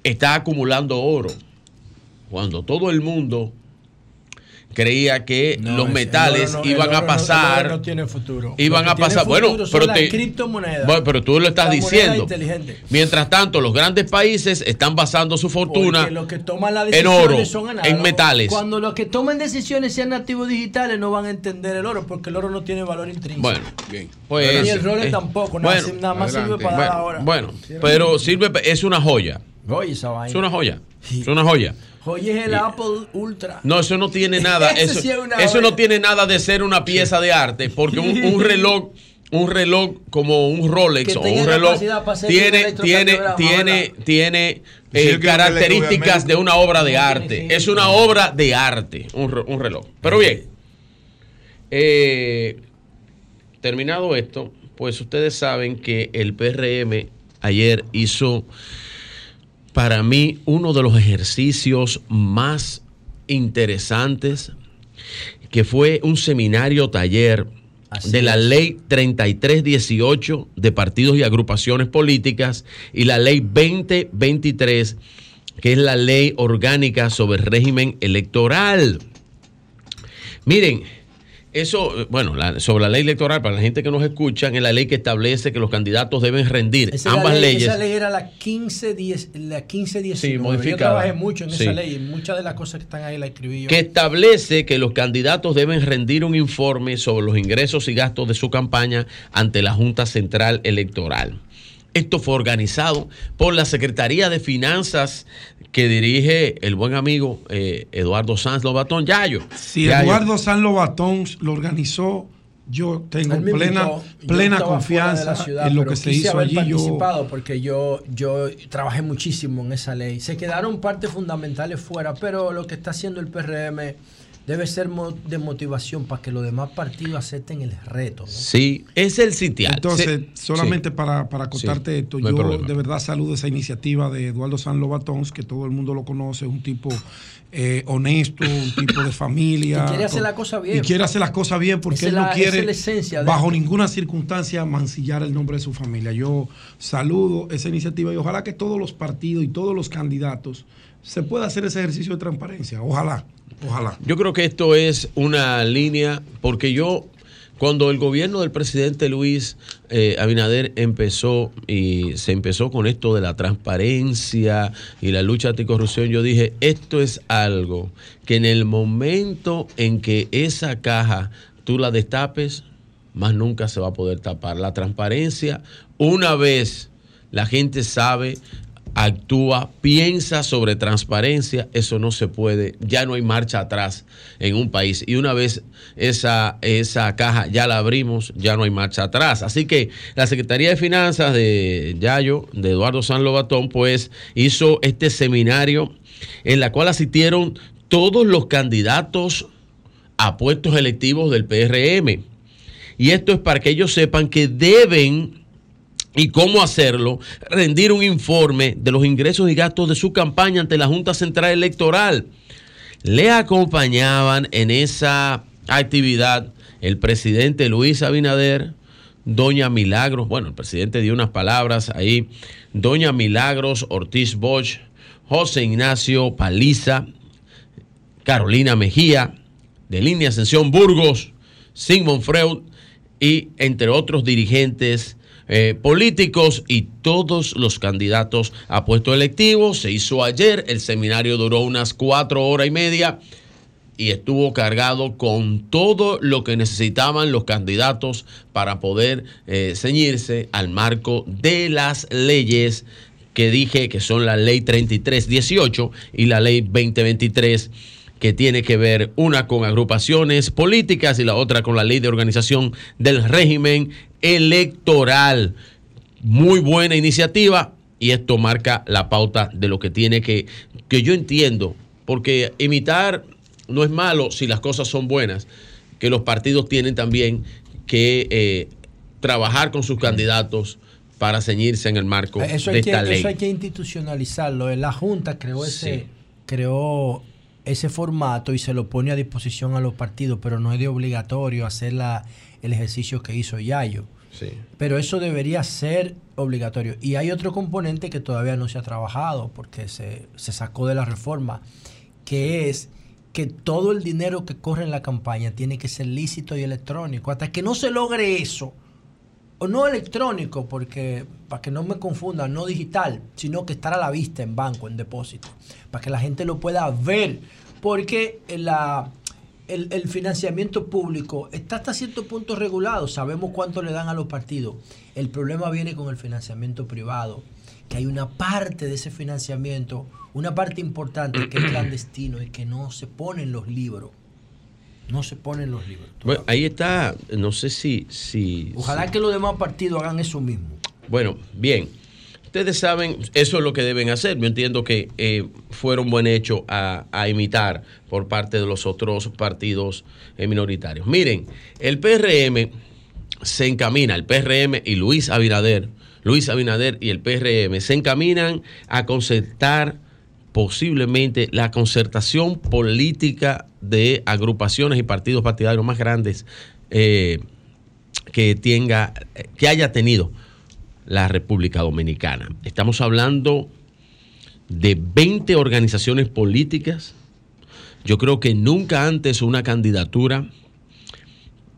está acumulando oro. Cuando todo el mundo creía que No, los no- iban a pasar no tiene futuro. iban a pasar futuro bueno pero te- criptomonedas. bueno, pero tú lo estás La diciendo mientras tanto los grandes países están basando su fortuna Porque los que toman las en oro son en metales Cuando los que toman decisiones sean nativos digitales no van a entender el oro porque el oro no tiene valor intrínseco. Bueno, pues, Ni el roble eh, tampoco, nada, bueno, nada más sirve para dar bueno, ahora. Bueno, pero sirve, es una joya. Oye, esa vaina. Es una joya. Es una joya. Oye, es el Apple Ultra. No, eso no tiene nada. Eso, sí es una eso no tiene nada de ser una pieza de arte, porque un, un reloj, un reloj como un Rolex o un reloj tiene, tiene, tiene, tiene eh, que- características de una obra de arte. Es una obra de arte, un reloj. Pero bien, eh, terminado esto, pues ustedes saben que el PRM ayer hizo para mí uno de los ejercicios más interesantes, que fue un seminario taller de la es. ley 3318 de partidos y agrupaciones políticas y la ley 2023, que es la ley orgánica sobre régimen electoral. Miren, eso, bueno, la- sobre la ley electoral, para la gente que nos escucha, es la ley que establece que los candidatos deben rendir Esa, ambas ley, leyes. esa ley era la 1510, la 1519. Sí, Yo trabajé mucho en Sí. esa ley y muchas de las cosas que están ahí la escribí yo. que establece que los candidatos deben rendir un informe sobre los ingresos y gastos de su campaña ante la Junta Central Electoral. Esto fue organizado por la Secretaría de Finanzas que dirige el buen amigo eh, Eduardo Sanz Lobatón Yayo. Si Yayo. Eduardo San Lobatón lo organizó, yo tengo plena, invitó, plena confianza ciudad, en lo que se hizo allí. Yo, participado porque yo, yo trabajé muchísimo en esa ley. Se quedaron partes fundamentales fuera, pero lo que está haciendo el PRM debe ser mo- de motivación para que los demás partidos acepten el reto. ¿no? Sí, es el sitial. Entonces, Sí. solamente Sí. para, para contarte Sí, esto, no yo problema. de verdad saludo esa iniciativa de Eduardo San Lobatón, que todo el mundo lo conoce, es un tipo eh, honesto, un tipo de familia. Y quiere hacer con- la cosa bien. Y quiere hacer las cosas bien porque él no quiere, es esencia bajo esto. ninguna circunstancia, mancillar el nombre de su familia. Yo saludo esa iniciativa y ojalá que todos los partidos y todos los candidatos se pueda hacer ese ejercicio de transparencia. Ojalá, ojalá. Yo creo que esto es una línea, porque yo, cuando el gobierno del presidente Luis eh, Abinader empezó y se empezó con esto de la transparencia y la lucha anticorrupción, yo dije, esto es algo que en el momento en que esa caja tú la destapes, más nunca se va a poder tapar. La transparencia, una vez la gente sabe, actúa, piensa sobre transparencia, eso no se puede, ya no hay marcha atrás en un país. Y una vez esa, esa caja ya la abrimos, ya no hay marcha atrás. Así que la Secretaría de Finanzas de Yayo, de Eduardo San Lobatón, pues hizo este seminario en la cual asistieron todos los candidatos a puestos electivos del PRM. Y esto es para que ellos sepan que deben y cómo hacerlo, rendir un informe de los ingresos y gastos de su campaña ante la Junta Central Electoral. Le acompañaban en esa actividad el presidente Luis Abinader, doña Milagros, bueno, el presidente dio unas palabras ahí, doña Milagros Ortiz Bosch, José Ignacio Paliza, Carolina Mejía, de Línea Ascensión Burgos, Sigmund Freud y entre otros dirigentes eh, políticos y todos los candidatos a puesto electivo. Se hizo ayer, el seminario duró unas cuatro horas y media y estuvo cargado con todo lo que necesitaban los candidatos para poder eh, ceñirse al marco de las leyes que dije que son la ley 3318 y la ley 2023 que tiene que ver una con agrupaciones políticas y la otra con la ley de organización del régimen electoral. Muy buena iniciativa y esto marca la pauta de lo que tiene que, que yo entiendo, porque imitar no es malo si las cosas son buenas, que los partidos tienen también que eh, trabajar con sus candidatos para ceñirse en el marco eso de hay que, esta ley. Eso hay que institucionalizarlo. La Junta creó ese, Sí. creó ese formato y se lo pone a disposición a los partidos, pero no es de obligatorio hacer la, el ejercicio que hizo Yayo. Sí. Pero eso debería ser obligatorio. Y hay otro componente que todavía no se ha trabajado porque se, se sacó de la reforma, que es que todo el dinero que corre en la campaña tiene que ser lícito y electrónico. Hasta que no se logre eso, o no electrónico, porque para que no me confundan, no digital, sino que estar a la vista en banco, en depósito, para que la gente lo pueda ver, porque la, el, el financiamiento público está hasta cierto punto regulado, sabemos cuánto le dan a los partidos. El problema viene con el financiamiento privado, que hay una parte de ese financiamiento, una parte importante que es clandestino y que no se pone en los libros. No se pone en los libros. Bueno, ahí está, no sé si... si Ojalá que los demás partidos hagan eso mismo. Bueno, bien. Ustedes saben, eso es lo que deben hacer. Yo entiendo que eh, fueron buen hecho a, imitar por parte de los otros partidos eh, minoritarios. Miren, el PRM se encamina, el PRM y Luis Abinader, Luis Abinader y el PRM se encaminan a concertar posiblemente la concertación política de agrupaciones y partidos partidarios más grandes eh, que tenga, que haya tenido la República Dominicana. Estamos hablando de 20 organizaciones políticas. Yo creo que nunca antes una candidatura,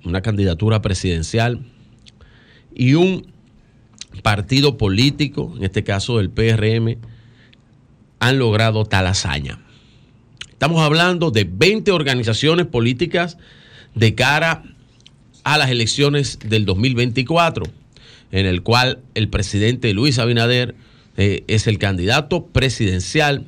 una candidatura presidencial y un partido político, en este caso el PRM, han logrado tal hazaña. Estamos hablando de 20 organizaciones políticas de cara a las elecciones del 2024, en el cual el presidente Luis Abinader eh, es el candidato presidencial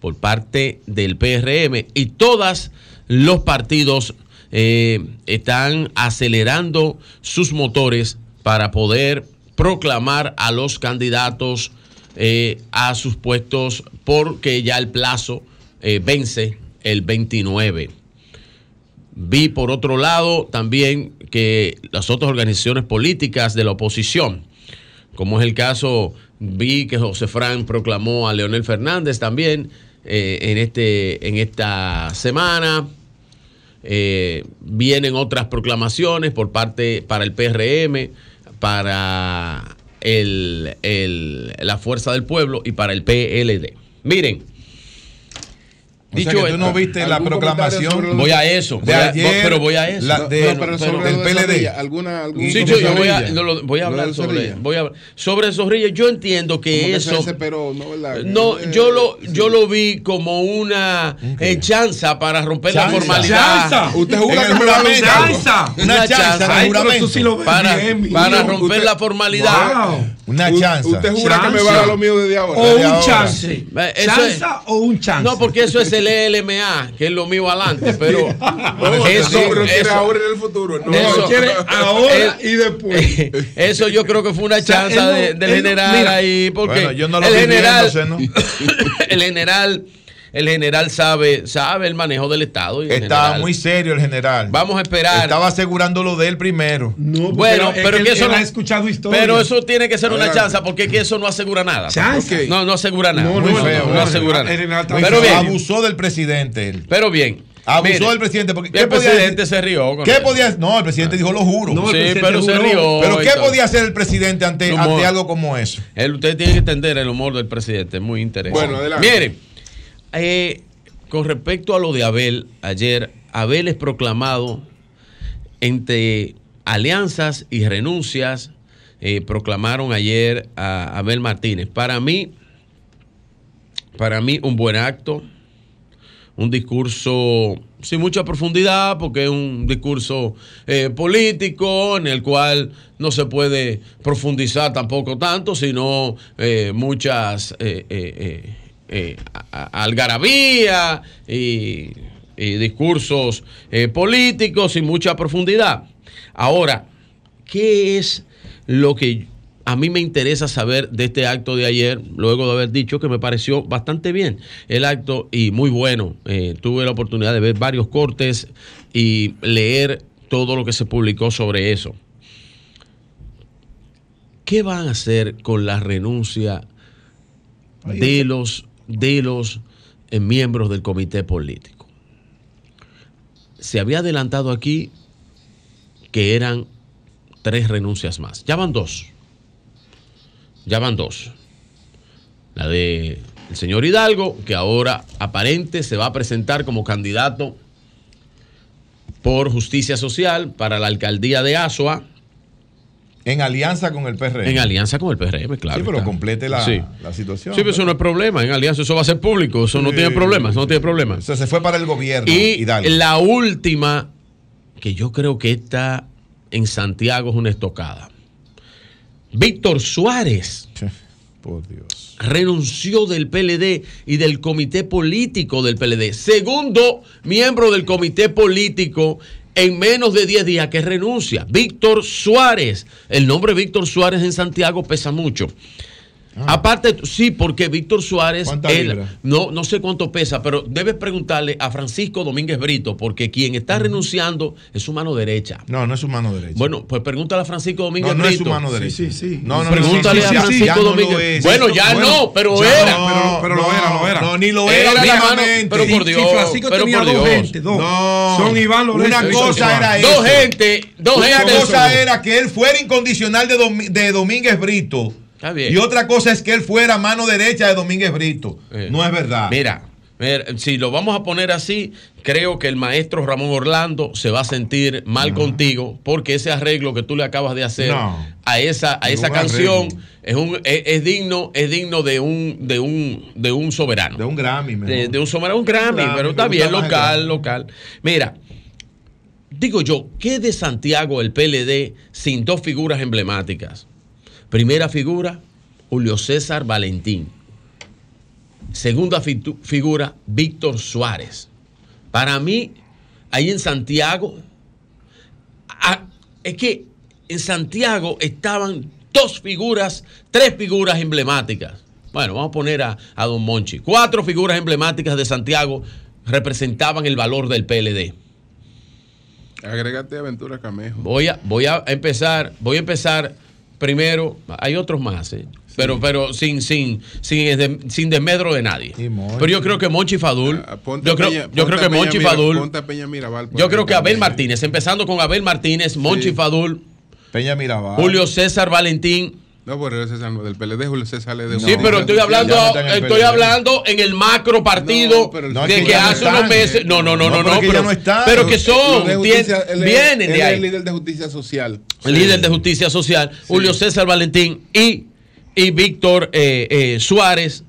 por parte del PRM y todos los partidos eh, están acelerando sus motores para poder proclamar a los candidatos eh, a sus puestos porque ya el plazo vence el 29. Vi por otro lado también que las otras organizaciones políticas de la oposición, como es el caso, vi que José Fran proclamó a Leonel Fernández también eh, en, este, en esta semana. Eh, vienen otras proclamaciones por parte para el PRM, para el, el- la Fuerza del Pueblo y para el PLD. Miren, O sea que tú no viste la proclamación Voy a eso. de voy a- ayer, pero voy a eso. la- de- No, pero pero- sobre del PLD. ¿Alguna, algún Sí, yo, yo voy a, Zorrilla? no, lo- voy a Lo hablar sobre, voy a sobre Zorrilla. Yo entiendo que eso. ¿no? ¿Verdad? No, Eh, yo lo, yo lo vi como una eh, chanza para romper la formalidad. Chanza. Usted jura el que me va a. Chanza. Una chanza Ay, para, bien, para romper Usted- la formalidad. Una U- chanza. Usted jura que me va a dar lo mío desde ahora. O Desde un ahora. chance. ¿Chanza o un chance? No, porque eso es el ELMA, que es lo mío adelante, pero No, eso, pero quiere eso- ahora en el futuro. No, eso- quiere ahora Eh, y después. Eso yo creo que fue una sea, chanza no- de- del no- general mira. ahí, porque Bueno, yo no lo el general, viéndose, ¿no? el general, el general sabe, sabe el manejo del Estado. y el Estaba general- muy serio el general. Vamos a esperar. Estaba asegurando lo de él primero. No, Bueno, pero que que él- eso él no- ha escuchado historias. Pero eso tiene que ser una chanza, porque es que eso no asegura nada. Chanza. Ok. No, no asegura nada. No, Muy no, feo, no, no, no, asegura el nada. general Pero bien, Abusó del presidente él. pero bien. Abusó Mire, del presidente. Porque, ¿qué el podía presidente decir? se rió. con ¿Qué él. podía No, el presidente dijo lo juro. No, el Sí, pero se rió. Pero ¿qué podía hacer el presidente ante, ante algo como eso? Él, usted tiene que entender el humor del presidente, es muy interesante. Bueno, adelante. Mire, eh, con respecto a lo de Abel, ayer, Abel es proclamado entre alianzas y renuncias, eh, proclamaron ayer a Abel Martínez. Para mí, para mí un buen acto, un discurso sin mucha profundidad, porque es un discurso eh, político en el cual no se puede profundizar tampoco tanto, sino muchas eh, algarabía y, y discursos eh, políticos sin mucha profundidad. Ahora, ¿qué es lo que a mí me interesa saber de este acto de ayer, luego de haber dicho que me pareció bastante bien el acto y muy bueno? Eh, tuve la oportunidad de ver varios cortes y leer todo lo que se publicó sobre eso. ¿Qué van a hacer con la renuncia de los, de los eh, miembros del comité político? Se había adelantado aquí que eran tres renuncias más. Ya van dos. Ya van dos. La de el señor Hidalgo, que ahora aparente se va a presentar como candidato por justicia social para la alcaldía de Asua. En alianza con el PRM. En alianza con el PRM, claro. Sí, pero está. complete la, Sí. la situación. Sí, pero eso no es problema. En alianza eso va a ser público. Eso no Sí, tiene problemas. No tiene problemas. O sea, se fue para el gobierno. Y Hidalgo. la última, que yo creo que está en Santiago, es una estocada. Víctor Suárez Por Dios. renunció del PLD y del comité político del PLD. Segundo miembro del comité político en menos de 10 días que renuncia. Víctor Suárez. El nombre Víctor Suárez en Santiago pesa mucho. Aparte, sí, porque Víctor Suárez, ¿Cuántas él- no, no sé cuánto pesa, pero debes preguntarle a Francisco Domínguez Brito, porque quien está renunciando es su mano derecha. No, no es su mano derecha. Bueno, pues pregúntale a Francisco Domínguez No, no es Brito. su mano derecha. Sí, sí, sí. No, no, no, Pregúntale sí, sí, a sí, Francisco ya no lo Domínguez. es. bueno, ya Bueno, no, pero ya era. no, pero- pero lo era, lo era. No, ni lo Era era, la mano, pero por Dios, si Francisco pero tenía por dos Dios. gente, dos. No. Son Iván Lorenzo Una cosa era eso. Dos gente, dos Una gente. cosa era que él fuera incondicional de Domínguez Brito. Está bien. Y otra cosa es que él fuera mano derecha de Domínguez Brito. Eh. No es verdad. Mira, si lo vamos a poner así, creo que el maestro Ramón Orlando se va a sentir mal contigo porque ese arreglo que tú le acabas de hacer No. a esa, a esa canción es, un, es, es digno, es digno de un, de un, de un soberano. De un Grammy, de, de un soberano, un Grammy, Grammy, pero está bien, local, local. Mira, digo yo, ¿qué de Santiago el PLD sin dos figuras emblemáticas? Primera figura, Julio César Valentín. Segunda figura, Víctor Suárez. Para mí, ahí en Santiago, es que en Santiago estaban dos figuras, tres figuras emblemáticas. Bueno, vamos a poner a, a Don Monchi. Cuatro figuras emblemáticas de Santiago representaban el valor del PLD. Agregate Aventura Camejo. Voy a, voy a empezar, voy a empezar primero, hay otros más, ¿eh? pero, pero sin, sin, sin, sin desmedro de nadie. Pero yo creo que Monchi Fadul, Ah, yo creo, Peña- yo creo que Peña Monchi Mira- Fadul, Mirabal yo creo que Abel. Martínez, empezando con Abel Martínez, Monchi Fadul, Peña Mirabal. Julio César Valentín No, por Julio César no, del PLD Julio César sale de Sí, pero estoy hablando, estoy hablando en el macro partido No, de es que, no hace unos están. meses. No, no, no, no, No, no. pero pero, no están. pero que son, tien- él vienen él de ahí. el líder de justicia social. El líder de justicia social, Julio César Valentín y, y Víctor eh, eh, Suárez,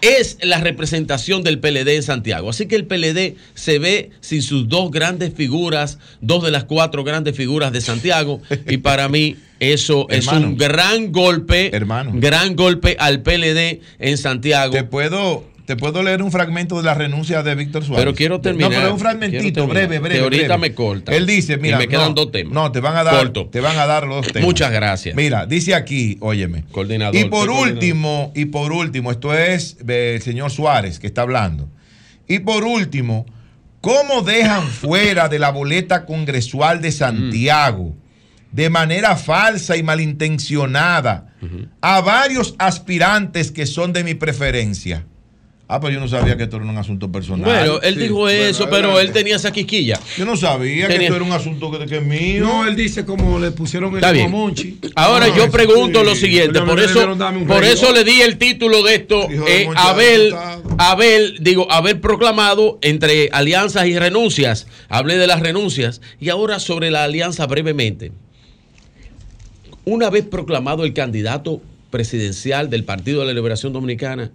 es la representación del PLD en Santiago. Así que el PLD se ve sin sus dos grandes figuras, dos de las cuatro grandes figuras de Santiago. Y para mí eso es Hermano. un gran golpe, gran golpe al PLD en Santiago. Te puedo, te puedo leer un fragmento de la renuncia de Víctor Suárez. Pero quiero terminar. No, pero un fragmentito, breve, breve. Que ahorita breve. me corta. Él dice, mira. Y me quedan no, dos temas. No, te van a dar. Corto. Te van a dar los temas. Muchas gracias. Mira, dice aquí, óyeme. Coordinador. Y por coordinador. último, y por último, esto es el señor Suárez que está hablando. Y por último, ¿cómo dejan fuera de la boleta congresual de Santiago de manera falsa y malintencionada a varios aspirantes que son de mi preferencia? Ah, pero yo no sabía que esto era un asunto personal. Bueno, él Sí. dijo Bueno, eso, pero él tenía esa quisquilla. Yo no sabía que esto era un asunto que, que es mío. No, él dice como le pusieron el bien. Monchi. Ahora Ah, yo pregunto sí. lo siguiente, por eso, por eso le di el título de esto, de eh, haber, haber, digo, haber proclamado entre alianzas y renuncias. Hablé de las renuncias y ahora sobre la alianza brevemente. Una vez proclamado el candidato presidencial del Partido de la Liberación Dominicana,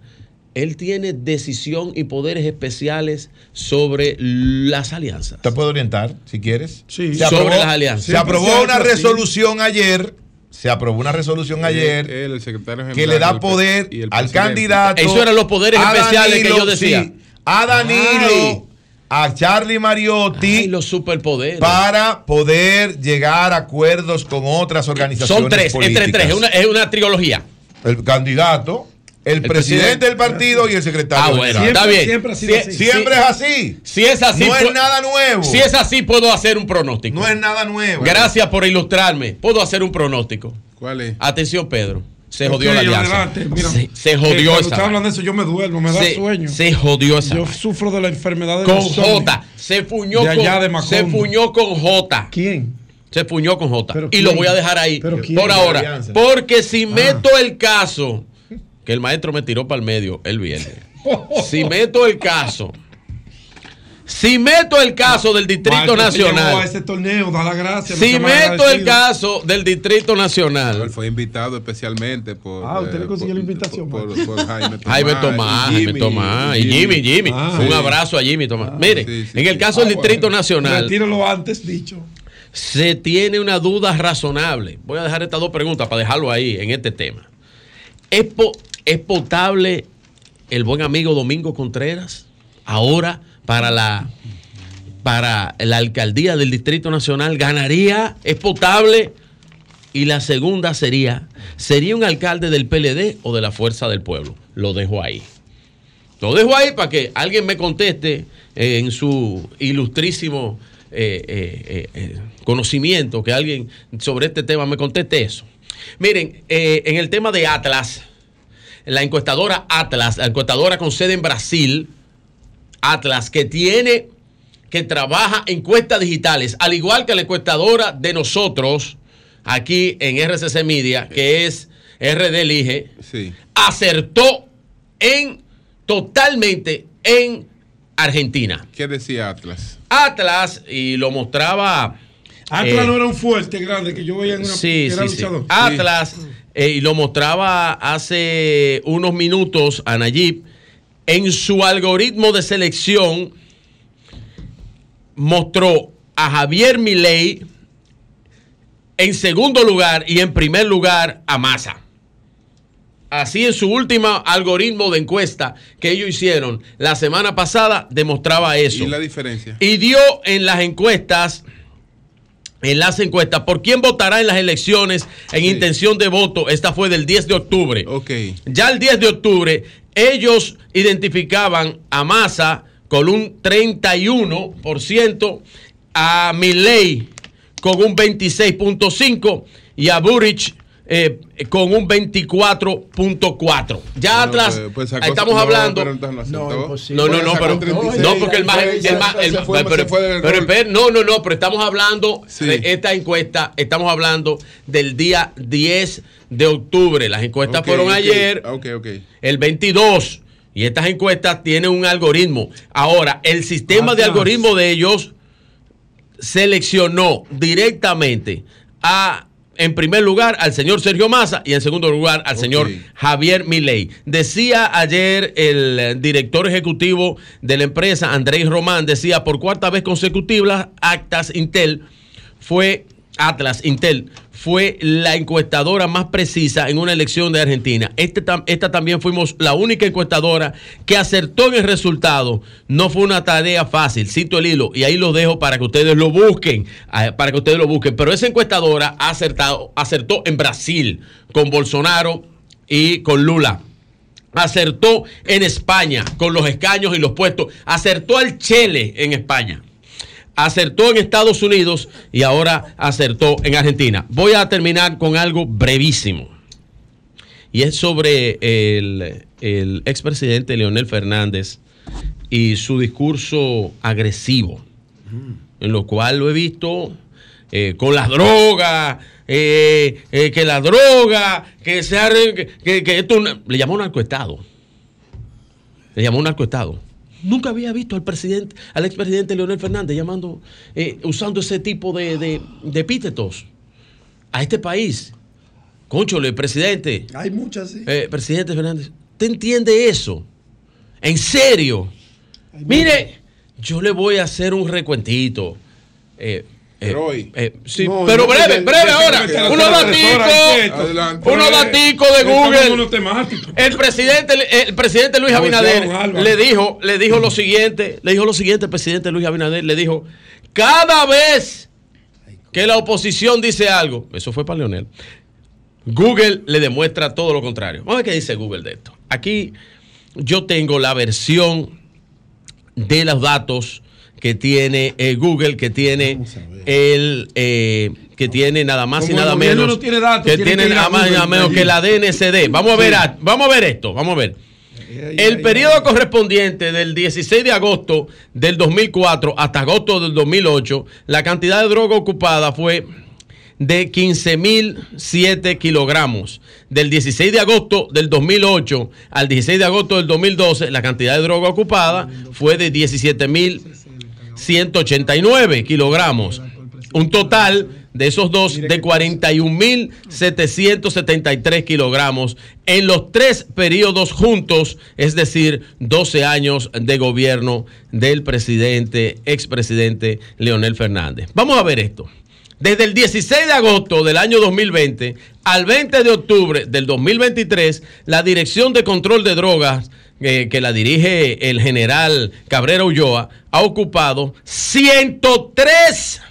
él tiene decisión y poderes especiales sobre las alianzas. Te puedo orientar, si quieres. Sí. Se Sobre aprobó, las alianzas. Se aprobó una resolución ayer. Se aprobó una resolución ayer el secretario que general le da poder al presidente. candidato. Esos eran los poderes especiales que yo decía. sí, a Danilo, a Charlie Mariotti. los superpoderes. Para poder llegar a acuerdos con otras organizaciones. Son tres, políticas. entre tres, es una, es una trilogía. El candidato, el, presidente, presidente. del partido y el secretario. Ah, bueno, general. está bien. siempre ha sido Si- así. Siempre si- es así. Si es así, No es nada nuevo. Si es así, puedo hacer un pronóstico. No es nada nuevo. Gracias por ilustrarme. Puedo hacer un pronóstico. ¿Cuál es? Atención, Pedro. Se jodió la alianza. mira, se, se que jodió Cuando esa. usted vaina. hablan de eso, yo me duermo, me da Se- sueño. se jodió esa Yo vaina. sufro de la enfermedad de Con. J. Se fuñó De con, allá de Macondo. se fuñó con J. ¿Quién? Se fuñó con J. ¿Pero Y quién? lo voy a dejar ahí ¿Pero quién? por ahora. Porque si Ah. meto el caso, que el maestro me tiró para el medio el viernes. si meto el caso, si meto el caso del Distrito Nacional. a ese torneo, da la gracia. no Si meto el caso del Distrito Nacional. Él fue invitado especialmente por. Ah, usted eh, le consiguió por- la invitación. Por, por Jaime Tomás. Jaime Tomás, y Jaime Tomás, y Jimmy, Jimmy. Ah, Un sí. abrazo a Jimmy Tomás. Mire, sí, sí, en el sí. caso del Ah, Distrito bueno. Nacional, Retíralo antes dicho. se tiene una duda razonable. Voy a dejar estas dos preguntas para dejarlo ahí en este tema. ¿Es, po- es potable el buen amigo Domingo Contreras ahora para la para la alcaldía del Distrito Nacional? ¿Ganaría? ¿Es potable? Y la segunda sería, ¿sería un alcalde del PLD o de la Fuerza del Pueblo? Lo dejo ahí. Lo dejo ahí para que alguien me conteste eh, en su ilustrísimo eh, eh, conocimiento, que alguien sobre este tema me conteste eso. Miren, en el tema de Atlas, la encuestadora Atlas, la encuestadora con sede en Brasil, Atlas, que tiene, que trabaja encuestas digitales, al igual que la encuestadora de nosotros, aquí en RCC Media, que es RD Elige, Sí. acertó en totalmente en Argentina. ¿Qué decía Atlas? Atlas, y lo mostraba. Atlas eh, no era un fuerte grande que yo veía en una Sí, que era sí, sí. luchador. Atlas, eh, y lo mostraba hace unos minutos a Nayib, en su algoritmo de selección mostró a Javier Milei en segundo lugar y en primer lugar a Massa. Así en su último algoritmo de encuesta que ellos hicieron la semana pasada demostraba eso. ¿Y la diferencia? Y dio en las encuestas, en las encuestas, por quién votará en las elecciones en intención de voto. Esta fue del 10 de octubre. Ok. Ya el 10 de octubre, ellos identificaban a Massa con un 31%, a Milley con un 26.5% y a Burrich eh, con un 24.4. Ya Atlas, pues- pues estamos no, hablando. no. No, no, no, pero, 36, no, porque el más, más- pero, pero no, no, no, pero estamos hablando de esta encuesta, estamos hablando del día 10 de octubre. Las encuestas fueron ayer, el 22, y estas encuestas tienen un algoritmo. Ahora, el sistema de algoritmo de ellos seleccionó directamente a, en primer lugar, al señor Sergio Massa y en segundo lugar al señor Javier Milei. Decía ayer el director ejecutivo de la empresa, Andrés Román, decía por cuarta vez consecutiva, Actas Intel fue Atlas Intel fue la encuestadora más precisa en una elección de Argentina. Este esta también fuimos la única encuestadora que acertó en el resultado. No fue una tarea fácil, cito el hilo, y ahí lo dejo para que ustedes lo busquen, ah, para que ustedes lo busquen. Pero esa encuestadora acertado, acertó en Brasil con Bolsonaro y con Lula. Acertó en España con los escaños y los puestos. Acertó al Chile en España acertó en Estados Unidos y ahora acertó en Argentina. Voy a terminar con algo brevísimo. Y es sobre el, el expresidente Leonel Fernández y su discurso agresivo, en lo cual lo he visto eh, con las drogas, eh, eh, que la droga, que se arre- que, esto le llamó narcoestado. Le llamó narcoestado. Nunca había visto al presidente, al expresidente Leonel Fernández llamando, eh, usando ese tipo de, de, de epítetos a este país. Conchole, presidente. Hay muchas, sí. Eh, presidente Fernández, ¿te entiende eso? ¿En serio? Mire, yo le voy a hacer un recuentito. Eh, eh, eh, sí, No, pero no, breve, breve ahora. Unos daticos, unos daticos de Google. El presidente, el presidente Luis Abinader le dijo, le dijo lo siguiente, le dijo lo siguiente, el presidente Luis Abinader le dijo, cada vez que la oposición dice algo, eso fue para Leonel, Google le demuestra todo lo contrario. Vamos a ver qué dice Google de esto. Aquí yo tengo la versión de los datos que tiene eh, Google, que tiene el eh, que tiene nada más y Como el nada menos no tiene datos, que tiene nada más y nada menos allí. que la DNCD. Vamos a ver, a- vamos a ver esto, vamos a ver. El periodo correspondiente del 16 de agosto del 2004 hasta agosto del 2008, la cantidad de droga ocupada fue de 15.007 kilogramos. Del 16 de agosto del 2008 al 16 de agosto del 2012, la cantidad de droga ocupada fue de 17.189 kilogramos. Un total de esos dos de 41.773 kilogramos en los tres periodos juntos, es decir, 12 años de gobierno del presidente, expresidente Leonel Fernández. Vamos a ver esto. Desde el 16 de agosto del año 2020 al 20 de octubre del 2023, la Dirección de Control de Drogas, eh, que la dirige el general Cabrera Ulloa, ha ocupado 103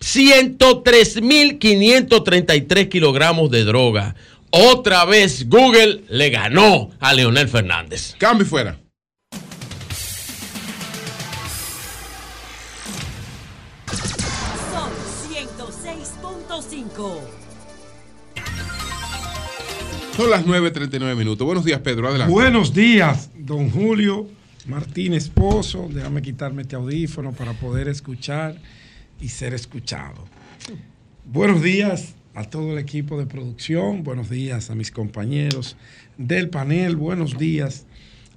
103.533 kilogramos de droga. Otra vez Google le ganó a Leonel Fernández. Cambio fuera. Son las 9.39 minutos. Buenos días, Pedro. Adelante. Buenos días, don Julio Martínez Pozo. Déjame quitarme este audífono para poder escuchar y ser escuchado. Buenos días a todo el equipo de producción. Buenos días a mis compañeros del panel. Buenos días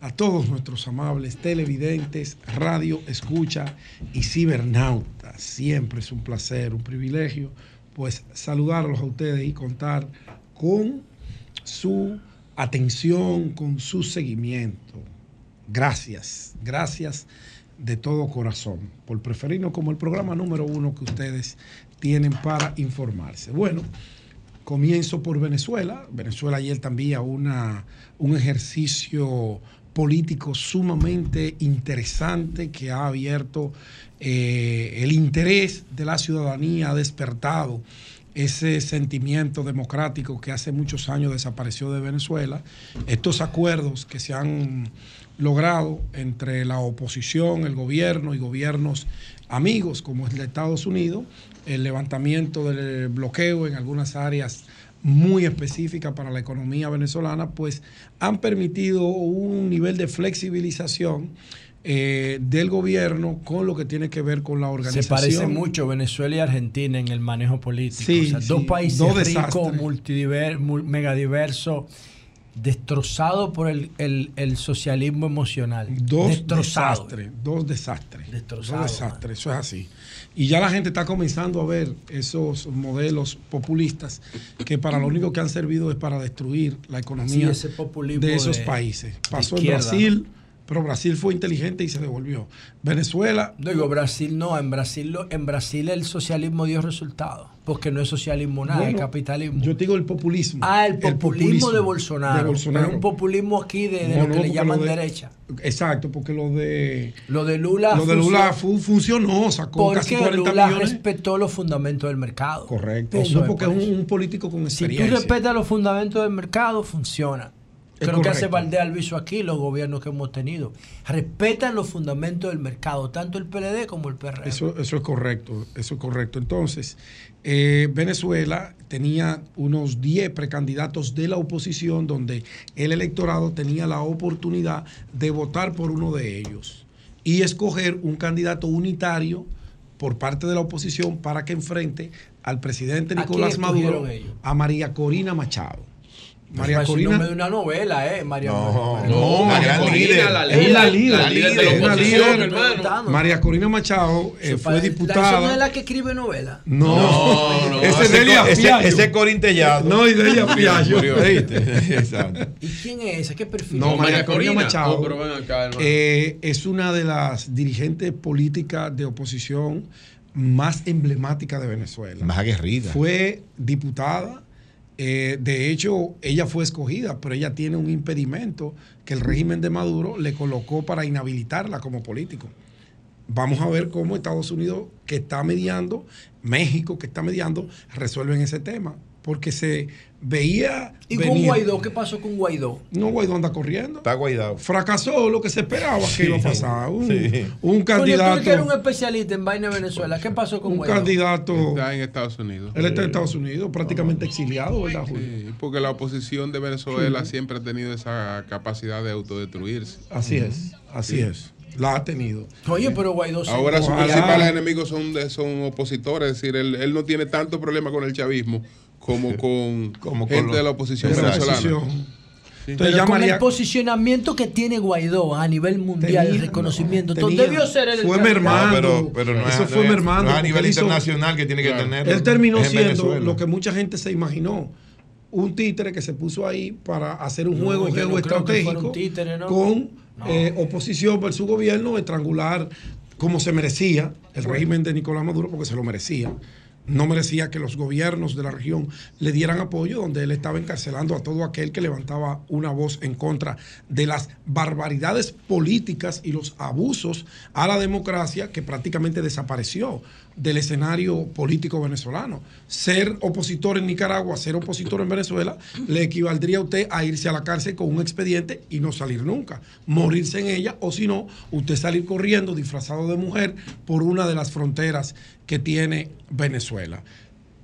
a todos nuestros amables televidentes, radio, escucha y cibernautas. Siempre es un placer, un privilegio, pues saludarlos a ustedes y contar con su atención, con su seguimiento. Gracias, gracias de todo corazón por preferirnos como el programa número uno que ustedes tienen para informarse. Bueno, comienzo por Venezuela. Venezuela ayer también una, un ejercicio político sumamente interesante que ha abierto eh, el interés de la ciudadanía, ha despertado ese sentimiento democrático que hace muchos años desapareció de Venezuela, estos acuerdos que se han logrado entre la oposición, el gobierno y gobiernos amigos como el de Estados Unidos, el levantamiento del bloqueo en algunas áreas muy específicas para la economía venezolana, pues han permitido un nivel de flexibilización eh, del gobierno con lo que tiene que ver con la Se organización. parece mucho Venezuela y Argentina en el manejo político. Sí, O sea, sí, dos países dos ricos, multidiver, mul- megadiversos, destrozados por el, el- el socialismo emocional. Dos Destrozado. desastres, dos desastres. Destrozado, Dos desastres, eso es así. Y ya la gente está comenzando a ver esos modelos populistas que para lo único que han servido es para destruir la economía de esos de- países. Pasó en Brasil, pero Brasil fue inteligente y se devolvió. Venezuela, Digo, Brasil no, en Brasil, en Brasil el socialismo dio resultados, porque no es socialismo nada, Bueno, es capitalismo. yo te digo el populismo. Ah, el populismo, populismo de, Bolsonaro, de Bolsonaro. Pero un populismo aquí de, de No, lo no, que le llaman de- derecha. Exacto, porque lo de Lo de Lula, lo de Lula fu- funcionó, sacó casi porque 40 Lula millones. respetó los fundamentos del mercado. Correcto. Eso no porque por es un, un político con Si experiencia. tú respetas los fundamentos del mercado, funciona. Es Creo que hace correcto. Valdés Alviso aquí, los gobiernos que hemos tenido. Respetan los fundamentos del mercado, tanto el PLD como el PRM. Eso, eso es correcto, eso es correcto. Entonces, eh, Venezuela tenía unos 10 precandidatos de la oposición donde el electorado tenía la oportunidad de votar por uno de ellos y escoger un candidato unitario por parte de la oposición para que enfrente al presidente ¿A quién Nicolás Maduro, ellos? a María Corina Machado. María Parece un Corina. nombre de una novela, ¿eh? María No, no, la gran líder. la Es la líder, líder, la líder de la es la oposición, líder. hermano. María Corina Machado eh, fue ¿Esa no es diputada. la que escribe novela? No, No, no, ese es Delia co- ese- es Corín Tellado. No, y Delia. Exacto. ¿Y quién es esa? ¿Qué perfil? No, María Corina Machado Oh, pero ven acá, hermano. eh, es una de las dirigentes políticas de oposición más emblemáticas de Venezuela. Más aguerrida. Fue diputada. Eh, de hecho, ella fue escogida, pero ella tiene un impedimento que el régimen de Maduro le colocó para inhabilitarla como político. Vamos a ver cómo Estados Unidos, que está mediando, México, que está mediando, resuelven ese tema. Porque se veía. ¿Y con Guaidó? ¿Qué pasó con Guaidó? No, Guaidó anda corriendo. Está guaidado. Fracasó lo que se esperaba Sí. que iba a pasar. Un, Sí. un Coño, tú que eres un candidato. especialista en vaina de Venezuela. ¿Qué pasó con Un Guaidó? candidato. Está en Estados Unidos. Él está en Estados Unidos, prácticamente exiliado, ¿verdad, Julio? Sí, porque la oposición de Venezuela Sí. siempre ha tenido esa capacidad de autodestruirse. Así es, así Sí. es. La ha tenido. Oye, pero Guaidó sí. Ahora sus principales enemigos son, de- son opositores, es decir, él, él no tiene tanto problema con el chavismo como con Como con gente los- de la oposición de la venezolana. oposición. Sí. Entonces Pero ya con María el posicionamiento que tiene Guaidó a nivel mundial, el Tenía, reconocimiento, no, todo tenía. debió ser el Fue mermando. No, pero, pero no Eso es, fue mermando, no es a nivel hizo- internacional que tiene que Claro. tener. Él terminó siendo Venezuela. lo que mucha gente se imaginó. Un títere que se puso ahí para hacer un No, juego un geoestratégico títere, ¿no? con No. eh, oposición versus gobierno, estrangular como se merecía el régimen de Nicolás Maduro, porque se lo merecía. No merecía que los gobiernos de la región le dieran apoyo, donde él estaba encarcelando a todo aquel que levantaba una voz en contra de las barbaridades políticas y los abusos a la democracia que prácticamente desapareció del escenario político venezolano. Ser opositor en Nicaragua, ser opositor en Venezuela, le equivaldría a usted a irse a la cárcel con un expediente y no salir nunca, morirse en ella, o si no, usted salir corriendo disfrazado de mujer por una de las fronteras que tiene Venezuela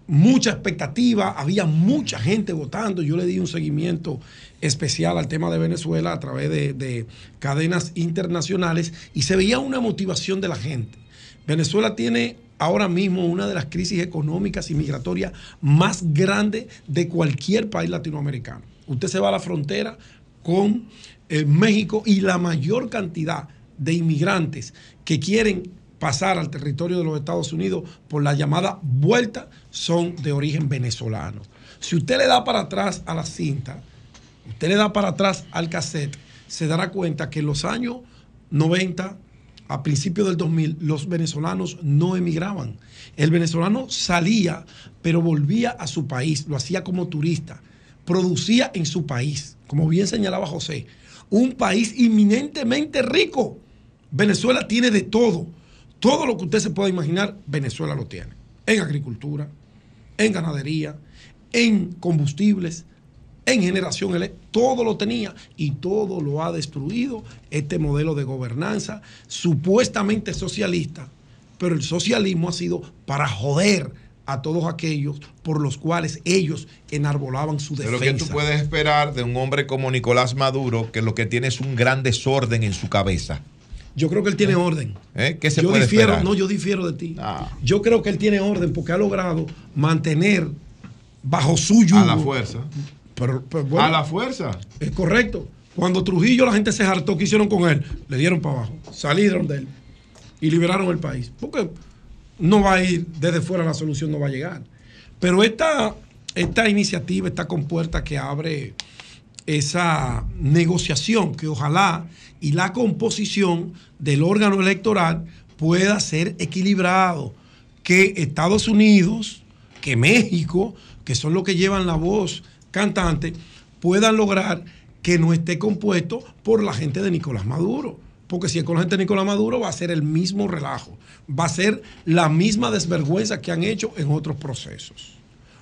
mucha expectativa, había mucha gente votando. Yo le di un seguimiento especial al tema de Venezuela a través de, de cadenas internacionales y se veía una motivación de la gente. Venezuela tiene ahora mismo una de las crisis económicas y migratorias más grandes de cualquier país latinoamericano. Usted se va a la frontera con eh, México y la mayor cantidad de inmigrantes que quieren pasar al territorio de los Estados Unidos por la llamada vuelta son de origen venezolano. Si usted le da para atrás a la cinta, usted le da para atrás al cassette, se dará cuenta que en los años 90, a principios del 2000, los venezolanos no emigraban. El venezolano salía, pero volvía a su país, lo hacía como turista, producía en su país, como bien señalaba José, un país inminentemente rico. Venezuela tiene de todo. Todo lo que usted se pueda imaginar, Venezuela lo tiene. En agricultura, en ganadería, en combustibles, en generación eléctrica, todo lo tenía y todo lo ha destruido este modelo de gobernanza supuestamente socialista, pero el socialismo ha sido para joder a todos aquellos por los cuales ellos enarbolaban su Pero defensa. que tú puedes esperar de un hombre como Nicolás Maduro, que lo que tiene es un gran desorden en su cabeza. Yo creo que él tiene orden. ¿Eh? ¿Qué se yo puede difiero, esperar? no, yo difiero de ti. Ah. Yo creo que él tiene orden porque ha logrado mantener bajo su yugo. A la fuerza. Pero, pero bueno, A la fuerza. Es correcto. Cuando Trujillo la gente se hartó, ¿qué hicieron con él? Le dieron para abajo. Salieron de él. Y liberaron el país. Porque no va a ir desde fuera, la solución no va a llegar. Pero esta, esta iniciativa, esta compuerta que abre esa negociación, que ojalá y la composición del órgano electoral pueda ser equilibrado. Que Estados Unidos, que México, que son los que llevan la voz cantante, puedan lograr que no esté compuesto por la gente de Nicolás Maduro. Porque si es con la gente de Nicolás Maduro va a ser el mismo relajo, va a ser la misma desvergüenza que han hecho en otros procesos.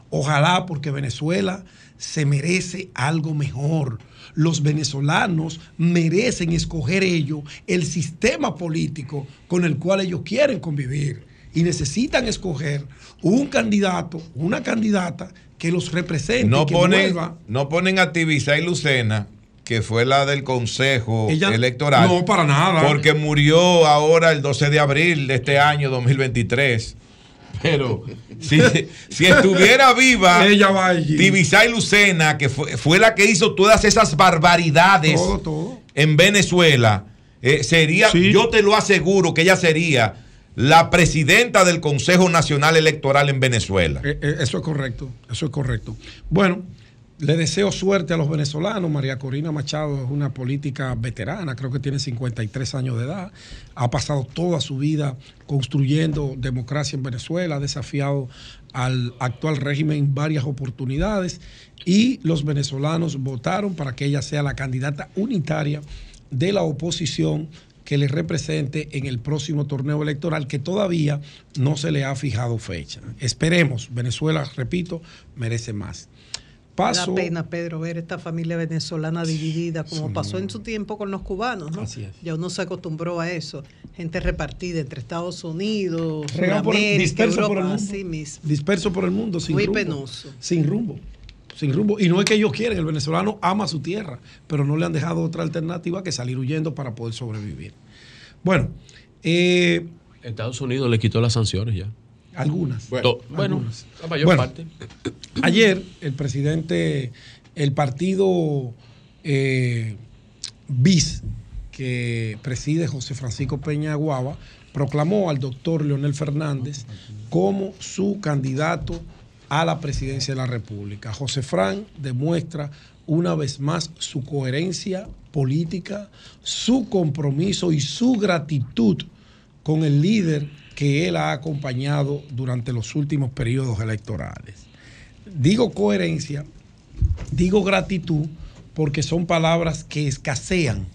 Ojalá porque Venezuela se merece algo mejor. Los venezolanos merecen escoger ellos el sistema político con el cual ellos quieren convivir y necesitan escoger un candidato, una candidata que los represente, No que ponen, no ponen a Tibisay Lucena, que fue la del Consejo Ella- Electoral. No, para nada. Porque murió ahora el 12 de abril de este año 2023. Pero si, si estuviera viva Ella va allí. Tibisay Lucena, que fue, fue la que hizo todas esas barbaridades Todo, todo. en Venezuela, eh, sería, yo te lo aseguro que ella sería la presidenta del Consejo Nacional Electoral en Venezuela. Eh, eh, Eso es correcto, eso es correcto. Bueno, le deseo suerte a los venezolanos. María Corina Machado es una política veterana, creo que tiene 53 años de edad. Ha pasado toda su vida construyendo democracia en Venezuela, ha desafiado al actual régimen en varias oportunidades y los venezolanos votaron para que ella sea la candidata unitaria de la oposición que le represente en el próximo torneo electoral que todavía no se le ha fijado fecha. Esperemos, Venezuela, repito, merece más. Paso. Da pena, Pedro, ver esta familia venezolana dividida, como pasó en su tiempo con los cubanos, ¿no? Así es. Ya uno se acostumbró a eso. Gente repartida entre Estados Unidos, por Sudamérica, disperso Europa, por el mundo. así mismo. Disperso por el mundo, sin Muy rumbo. penoso. Sin rumbo. Sin rumbo. Y no es que ellos quieren, el venezolano ama su tierra, pero no le han dejado otra alternativa que salir huyendo para poder sobrevivir. Bueno, eh, Estados Unidos le quitó las sanciones ya. algunas. Bueno, Algunas. la mayor Bueno, parte. Ayer el presidente, el partido eh, BIS que preside José Francisco Peña Aguaba proclamó al doctor Leonel Fernández como su candidato a la presidencia de la República. José Fran demuestra una vez más su coherencia política, su compromiso y su gratitud con el líder que él ha acompañado durante los últimos periodos electorales. Digo coherencia, digo gratitud, porque son palabras que escasean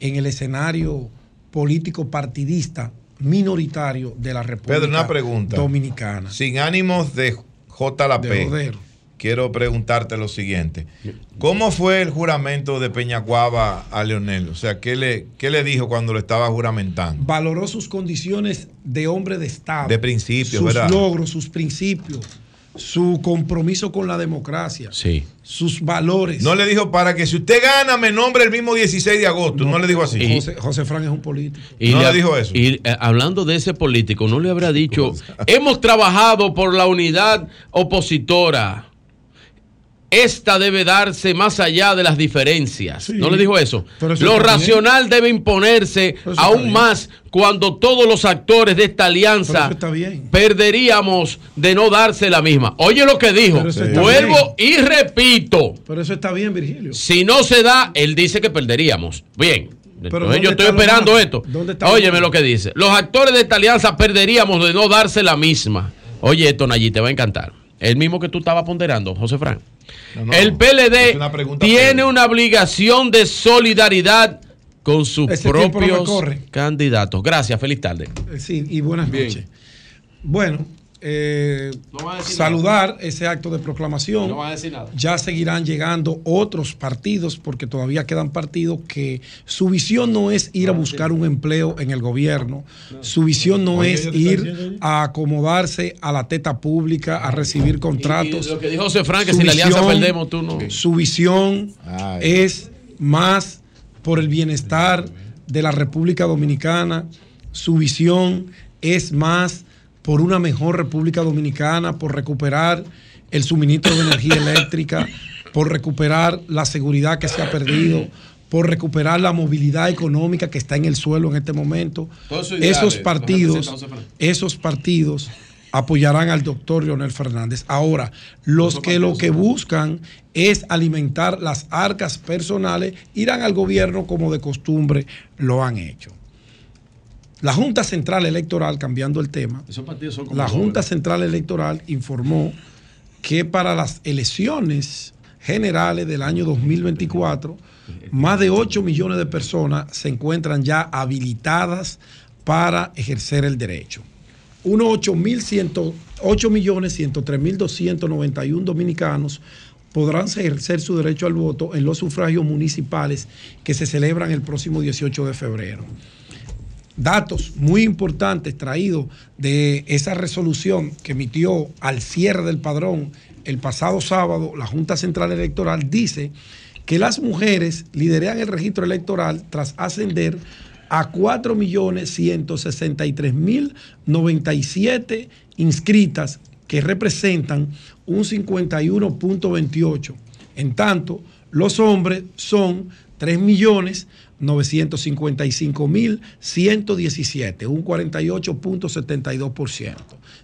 en el escenario político partidista minoritario de la República Pedro, una pregunta. Dominicana. Sin ánimos de JLP. Quiero preguntarte lo siguiente. ¿Cómo fue el juramento de Peñacuaba a Leonel? O sea, ¿qué le, qué le dijo cuando lo estaba juramentando? Valoró sus condiciones de hombre de Estado. De principio, sus ¿verdad? logros, sus principios, su compromiso con la democracia, Sí. sus valores. No le dijo para que si usted gana me nombre el mismo 16 de agosto. No, le dijo así. José, José Fran es un político. No le le dijo eso. Y eh, hablando de ese político, no le habrá dicho, hemos trabajado por la unidad opositora. Esta debe darse más allá de las diferencias. ¿No le dijo eso? Lo bien. racional debe imponerse aún bien. más cuando todos los actores de esta alianza perderíamos de no darse la misma. Oye lo que dijo. Vuelvo y repito. Pero eso está bien, Virgilio. Si no se da, él dice que perderíamos. Bien. Entonces ¿dónde yo estoy esperando esto. ¿Dónde está lo Óyeme lo que dice. Los actores de esta alianza perderíamos de no darse la misma. Oye, esto, Nayí, te va a encantar. El mismo que tú estabas ponderando, José Fran. No, no, el PLD una tiene una obligación de solidaridad con sus Ese propios candidatos. Gracias, feliz tarde. Eh, Sí, y buenas Bien. noches. Bueno, eh, No a saludar ese acto de proclamación. No van a decir nada. Ya seguirán llegando otros partidos, porque todavía quedan partidos que su visión no es ir a buscar un empleo en el gobierno, su visión no es ir a acomodarse a la teta pública, a recibir contratos. y lo que dijo José Fran, que Su si la alianza perdemos, tú no. Su visión es más por el bienestar de la República Dominicana, su visión es más por una mejor República Dominicana, por recuperar el suministro de energía eléctrica, por recuperar la seguridad que se ha perdido, por recuperar la movilidad económica que está en el suelo en este momento. Esos partidos, esos partidos apoyarán al doctor Leonel Fernández. Ahora, los que lo que buscan es alimentar las arcas personales, irán al gobierno como de costumbre lo han hecho. La Junta Central Electoral, cambiando el tema, Esos partidos son como la jóvenes. Junta Central Electoral informó que para las elecciones generales del año 2024, más de 8 millones de personas se encuentran ya habilitadas para ejercer el derecho. Unos 8 millones 103 mil 291 dominicanos podrán ejercer su derecho al voto en los sufragios municipales que se celebran el próximo 18 de febrero datos muy importantes traídos de esa resolución que emitió al cierre del padrón el pasado sábado la Junta Central Electoral dice que las mujeres liderean el registro electoral tras ascender a 4.163.097 inscritas que representan un 51.28. En tanto, los hombres son 3.955.117, un 48.72%.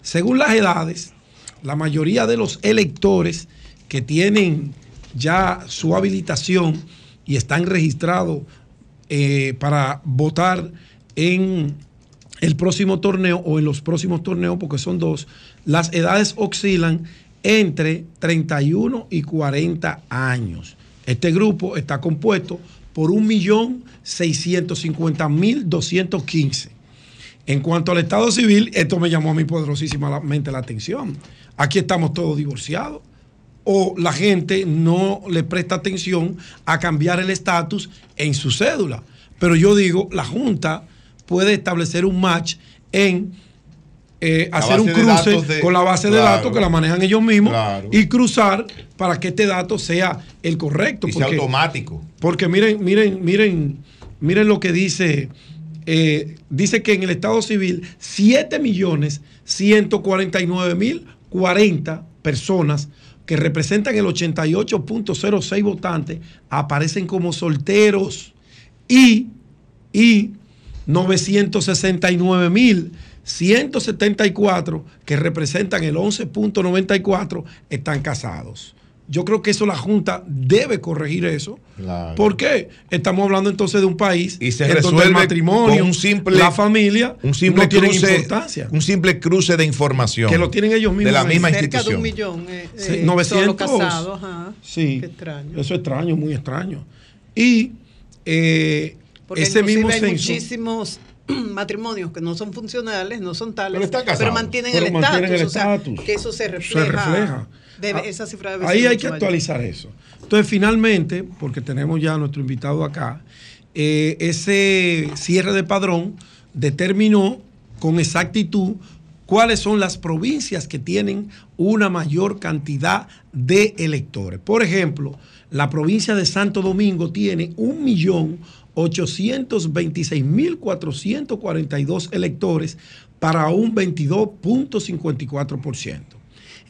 Según las edades, la mayoría de los electores que tienen ya su habilitación y están registrados eh, para votar en el próximo torneo o en los próximos torneos, porque son dos, las edades oscilan entre 31 y 40 años. Este grupo está compuesto por 1.650.215. En cuanto al Estado civil, esto me llamó a mí poderosísimamente la atención. Aquí estamos todos divorciados. O la gente no le presta atención a cambiar el estatus en su cédula. Pero yo digo, la Junta puede establecer un match en eh, hacer un de cruce de- con la base de datos que la manejan ellos mismos Claro. y cruzar para que este dato sea el correcto. Y sea automático. Porque miren, miren, miren, miren lo que dice. eh, dice que en el Estado Civil 7 millones 149 mil 40 personas que representan el 88.06 votantes aparecen como solteros y, y 969 mil 174 que representan el 11.94 están casados. Yo creo que eso la Junta debe corregir eso. Claro. ¿Por qué? Estamos hablando entonces de un país Y se en donde resuelve el matrimonio, con un simple, la familia, un simple no tienen cruce, importancia. un simple cruce de información. Que lo tienen ellos mismos De la misma Cerca de institución. un millón. eh, Sí, eh, 900. solo casados. ajá. Sí, Qué extraño. eso es extraño, muy extraño. Y eh, Porque ese mismo hay censo. muchísimos matrimonios que no son funcionales, no son tales, Pero están pero, mantienen Pero el mantienen el estatus. o sea, que eso se se refleja. Debe- Ah, esa cifra debe Ahí hay que mayor. actualizar eso. Entonces, finalmente, porque tenemos ya a nuestro invitado acá, eh, ese cierre de padrón determinó con exactitud cuáles son las provincias que tienen una mayor cantidad de electores. Por ejemplo, la provincia de Santo Domingo tiene 1.826.442 electores para un 22.54%.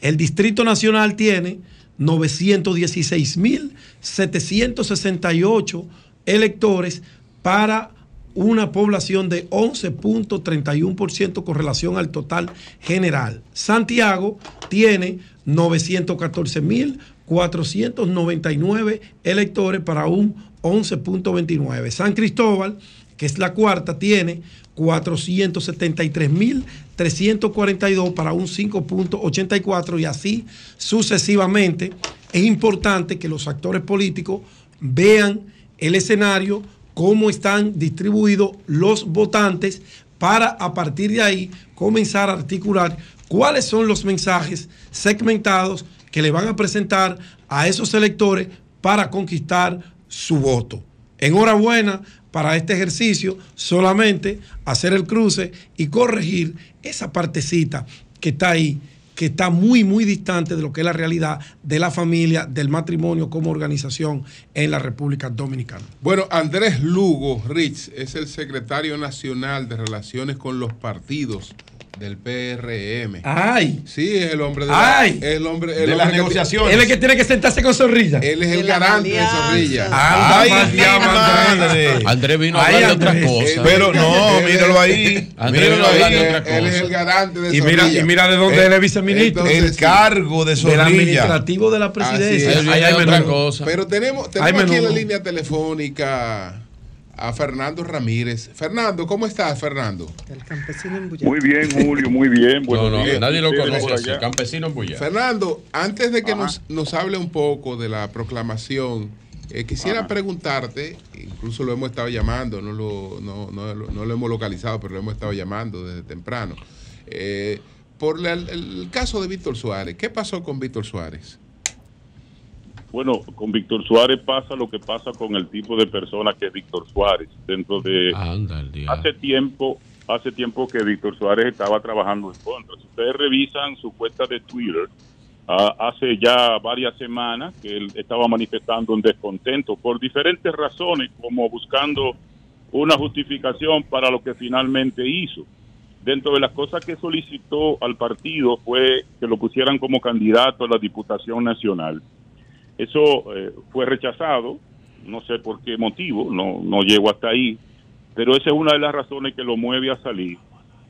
El Distrito Nacional tiene 916.768 electores para una población de 11.31% con relación al total general. Santiago tiene 914.499 electores para un 11.29. San Cristóbal, que es la cuarta, tiene 473.342 para un 5.84 y así sucesivamente. Es importante que los actores políticos vean el escenario, cómo están distribuidos los votantes para a partir de ahí comenzar a articular cuáles son los mensajes segmentados que le van a presentar a esos electores para conquistar su voto. Enhorabuena para este ejercicio, solamente hacer el cruce y corregir esa partecita que está ahí, que está muy, muy distante de lo que es la realidad de la familia, del matrimonio como organización en la República Dominicana. Bueno, Andrés Lugo Rich es el secretario nacional de Relaciones con los Partidos del PRM. ¡Ay! Sí, es el hombre de, ¡Ay! la, el hombre, el De hombre las que- negociaciones. Él es que tiene que sentarse con Zorrilla. Él es el De garante de. Zorrilla. Anda, Ay, madre. Andrés vino a Ay, hablar de Andrés. otra cosa. Pero no, míralo ahí. Andrés Míralo ahí. Él es el garante de Y mira, Zorrilla. y mira de dónde Eh, él es viceministro. entonces, El cargo de Zorrilla. administrativo de la presidencia. Ahí hay otra cosa. Pero tenemos, Ay, tenemos aquí en la línea telefónica a Fernando Ramírez. Fernando, ¿cómo estás, Fernando? El campesino embullado. Muy bien, Julio, muy bien. No, Buenos no, días. nadie lo conoce allá. Campesino embullado. Fernando, antes de que Ajá. nos, nos hable un poco de la proclamación, eh, quisiera Ajá. preguntarte, incluso lo hemos estado llamando, no lo, no, no lo- no lo hemos localizado, pero lo hemos estado llamando desde temprano, eh, por la- el, el caso de Víctor Suárez. ¿Qué pasó con Víctor Suárez? Bueno, con Víctor Suárez pasa lo que pasa con el tipo de persona que es Víctor Suárez. Dentro de hace tiempo, hace tiempo que Víctor Suárez estaba trabajando en contra. Si ustedes revisan su cuenta de Twitter, ah, hace ya varias semanas que él estaba manifestando un descontento por diferentes razones, como buscando una justificación para lo que finalmente hizo. Dentro de las cosas que solicitó al partido fue que lo pusieran como candidato a la Diputación Nacional. Eso eh, fue rechazado, no sé por qué motivo, no, no llego hasta ahí, pero esa es una de las razones que lo mueve a salir.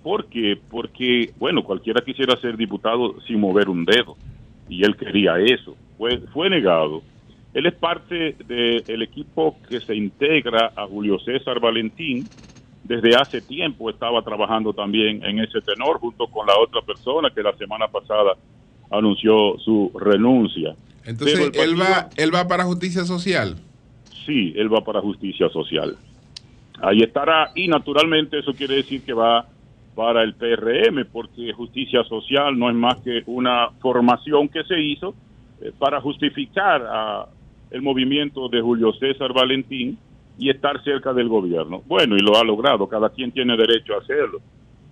¿Por qué? Porque, bueno, cualquiera quisiera ser diputado sin mover un dedo, y él quería eso. Fue, fue negado. Él es parte del equipo que se integra a Julio César Valentín. Desde hace tiempo estaba trabajando también en ese tenor, junto con la otra persona que la semana pasada anunció su renuncia. Entonces, él, va, él va para justicia social. Sí, él va para justicia social. Ahí estará y naturalmente eso quiere decir que va para el PRM porque justicia social no es más que una formación que se hizo eh, para justificar a el movimiento de Julio César Valentín y estar cerca del gobierno. Bueno, y lo ha logrado, cada quien tiene derecho a hacerlo.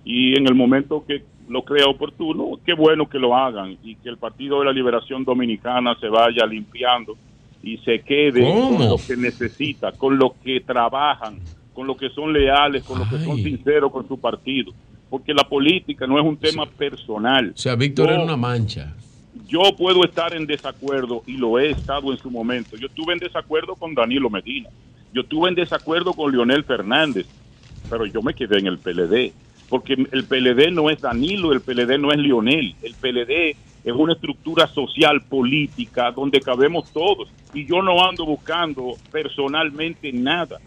Y en el momento que lo crea oportuno, qué bueno que lo hagan y que el Partido de la Liberación Dominicana se vaya limpiando y se quede ¿Cómo? con lo que necesita, con lo que trabajan, con lo que son leales, con lo que son Ay. sinceros con su partido. Porque la política no es un tema personal. O sea, Víctor No, era una mancha. yo puedo estar en desacuerdo y lo he estado en su momento. Yo estuve en desacuerdo con Danilo Medina. Yo estuve en desacuerdo con Leonel Fernández, pero yo me quedé en el PLD. Porque el PLD no es Danilo, el PLD no es Leonel. El PLD es una estructura social, política, donde cabemos todos. Y yo no ando buscando personalmente nada.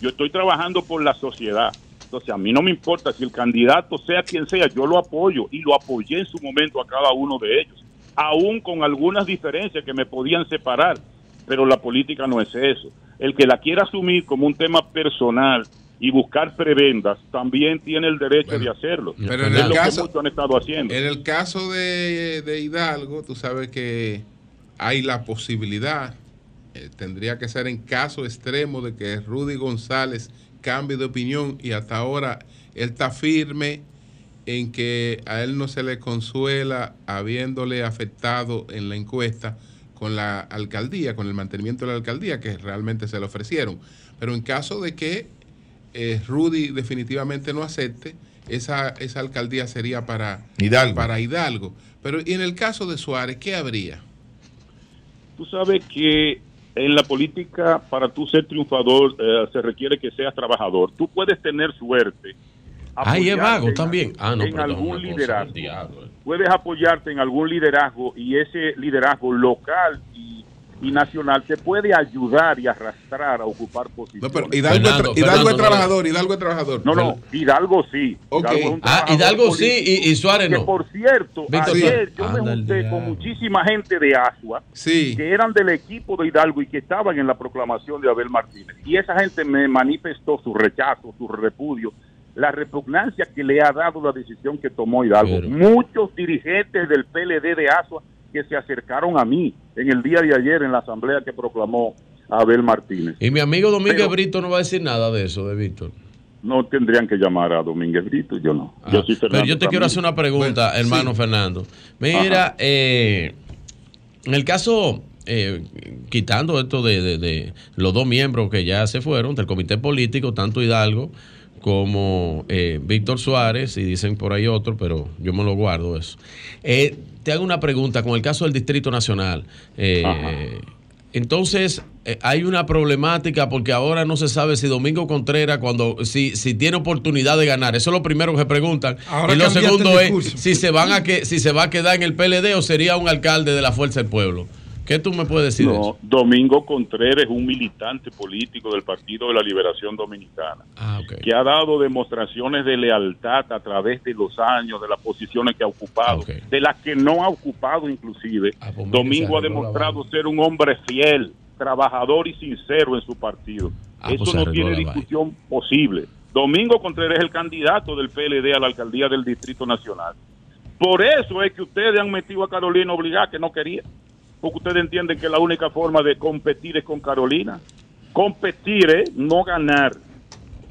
Yo estoy trabajando por la sociedad. Entonces, a mí no me importa si el candidato sea quien sea, yo lo apoyo y lo apoyé en su momento a cada uno de ellos, aún con algunas diferencias que me podían separar. Pero la política no es eso. El que la quiera asumir como un tema personal y buscar prebendas también tiene el derecho de hacerlo. Pero en es el lo caso- que muchos han estado haciendo. En el caso de, de Hidalgo, tú sabes que hay la posibilidad, eh, tendría que ser en caso extremo de que Rudy González cambie de opinión y hasta ahora él está firme en que a él no se le consuela habiéndole afectado en la encuesta con la alcaldía, con el mantenimiento de la alcaldía, que realmente se le ofrecieron. Pero en caso de que eh, Rudy definitivamente no acepte, esa, esa alcaldía sería para Hidalgo. para Hidalgo. Pero y en el caso de Suárez, ¿qué habría? Tú sabes que en la política, para tú ser triunfador, eh, se requiere que seas trabajador. Tú puedes tener suerte. Ah, y es vago en- también. Ah, no, en algún liderazgo. diablo, eh. Puedes apoyarte en algún liderazgo y ese liderazgo local y, y nacional te puede ayudar y arrastrar a ocupar posiciones. No, pero Hidalgo, es, tra- Hidalgo es trabajador, Hidalgo es trabajador. No, no, Hidalgo sí. Ok. Hidalgo es Ah, Hidalgo sí y, y Suárez Que no. por cierto, Víctor ayer yo me junté con muchísima gente de Asua que eran del equipo de Hidalgo y que estaban en la proclamación de Abel Martínez. Y esa gente me manifestó su rechazo, su repudio la repugnancia que le ha dado la decisión que tomó Hidalgo. Muchos dirigentes del PLD de Asua que se acercaron a mí en el día de ayer en la asamblea que proclamó Abel Martínez. Y mi amigo Domínguez Pero- Brito no va a decir nada de eso, de Víctor. No tendrían que llamar a Domínguez Brito, yo no. yo soy Ah, Pero yo te quiero hacer una pregunta, hermano Fernando. Mira, eh, en el caso, eh, quitando esto de, de- de los dos miembros que ya se fueron del comité político, tanto Hidalgo como eh, Víctor Suárez, y dicen por ahí otro, pero yo me lo guardo eso. Te hago una pregunta con el caso del Distrito Nacional. Eh, entonces, eh, hay una problemática porque ahora no se sabe si Domingo Contreras, cuando si, si tiene oportunidad de ganar, eso es lo primero que se preguntan. Ahora y lo segundo es si se van a que si se va a quedar en el PLD o sería un alcalde de la Fuerza del Pueblo. ¿Qué tú me puedes decir de No, eso? Domingo Contreras es un militante político del Partido de la Liberación Dominicana, Ah, que ha dado demostraciones de lealtad a través de los años, de las posiciones que ha ocupado, de las que no ha ocupado inclusive. pues Domingo ha demostrado ser un hombre fiel, trabajador y sincero en su partido. Ah, pues Eso no tiene discusión posible. Domingo Contreras es el candidato del PLD a la alcaldía del Distrito Nacional. Por eso es que ustedes han metido a Carolina obligada, que no quería. Porque ustedes entienden que la única forma de competir es con Carolina. Competir es no ganar.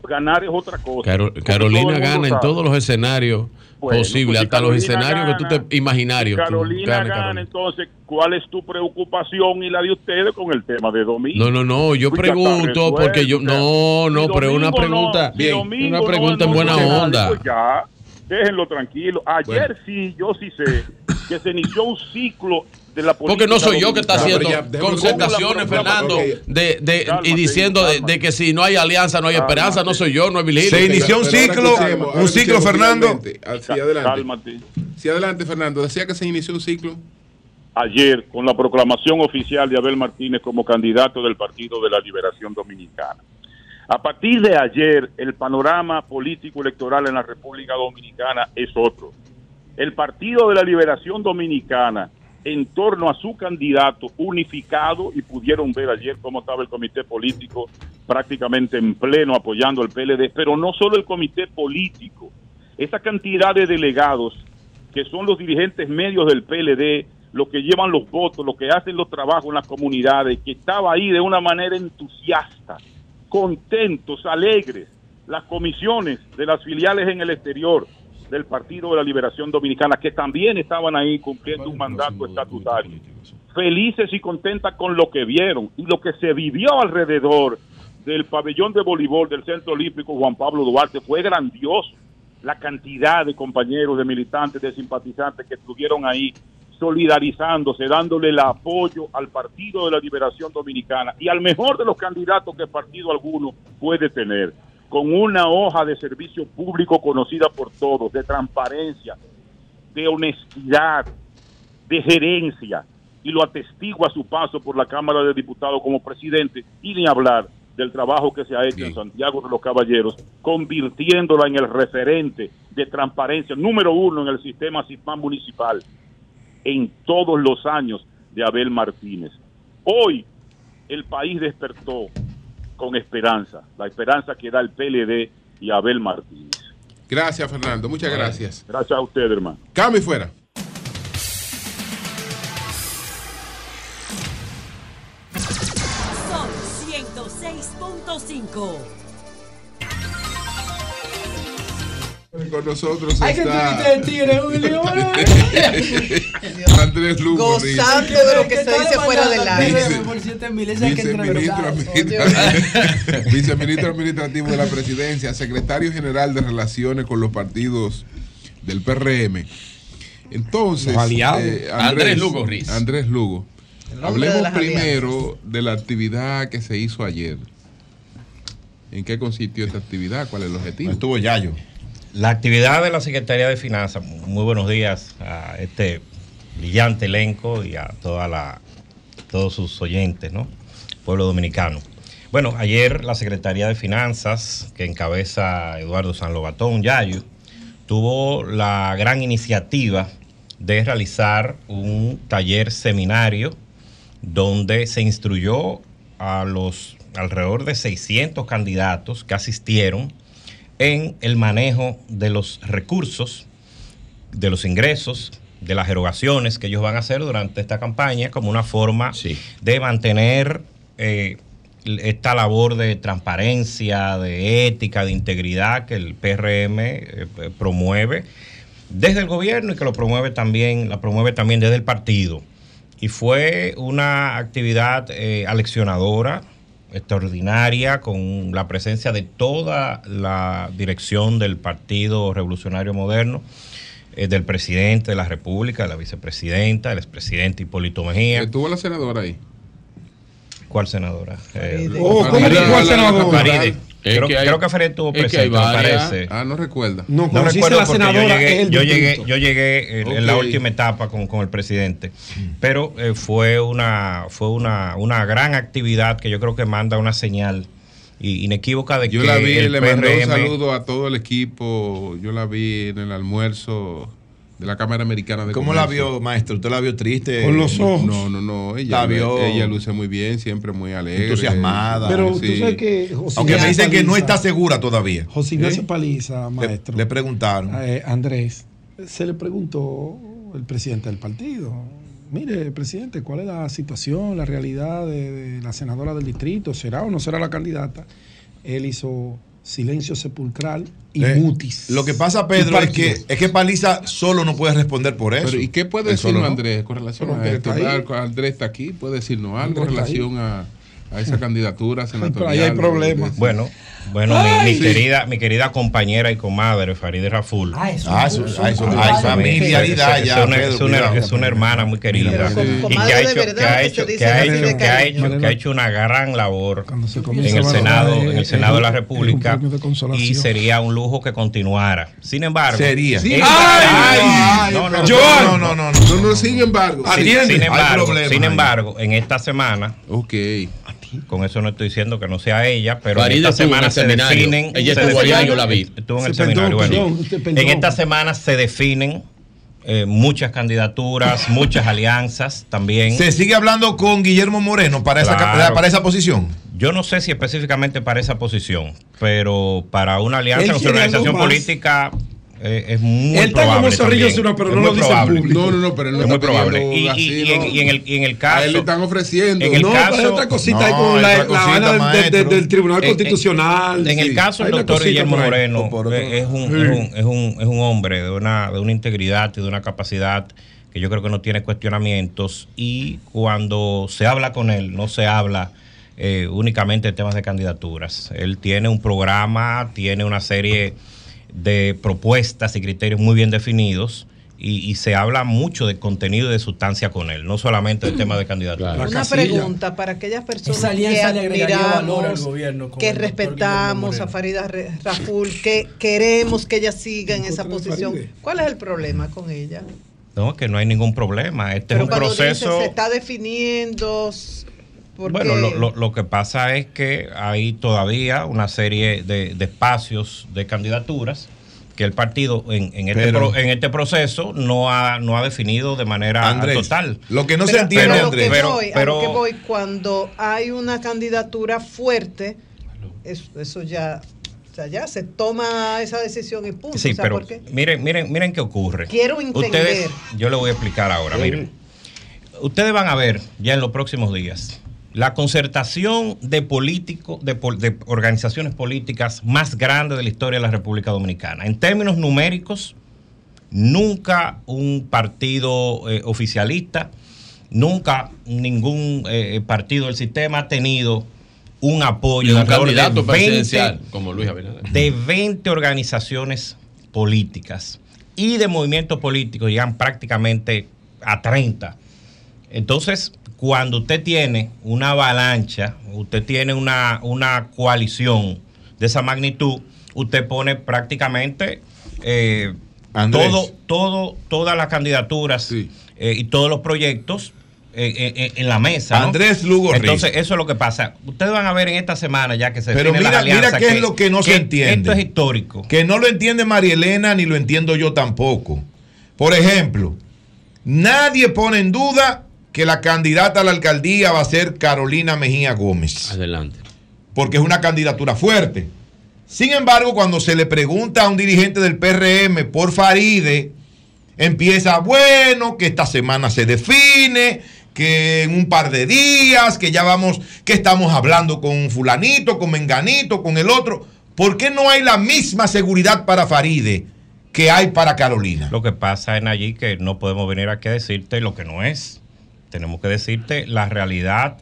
Ganar es otra cosa. Carolina gana en todos los escenarios Bueno, posibles, pues si hasta los escenarios que tú te imaginarios. Carolina gana, Carolina. entonces, ¿cuál es tu preocupación y la de ustedes con el tema de Domingo? No, no, no, yo Pues pregunto porque yo no, no, pero es una no- pregunta, Domingo una no- pregunta en buena onda. pues ya, déjenlo tranquilo. Ayer sí, yo sí sé que se inició un ciclo de la política Porque no soy yo que está haciendo concertaciones, Fernando, de, de, y diciendo de, de que si no hay alianza no hay esperanza, no soy yo, no es Vililio. Se inició un ciclo, un ciclo, Fernando. Sí, adelante. Cálmate. Sí, adelante, Fernando. Decía que se inició un ciclo. ayer con la proclamación oficial de Abel Martínez como candidato del Partido de la Liberación Dominicana. A partir de ayer, el panorama político electoral en la República Dominicana es otro. El Partido de la Liberación Dominicana, en torno a su candidato unificado, y pudieron ver ayer cómo estaba el comité político prácticamente en pleno apoyando al PLD, pero no solo el comité político, esa cantidad de delegados que son los dirigentes medios del PLD, los que llevan los votos, los que hacen los trabajos en las comunidades, que estaba ahí de una manera entusiasta, contentos, alegres, las comisiones de las filiales en el exterior del Partido de la Liberación Dominicana, que también estaban ahí cumpliendo un mandato estatutario, felices y contentas con lo que vieron y lo que se vivió alrededor del pabellón de voleibol del Centro Olímpico Juan Pablo Duarte. Fue grandioso la cantidad de compañeros, de militantes, de simpatizantes que estuvieron ahí solidarizándose, dándole el apoyo al Partido de la Liberación Dominicana y al mejor de los candidatos que partido alguno puede tener, con una hoja de servicio público conocida por todos, de transparencia, de honestidad, de gerencia, y lo atestigua a su paso por la Cámara de Diputados como presidente, y ni hablar del trabajo que se ha hecho en Santiago de los Caballeros, convirtiéndola en el referente de transparencia número uno en el sistema SISMAN municipal en todos los años de Abel Martínez. Hoy el país despertó con esperanza, la esperanza que da el PLD y Abel Martínez. Gracias, Fernando. Muchas gracias. Gracias a usted, hermano. Cambio y fuera. Son 106.5. Con nosotros Hay que está al tigre, Julio. Andrés Lugo. Gozando de lo que se dice fuera del aire. Por 7 mil, ese hay que Viceministro, entrevistar. administra- Viceministro administrativo de la presidencia, secretario general de relaciones con los partidos del PRM. Entonces, eh, Andrés Lugo Riz. Andrés Lugo. De Hablemos primero de la actividad que se hizo ayer. ¿En qué consistió esta actividad? ¿Cuál es el objetivo? Estuvo Yayo. La actividad de la Secretaría de Finanzas, muy buenos días a este brillante elenco y a toda la, todos sus oyentes, ¿no? Pueblo dominicano. Bueno, ayer la Secretaría de Finanzas, que encabeza Eduardo San Lobatón Yayo, tuvo la gran iniciativa de realizar un taller seminario donde se instruyó a los alrededor de 600 candidatos que asistieron en el manejo de los recursos, de los ingresos, de las erogaciones que ellos van a hacer durante esta campaña como una forma de mantener eh, esta labor de transparencia, de ética, de integridad que el PRM eh, promueve desde el gobierno y que lo promueve también, la promueve también desde el partido. Y fue una actividad eh, aleccionadora, extraordinaria, con la presencia de toda la dirección del Partido Revolucionario Moderno, eh, del presidente de la República, de la vicepresidenta, del expresidente Hipólito Mejía. ¿Estuvo la senadora ahí? ¿Cuál senadora? Eh, Oh, ¿cómo que cuál senadora? Es Creo, que hay- creo que Faride estuvo es que presente, me parece. Ah, no recuerda. No, No recuerdo la porque yo senadora, es llegué, el yo llegué, yo llegué en, en la última etapa con, con el presidente, pero eh, fue una fue una, una gran actividad que yo creo que manda una señal i- inequívoca de Yo que la vi, el le mandé un PRM saludo a todo el equipo. Yo la vi en el almuerzo de la Cámara Americana de ¿Cómo la vio, maestro? ¿Usted la vio triste? Con los ojos. No, no, no. Ella, La vio ella luce muy bien, siempre muy alegre. entusiasimada. Pero tú Sí. sabes que José Aunque me Ignacio dicen que no Paliza- está segura todavía. José Ignacio ¿Eh? Paliza, Le, maestro. le preguntaron. Eh, Andrés, se le preguntó el presidente del partido. Mire, presidente, ¿cuál es la situación, la realidad de, de la senadora del distrito? ¿Será o no será la candidata? Él hizo silencio sepulcral y Eh, mutis. Lo que pasa, Pedro, es que, es que Paliza solo no puede responder por eso. Pero, ¿y qué puede decirnos no. Andrés con relación Pero a esto? está Andrés está aquí, puede decirnos algo en relación a, a esa candidatura pero ahí senatorial. hay problemas. Bueno, bueno, mi, mi querida, mi querida compañera y comadre Farideh Raful. Ah, eso. Ah, eso, ah, eso, Ah, ah, eso. familiaridad Es- ya. una- Pedro, es una, cuidado. es una hermana muy querida y que ha hecho, que ha hecho, que ha hecho, que ha hecho, que ha hecho una gran labor en el a Senado, en el Senado de la República y sería un lujo que continuara. Sin embargo, Sería. ¡Ay! Ay, no, no. No, no, no, no. No, sin embargo. Sin- embargo, en esta semana, Ok. Con eso no estoy diciendo que no sea ella, pero en esta en semana se seminario. definen. Ella se estuvo allá, yo la vi. Estuvo en el perdón, seminario. perdón, perdón. En esta semana se definen eh, muchas candidaturas, muchas alianzas también. Se sigue hablando con Guillermo Moreno para, esa, para esa posición. Yo no sé si específicamente para esa posición, pero para una alianza algo organización más. política eh, es muy Él está probable. como zorrillo pero Es no lo dice en público. No, no, no, pero él no Es muy probable. Y, y- y en, y en el, y en el A caso. él le están ofreciendo. En el no, caso- hay otra cosita ahí No, con hay la, vaina del- del, maestro. del Tribunal En- Constitucional. En el Sí. caso Hay del doctor Guillermo ahí. Moreno, eh, es, un, es, un, es, un, es un hombre de una, de una integridad y de una capacidad que yo creo que no tiene cuestionamientos y cuando se habla con él, no se habla eh, únicamente de temas de candidaturas. Él tiene un programa, tiene una serie de propuestas y criterios muy bien definidos. Y, y se habla mucho de contenido y de sustancia con él, no solamente de temas de candidatura. Una pregunta para aquellas personas que al admiramos, gobierno con que respetamos a. Farida Raful, que queremos que ella siga en esa posición. ¿Cuál es el problema con ella? No, que no hay ningún problema. Este Pero es un proceso. dice, se está definiendo. S- ¿por Bueno, lo, lo- lo que pasa es que hay todavía una serie de, de espacios de candidaturas que el partido en, en este, Pero- pro- en este proceso no ha, no ha definido de manera Andrés, total. lo que no se Pero- entiende, pero Andrés. Pero- voy, a pero- lo que voy, cuando hay una candidatura fuerte, eso, eso ya, o sea, ya se toma esa decisión y punto. Sí, o sea, pero porque miren, miren, miren qué ocurre. Quiero entender. Ustedes, yo le voy a explicar ahora, miren. Ustedes van a ver ya en los próximos días la concertación de políticos, de, de organizaciones políticas más grande de la historia de la República Dominicana. En términos numéricos, nunca un partido eh, oficialista, nunca ningún eh, partido del sistema ha tenido un apoyo de un de candidato 20 presidencial como Luis Abinader. de 20 organizaciones políticas y de movimientos políticos llegan prácticamente a 30. Entonces, cuando usted tiene una avalancha, usted tiene una, una coalición de esa magnitud, usted pone prácticamente eh, todo, todo, todas las candidaturas Sí. eh, y todos los proyectos eh, en la mesa. ¿no? Andrés Lugo Riz. Entonces, eso es lo que pasa. Ustedes van a ver en esta semana ya que se Pero definen las mira, mira qué es lo que no se entiende. Esto es histórico. Que no lo entiende María Elena ni lo entiendo yo tampoco. Por ejemplo, nadie pone en duda que la candidata a la alcaldía va a ser Carolina Mejía Gómez. Adelante. Porque es una candidatura fuerte. Sin embargo, cuando se le pregunta a un dirigente del PRM por Faride, empieza, bueno, que esta semana se define, que en un par de días, que ya vamos, que estamos hablando con fulanito, con menganito, con el otro. ¿Por qué no hay la misma seguridad para Faride que hay para Carolina? Lo que pasa en allí que no podemos venir aquí a decirte lo que no es. Tenemos que decirte la realidad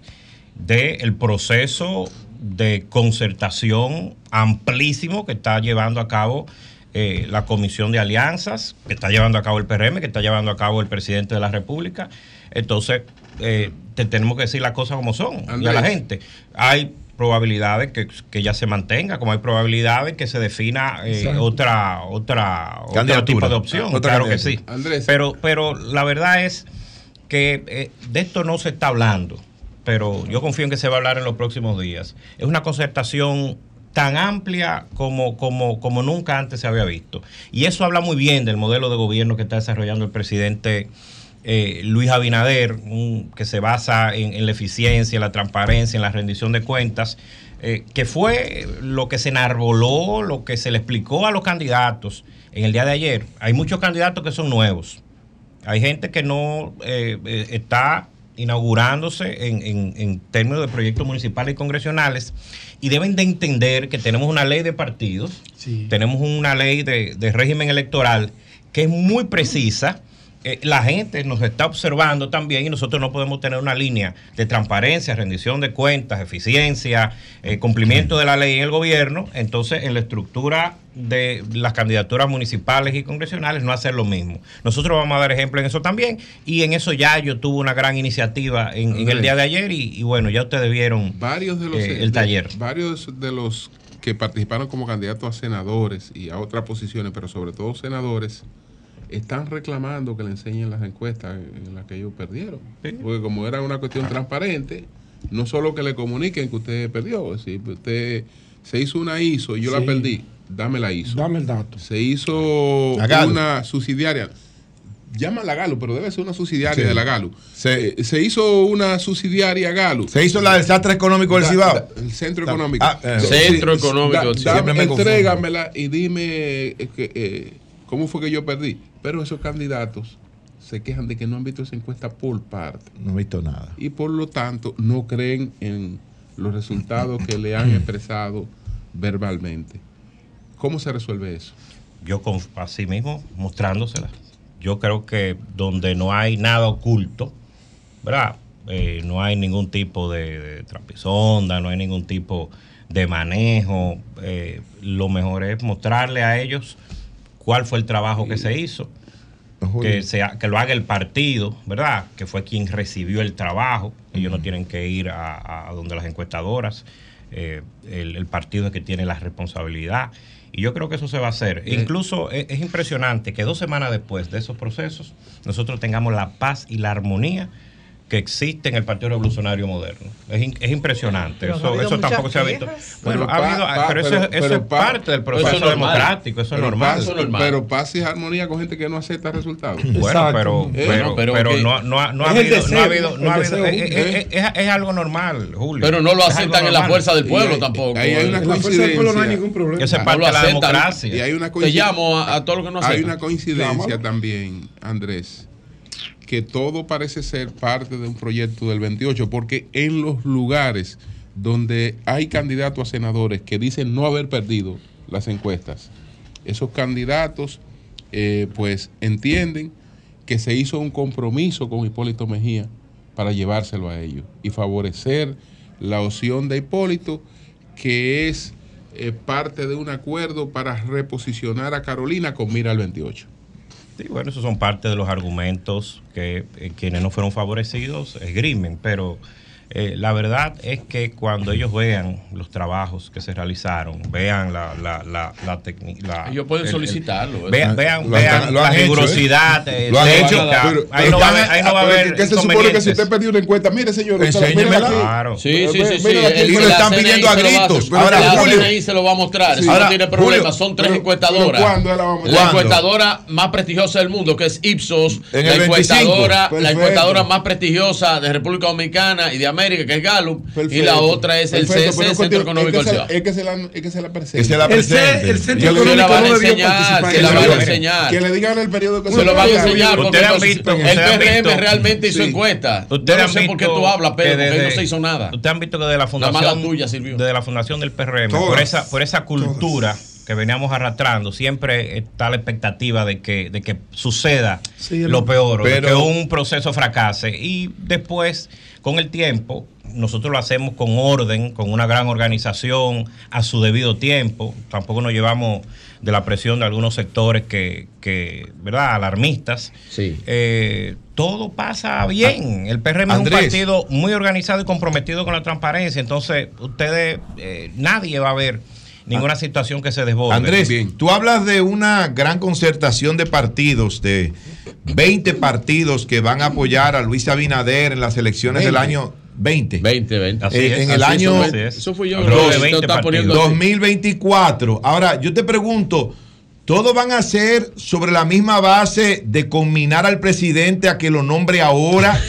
del proceso de concertación amplísimo que está llevando a cabo eh, la Comisión de Alianzas, que está llevando a cabo el PRM, que está llevando a cabo el presidente de la República. Entonces, eh, te tenemos que decir las cosas como son y a la Andrés. gente. Hay probabilidades que, que ya se mantenga, como hay probabilidades que se defina eh, otra, otra, otro tipo de opción. Otra claro que sí. Andrés. Pero, pero la verdad es que eh, de esto no se está hablando, pero yo confío en que se va a hablar en los próximos días. Es una concertación tan amplia como, como, como nunca antes se había visto. Y eso habla muy bien del modelo de gobierno que está desarrollando el presidente eh, Luis Abinader, un- que se basa en, la eficiencia, en la transparencia, en la rendición de cuentas, eh, que fue lo que se enarboló, lo que se le explicó a los candidatos en el día de ayer. Hay muchos candidatos que son nuevos. Hay gente que no eh, eh, está inaugurándose en, en- en términos de proyectos municipales y congresionales y deben de entender que tenemos una ley de partidos, tenemos una ley de, de régimen electoral que es muy precisa. Eh, la gente nos está observando también y nosotros no podemos tener una línea de transparencia, rendición de cuentas, eficiencia, eh, cumplimiento de la ley en el gobierno. Entonces, en la estructura de las candidaturas municipales y congresionales no hacer lo mismo. Nosotros vamos a dar ejemplo en eso también y en eso ya yo tuve una gran iniciativa en, en el día de ayer y, y bueno, ya ustedes vieron varios de los eh, el taller. varios de los que participaron como candidatos a senadores y a otras posiciones, pero sobre todo senadores, están reclamando que le enseñen las encuestas en las que ellos perdieron. Porque como era una cuestión transparente, no solo que le comuniquen que usted perdió, es decir, usted se hizo una ISO y yo Sí. la perdí, dame la ISO. Dame el dato. Se hizo una subsidiaria. Llaman la Galo, pero debe ser una subsidiaria Sí. de la Galo. Se, se hizo una subsidiaria Galo. Se hizo la del Centro Económico del Cibao. da- El centro Da- económico. ah, eh, Centro sí, Económico da- del Cibao. dame- Siempre me entrégamela y dime eh, que, eh, cómo fue que yo perdí. Pero esos candidatos se quejan de que no han visto esa encuesta por parte. No he visto nada. Y por lo tanto no creen en los resultados que le han expresado verbalmente. ¿Cómo se resuelve eso? yo con, así mismo mostrándosela. Yo creo que donde no hay nada oculto, ¿verdad? Eh, no hay ningún tipo de, de trapisonda, no hay ningún tipo de manejo. eh, lo mejor es mostrarle a ellos cuál fue el trabajo que se hizo, que, sea, que lo haga el partido, ¿verdad? Que fue quien recibió el trabajo. Ellos no tienen que ir a, a donde las encuestadoras. eh, el, el partido es que tiene la responsabilidad. Y yo creo que eso se va a hacer. Eh. Incluso es, es impresionante que dos semanas después de esos procesos, nosotros tengamos la paz y la armonía que existe en el Partido Revolucionario Moderno. Es, in- es impresionante. Pero no ha eso eso tampoco se ha visto. Bueno, Pero ha pa- habido, pa- pero eso, pero- eso pero es pa- parte del proceso Eso democrático, eso es normal. paz- Pero paz y armonía con gente que no acepta resultados. Bueno, pero, Eh, pero, pero pero que- no, no, ha- no ha habido, no ha habido, no ha habido- deseo, es, es- ¿eh? es- es algo normal, Julio. Pero no lo aceptan en la fuerza del pueblo Y hay- tampoco. ahí hay una En la fuerza del pueblo no hay ningún coincidencia. Eso es No parte lo de la democracia. Y hay una Te coincidencia. llamo a, a todo lo que no Hay aceptan. una coincidencia también, Andrés, que todo parece ser parte de un proyecto del 28, porque en los lugares donde hay candidatos a senadores que dicen no haber perdido las encuestas, esos candidatos eh, pues entienden que se hizo un compromiso con Hipólito Mejía para llevárselo a ellos y favorecer la opción de Hipólito, que es eh, parte de un acuerdo para reposicionar a Carolina con mira al 28. Sí, bueno, esos son parte de los argumentos que eh, quienes no fueron favorecidos esgrimen, pero eh, la verdad es que cuando ellos vean los trabajos que se realizaron, vean la, la, la, la la- Ellos pueden el- el- solicitarlo, ¿eh? Vean, vean, Lo han- vean lo la ¿eh? rigurosidad eh, Lo han técnica. hecho, pero- ahí no va a haber, están- ahí no va a Pero haber ¿Qué se supone que si usted perdió una encuesta? Mire, señor. Claro. Sí, sí, sí, Mírala sí. El lo están pidiendo a gritos. Ahora, la Julio. CNI se lo va a mostrar. Eso Ahora, no tiene problema. Son tres encuestadoras. ¿cuándo la vamos a La encuestadora más prestigiosa del mundo, que es Ipsos, la el 25. encuestadora, la Perfecto. encuestadora más prestigiosa de República Dominicana y de América. América, que es Gallup, y Perfecto. la otra es el Perfecto, CC, pero Centro es Económico del Ciudad. Es que se la, es que se la presente. Se la El, presente. el centro Que se la económico van a no debió participar. se la en van a enseñar. Que le digan el periodo que Se lo van a enseñar porque Ustedes han visto- el PRM realmente hizo encuesta. Ustedes no sé por qué tú hablas, pero porque no se hizo nada. Ustedes han visto que de la fundación, la tuya sirvió. desde la fundación del PRM, por esa, por esa cultura que veníamos arrastrando, siempre está la expectativa de que, de que suceda Sí, lo peor, o de pero- que un proceso fracase. Y después, con el tiempo, nosotros lo hacemos con orden, con una gran organización, a su debido tiempo. Tampoco nos llevamos de la presión de algunos sectores que, que ¿verdad?, alarmistas. Eh, todo pasa bien. El PRM es un partido muy organizado y comprometido con la transparencia. Entonces, ustedes, eh, nadie va a ver ninguna situación que se desborde. Andrés, tú hablas de una gran concertación de partidos, de 20 partidos que van a apoyar a Luis Abinader en las elecciones del 20. año 20. 20, 20. Eh, en el año Eso fue yo. Habló de Te 20 está poniendo partidos. así. 2024. Ahora, yo te pregunto, ¿todos van a ser sobre la misma base de combinar al presidente a que lo nombre ahora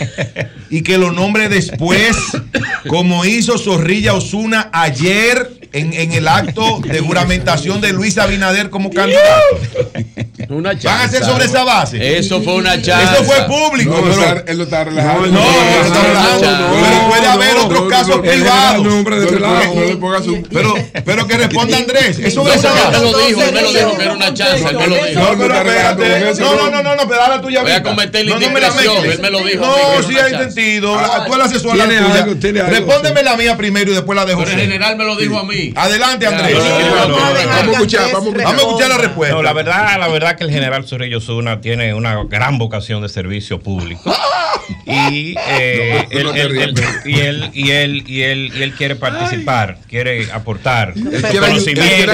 y que lo nombre después, como hizo Zorrilla Osuna ayer en, en el acto de juramentación de Luis Abinader como candidato? Una ¿Van a chanza. ser sobre esa base? Eso fue una chanza. Eso fue público. No, pero- está- él lo está relajando. No, no, no, está relajando. Pero puede haber otros casos privados. Pero, pero que responda Andrés. Es sobre No, esa base. me lo dijo, él me lo dijo que era una chanza, él me lo dijo. No, pero espérate. No, no, no, no, no, pero ahora tuya Voy a cometer No, no me la indiscreción, él me lo dijo No, sí hay chanza. sentido. Tú la asesor la tuya. Respóndeme la mía primero y después la de Pero José. el general me lo dijo a mí. Adelante, Andrés. Vamos no, no, no, a escuchar, vamos a escuchar. Vamos a escuchar la respuesta. No, la verdad, la verdad que el general Zorrillo Zuna tiene una gran vocación de servicio público. Y, eh, él, y él y él y él y él quiere participar, quiere aportar conocimiento,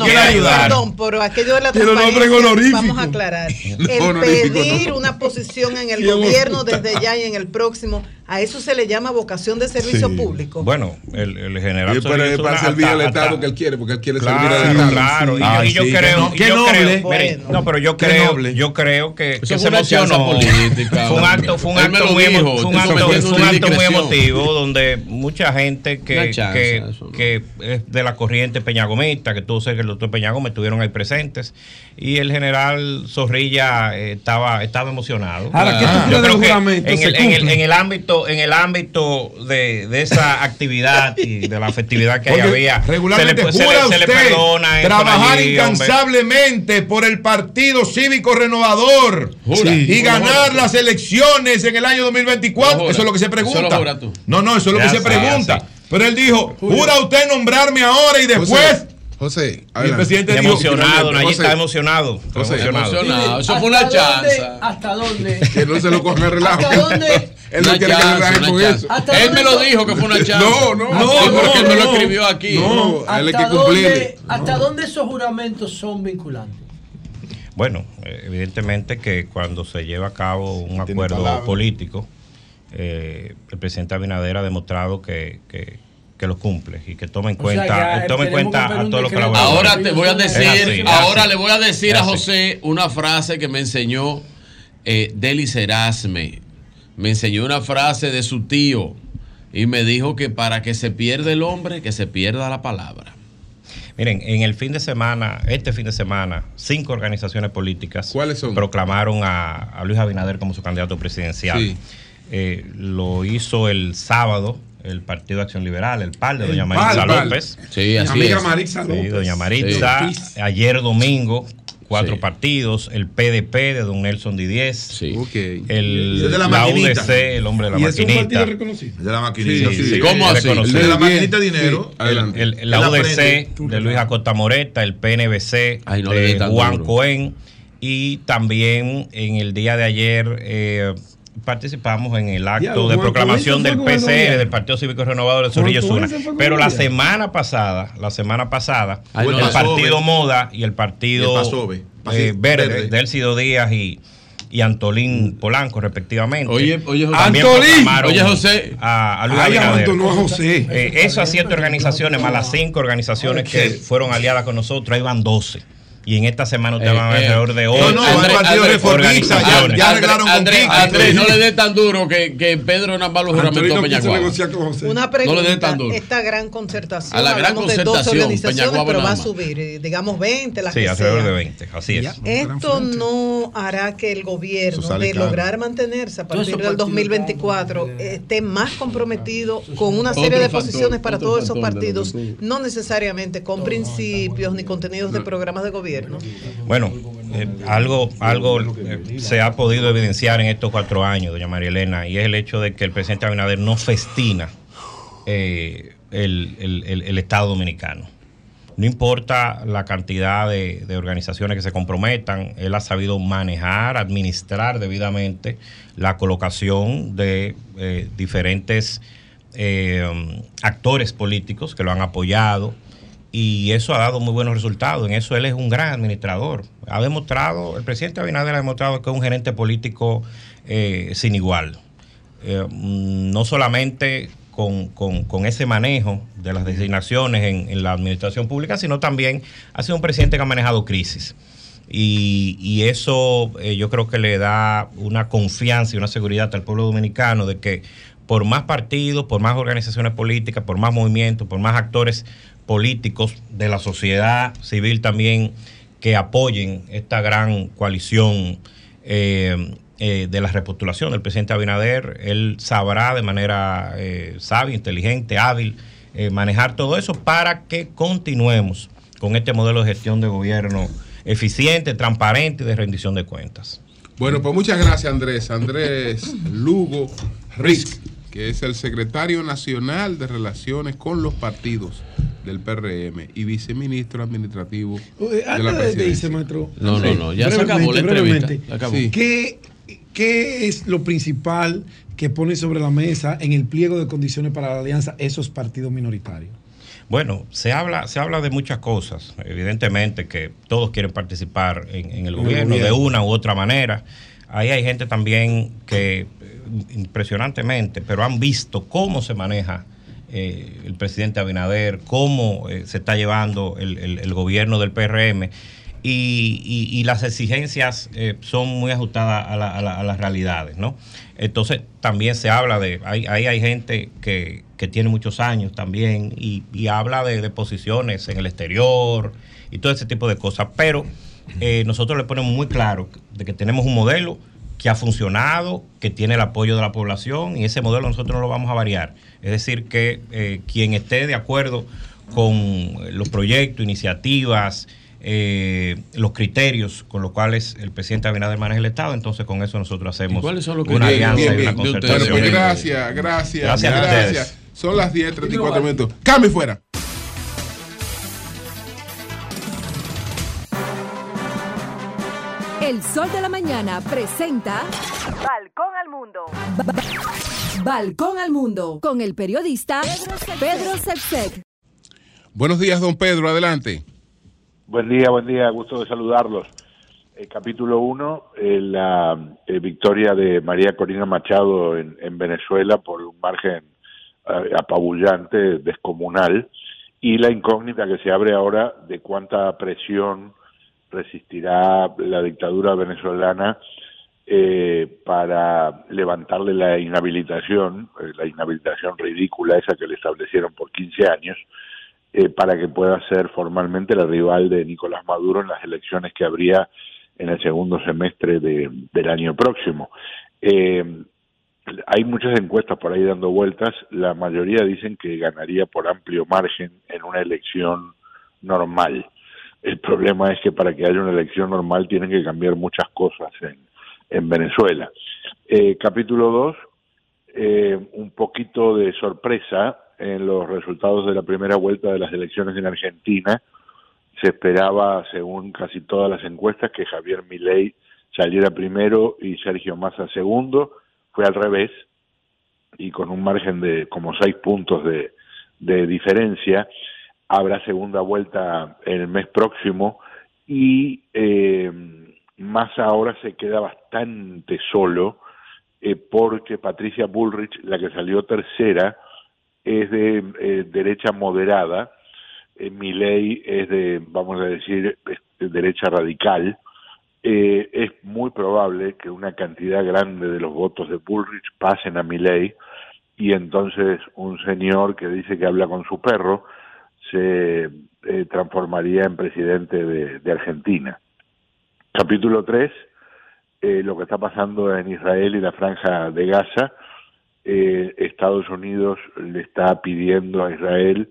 quiere ayudar. Perdón, pero aquello de la transparencia, vamos a aclarar. El pedir una posición en el gobierno desde ya y en el próximo, a eso se le llama vocación de servicio Sí. público. Bueno, el, el general Y para, servir al Estado que él quiere, porque él quiere servir al Estado. claro. Y yo- Ay, y yo, creo, qué yo noble. creo, Bueno. no, pero yo creo, yo creo que, que Eso se emocionó. política, Fue un acto, fue un acto muy, dijo, fue un acto, cometiendo fue un una acto muy emotivo donde mucha gente que, que, que es de la corriente peñagomista, que tuvo cerca el doctor Peñagómez, estuvieron ahí presentes y el general Zorrilla eh, estaba, estaba emocionado. Ahora, ¿qué tú crees del que juramento? en ¿Se el, en, en el ámbito, en el ámbito de, de esa actividad y de la festividad que Porque había, regularmente se le, se le- jura se le usted perdona trabajar allí, hombre. incansablemente por el Partido Cívico Renovador y ganar Jura. las elecciones en el año 2024. Jura. Eso es lo que se pregunta. lo jura tú. No, no, eso es lo Ya que se sé, pregunta. Pero él dijo, jura usted nombrarme ahora y después. José, Y el adelante. presidente dijo, Emocionado, Nayib está emocionado. José, emocionado. Emocionado. Eso fue una ¿Hasta dónde- chanza. ¿Hasta dónde? Que no se lo cojan relajo. ¿Hasta dónde? Él no quiere que le relajen con eso. ¿Hasta Él dónde me lo dijo que fue una chanza. No, no, no, porque él me lo escribió aquí. No, él hay que ¿Hasta cumplirle. dónde, ¿Hasta dónde esos juramentos son vinculantes? Bueno, evidentemente que cuando se lleva a cabo un acuerdo palabra. político, eh, el presidente Abinader ha demostrado que, que, que lo cumple y que toma en O sea, cuenta, que toma en cuenta a todos los colaboradores. Ahora te voy a decir, así, ahora así. le voy a decir a. José una frase que me enseñó eh, Delis Erasme. Me enseñó una frase de su tío y me dijo que para que se pierda el hombre, que se pierda la palabra. Miren, en el fin de semana, este fin de semana, cinco organizaciones políticas ¿Cuáles son? proclamaron a, a Luis Abinader como su candidato presidencial. Sí. Eh, lo hizo el sábado el Partido Acción Liberal, el PAL de El doña PAL, Maritza PAL. López. Sí, Mi así amiga es. Maritza Sí, López. doña Maritza. Ayer domingo, cuatro Sí. partidos, el PDP de don Nelson Didiez, Sí. Ok. el, de la la, maquinita. UDC, el hombre de la Y es un partido maquinita. reconocido. De la maquinita. Sí, sí, sí. ¿Cómo así? reconocido. El de la maquinita de dinero. sí, adelante. El- la UDC de Luis Acosta Moreta, el PNBC Ay, no de Juan duro. Cohen y también en el día de ayer eh, participamos en el acto Diablo, de proclamación del PCR, gobierno. del Partido Cívico Renovador de Cohen Zuna. Pero la semana pasada, la semana pasada, Ay, el Partido. Moda y el Partido Y el Pasove. eh, Verde, Verde. de Elcido Díaz y, y Antolín Polanco, respectivamente. Oye, oye, José. Antolín. Oye, José. A, a Luis Ay, a José. Eh, esas siete organizaciones, más las cinco organizaciones que fueron aliadas con nosotros, ahí van 12. Y en esta semana ustedes Eh, van a ver eh, alrededor de eh, 8 no, el Partido Reformista, ya- arreglaron con Andrés, Andrés, no le dé tan duro que, que Pedro Nambalo juramentó Peñaguaba. Una No le dé pregunta, tan duro. esta gran concertación, A la gran hablamos de dos concertación, organizaciones, Peñaguaba pero va a subir, eh, digamos 20, las Sí, que alrededor de 20, así es. Esto no hará que el gobierno, de lograr mantenerse a partir del partidos 2024, esté más comprometido con una serie Otro de posiciones para otro todos esos partidos, no necesariamente con principios ni contenidos de programas de gobierno. Bueno, eh, algo, algo eh, se ha podido evidenciar en estos cuatro años, doña María Elena, y es el hecho de que el presidente Abinader no festina eh, el, el- el- Estado dominicano. No importa la cantidad de, de organizaciones que se comprometan, él ha sabido manejar, administrar debidamente la colocación de diferentes actores políticos que lo han apoyado y eso ha dado muy buenos resultados. En eso él es un gran administrador. Ha demostrado, el presidente Abinader ha demostrado que es un gerente político eh, sin igual. Eh, no solamente con, con- con ese manejo de las designaciones en, en la administración pública, sino también ha sido un presidente que ha manejado crisis. Y, y eso eh, yo creo que le da una confianza y una seguridad al pueblo dominicano de que por más partidos, por más organizaciones políticas, por más movimientos, por más actores políticos de la sociedad civil también que apoyen esta gran coalición eh, eh, de la repostulación del presidente Abinader, él sabrá de manera eh, sabia, inteligente, hábil, manejar todo eso para que continuemos con este modelo de gestión de gobierno eficiente, transparente y de rendición de cuentas. Bueno, pues muchas gracias, Andrés. Andrés Lugo Risk, que es el secretario nacional de Relaciones con los partidos del PRM y viceministro administrativo Eh, de la Antes de irse, presidencia. maestro. No, no, no, ya se acabó la entrevista. acabó. Sí. ¿Qué, qué es lo principal que pone sobre la mesa en el pliego de condiciones para la alianza esos partidos minoritarios? Bueno, se habla, se habla de muchas cosas. Evidentemente que todos quieren participar en, en el el gobierno de una u otra manera. Ahí hay gente también que, eh, impresionantemente, pero han visto cómo se maneja eh, el presidente Abinader, cómo eh, se está llevando el, el- gobierno del PRM. Y, y- las exigencias eh, son muy ajustadas a, la- a la- a las realidades, ¿no? Entonces también se habla de, ahí, ahí hay gente que, que tiene muchos años también y, y habla de, de posiciones en el exterior y todo ese tipo de cosas, pero eh, nosotros le ponemos muy claro de que tenemos un modelo que ha funcionado, que tiene el apoyo de la población y ese modelo nosotros no lo vamos a variar. Es decir, que eh, quien esté de acuerdo con los proyectos, iniciativas, eh, los criterios con los cuales el presidente Abinader maneja el Estado, entonces con eso nosotros hacemos cuáles son los una alianza y una concertación. Bueno, pues gracias, gracias, Gracias a gracias. Son las 10:34 minutos. Cambio fuera. El Sol de la Mañana presenta Balcón al Mundo. Balcón al Mundo con el periodista Pedro Sepsek. Buenos días, don Pedro, adelante. Buen día, buen día, gusto de saludarlos. El capítulo 1, la eh, victoria de María Corina Machado en, en Venezuela por un margen eh, apabullante, descomunal, y la incógnita que se abre ahora de cuánta presión resistirá la dictadura venezolana eh, para levantarle la inhabilitación, eh, la inhabilitación ridícula esa que le establecieron por 15 años, eh, para que pueda ser formalmente la rival de Nicolás Maduro en las elecciones que habría en el segundo semestre de- del año próximo. Eh, hay muchas encuestas por ahí dando vueltas, la mayoría dicen que ganaría por amplio margen en una elección normal. El problema es que para que haya una elección normal tienen que cambiar muchas cosas en, en Venezuela. Eh, capítulo 2, eh, un poquito de sorpresa en los resultados de la primera vuelta de las elecciones en Argentina. Se esperaba, según casi todas las encuestas, que Javier Milei saliera primero y Sergio Massa segundo. Fue al revés y con un margen de como seis puntos de, de diferencia. Habrá segunda vuelta en el mes próximo y eh, Massa ahora se queda bastante solo eh, porque Patricia Bullrich, la que salió tercera, es de eh, derecha moderada, eh, Milei es de, vamos a decir, de derecha radical, eh, es muy probable que una cantidad grande de los votos de Bullrich pasen a Milei y entonces un señor que dice que habla con su perro se eh, transformaría en presidente de, Argentina. Capítulo 3, eh, lo que está pasando en Israel y la franja de Gaza. Eh, Estados Unidos le está pidiendo a Israel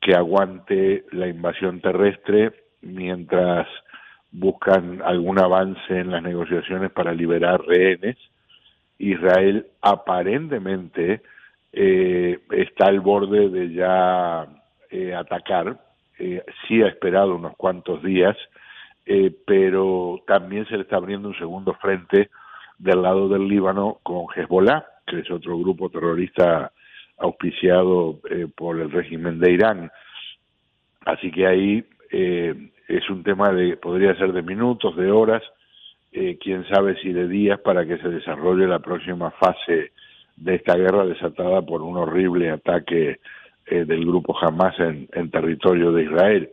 que aguante la invasión terrestre mientras buscan algún avance en las negociaciones para liberar rehenes. Israel aparentemente está al borde de ya eh, atacar, eh, sí ha esperado unos cuantos días, eh, pero también se le está abriendo un segundo frente del lado del Líbano con Hezbollah, que es otro grupo terrorista auspiciado eh, por el régimen de Irán. Así que ahí es un tema de, podría ser de minutos, de horas, quién sabe si de días para que se desarrolle la próxima fase de esta guerra desatada por un horrible ataque eh, del grupo Hamas en, en territorio de Israel.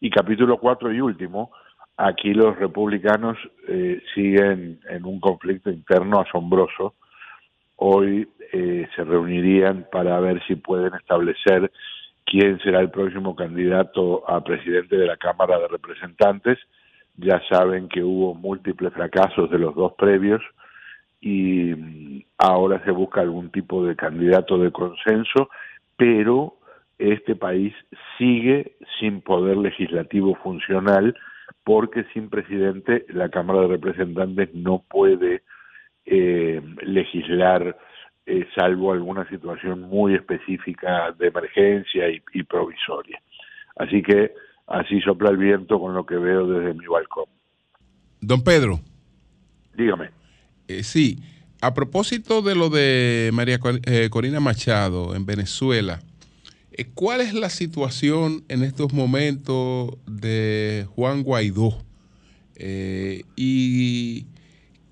Y capítulo cuatro y último, aquí los republicanos eh, siguen en un conflicto interno asombroso. Hoy eh, se reunirían para ver si pueden establecer quién será el próximo candidato a presidente de la Cámara de Representantes. Ya saben que hubo múltiples fracasos de los dos previos y mm, ahora se busca algún tipo de candidato de consenso, pero este país sigue sin poder legislativo funcional porque sin presidente la Cámara de Representantes no puede eh, legislar eh, salvo alguna situación muy específica de emergencia y, y provisoria. Así que así sopla el viento con lo que veo desde mi balcón. Don Pedro. Dígame. Eh, sí, a propósito de lo de María eh, Corina Machado en Venezuela, eh, ¿cuál es la situación en estos momentos de Juan Guaidó? Eh, ¿Y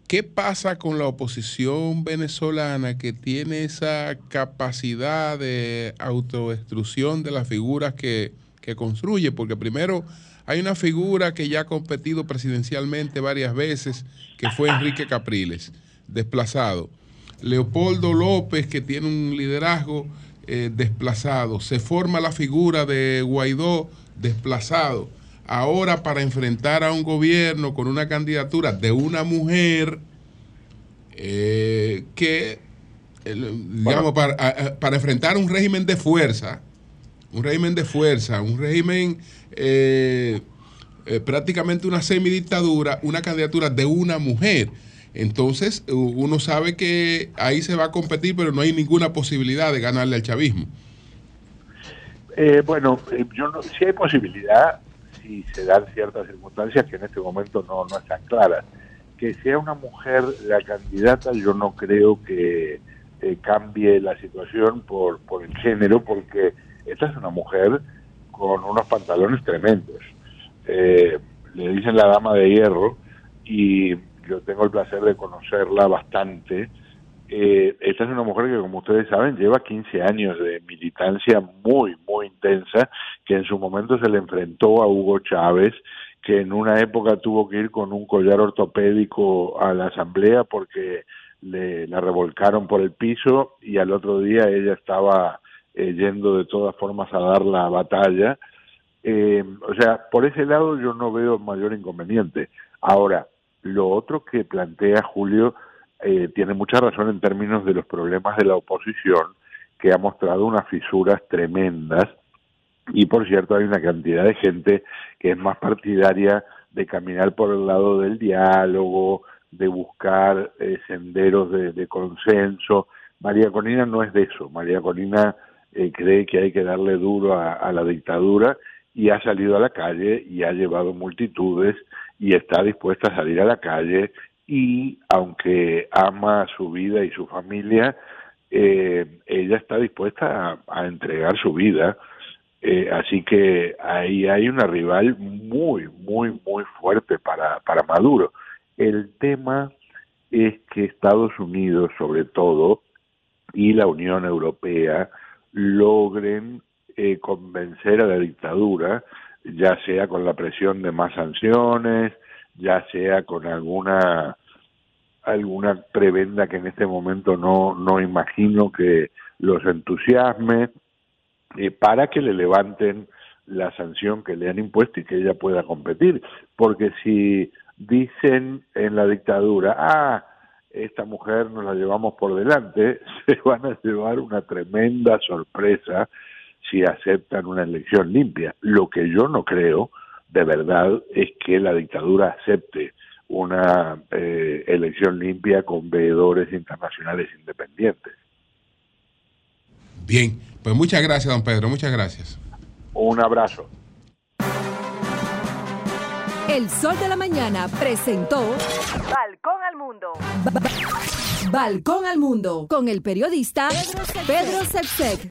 qué pasa con la oposición venezolana que tiene esa capacidad de autodestrucción de las figuras que, que construye? Porque primero hay una figura que ya ha competido presidencialmente varias veces, que fue Enrique Capriles, desplazado. Leopoldo López, que tiene un liderazgo eh, desplazado. Se forma la figura de Guaidó, desplazado. Ahora para enfrentar a un gobierno con una candidatura de una mujer eh, que, el- digamos, para, a- a- para enfrentar un régimen de fuerza, un régimen de fuerza, un régimen eh, eh, prácticamente una semidictadura, una candidatura de una mujer. Entonces, uno sabe que ahí se va a competir, pero no hay ninguna posibilidad de ganarle al chavismo. Eh, bueno, eh, yo no, si hay posibilidad, si se dan ciertas circunstancias que en este momento no, no están claras, que sea una mujer la candidata, yo no creo que eh, cambie la situación por, por el género, porque esta es una mujer con unos pantalones tremendos. Eh, le dicen la dama de hierro y yo tengo el placer de conocerla bastante. Eh, esta es una mujer que, como ustedes saben, lleva 15 años de militancia muy, muy intensa, que en su momento se le enfrentó a Hugo Chávez, que en una época tuvo que ir con un collar ortopédico a la asamblea porque le, la revolcaron por el piso y al otro día ella estaba eh, yendo de todas formas a dar la batalla. Eh, o sea, por ese lado yo no veo mayor inconveniente. Ahora, lo otro que plantea Julio eh, tiene mucha razón en términos de los problemas de la oposición, que ha mostrado unas fisuras tremendas. Y por cierto, hay una cantidad de gente que es más partidaria de caminar por el lado del diálogo, de buscar eh, senderos de, consenso. María Corina no es de eso. María Corina eh, cree que hay que darle duro a la dictadura y ha salido a la calle y ha llevado multitudes y está dispuesta a salir a la calle y aunque ama su vida y su familia, eh, ella está dispuesta a, entregar su vida. Eh, así que ahí hay una rival muy, muy, muy fuerte para, para Maduro. El tema es que Estados Unidos, sobre todo, y la Unión Europea logren eh, convencer a la dictadura, ya sea con la presión de más sanciones, ya sea con alguna alguna prebenda que en este momento no, no imagino que los entusiasme, eh, para que le levanten la sanción que le han impuesto y que ella pueda competir. Porque si dicen en la dictadura, ah, esta mujer nos la llevamos por delante, se van a llevar una tremenda sorpresa si aceptan una elección limpia. Lo que yo no creo, de verdad, es que la dictadura acepte una eh, elección limpia con veedores internacionales independientes. Bien, pues muchas gracias, don Pedro, muchas gracias. Un abrazo. El Sol de la Mañana presentó Balcón al Mundo. Balcón al Mundo con el periodista Pedro Sepsek.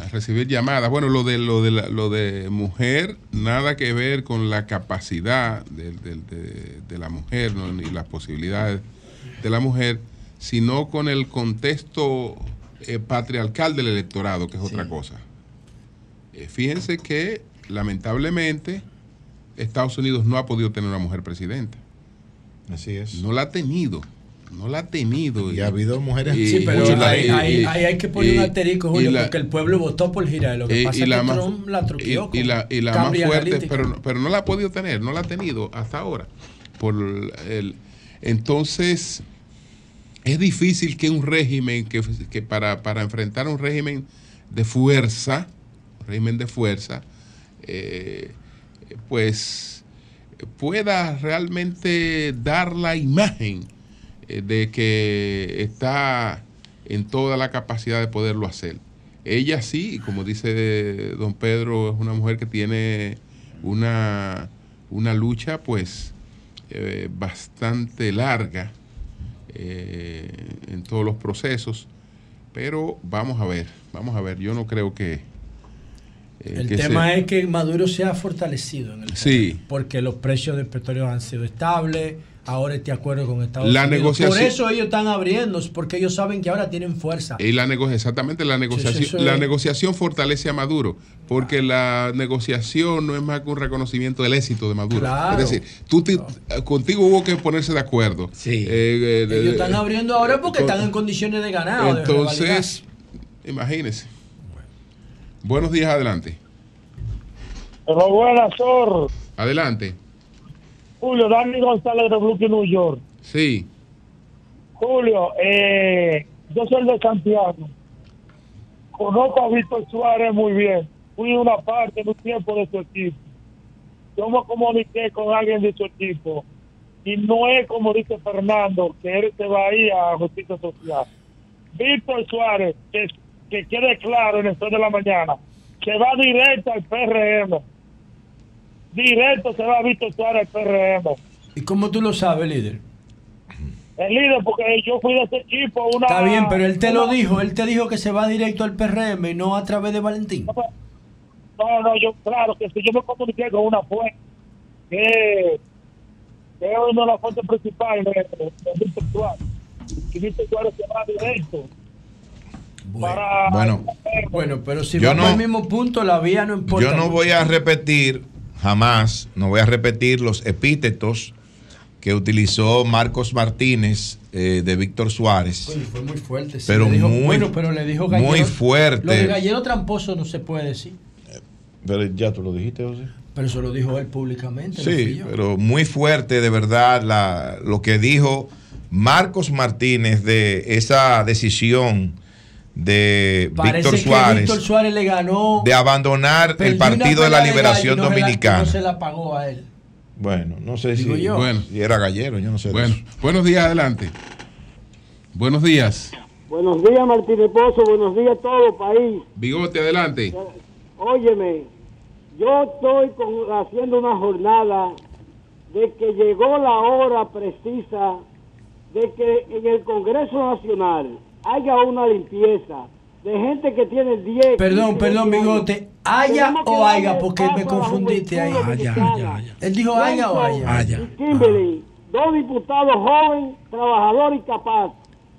a recibir llamadas. Bueno, lo de, lo, de la- lo de mujer, nada que ver con la capacidad de, de- de- de la mujer ¿no? ni las posibilidades de la mujer, sino con el contexto eh, patriarcal del electorado, que es otra cosa. Eh, fíjense que lamentablemente Estados Unidos no ha podido tener una mujer presidenta. Así es. No la ha tenido. No la ha tenido. Y ha habido mujeres- Y- Sí, pero y la- ahí, y- ahí- y- ahí hay que poner un asterisco, Julio, la- porque el pueblo votó por Hillary. Lo que y- pasa y es la que más- Trump la truqueó. y, y la, y la más fuerte, pero, pero no la ha podido tener, no la ha tenido hasta ahora. Por el, entonces, es difícil que un régimen, que, que para, para enfrentar un régimen de fuerza, un régimen de fuerza, eh, pues pueda realmente dar la imagen de que está en toda la capacidad de poderlo hacer. Ella sí, como dice don Pedro, es una mujer que tiene una, una lucha pues eh, bastante larga eh, en todos los procesos, pero vamos a ver, vamos a ver, yo no creo que... eh, El que tema se- es que Maduro se ha fortalecido en el Sí. porque los precios del petróleo han sido estables, ahora este acuerdo con Estados La Unidos. negociación- Por eso ellos están abriendo, porque ellos saben que ahora tienen fuerza. Y la nego- exactamente, la negociación, la negociación fortalece a Maduro, porque la negociación no es más que un reconocimiento del éxito de Maduro. Claro. Es decir, tú te- contigo hubo que ponerse de acuerdo. Eh, eh, Ellos están eh, abriendo ahora porque con- están en condiciones de ganar. o de Entonces, imagínese. Buenos días, adelante. Pero buenas, Sor. Adelante. Julio, Dani González de Brooklyn, New York. Sí. Julio, eh, yo soy de Santiago. Conozco a Víctor Suárez muy bien. Fui una parte en un tiempo de su equipo. Yo me comuniqué con alguien de su equipo. Y no es como dice Fernando, que él se va a ir a justicia social. Víctor Suárez, que, que quede claro en el sol de la mañana, se va directo al PRM. Directo se va Víctor Suárez al PRM. ¿Y cómo tú lo sabes, líder? El líder, porque yo fui de ese equipo. Una, Está bien, pero él te lo dijo, él te dijo que se va directo al PRM y no a través de Valentín. No, no, yo, claro que si yo me comuniqué con una fuente, que, que es una de las fuentes principales de, Víctor Suárez. Y Víctor Suárez se va directo. Para, Bueno, Bueno, pero si Yo no- al mismo punto, la vía no importa. Yo no mucho. voy a repetir, jamás, no voy a repetir los epítetos que utilizó Marcos Martínez eh, de Víctor Suárez. Oye, fue muy fuerte. sí, Pero le dijo- muy- bueno, pero le dijo gallero- muy fuerte. Lo de gallero tramposo no se puede decir. Pero ya tú lo dijiste, José. Pero eso lo dijo él públicamente. Sí, yo. pero muy fuerte de verdad la- lo que dijo Marcos Martínez de esa decisión de Víctor Suárez Víctor Suárez le ganó. de abandonar el Partido de la Liberación no se la- Dominicana. no se la pagó a él. Bueno, no sé si, yo. Bueno. si era gallero, yo no sé. de Bueno, eso. buenos días, adelante. Buenos días. Buenos días, Martín Pozo. Buenos días a todo el país. Bigote, adelante. Óyeme, yo estoy con- haciendo una jornada de que llegó la hora precisa de que en el Congreso Nacional haya una limpieza de gente que tiene 10. Perdón, 15 perdón, bigote. ¿Haya o haya? Porque me confundiste ahí. Haya, Él dijo haya o haya. y Kimberly, dos diputados jóvenes, trabajadores y capaz,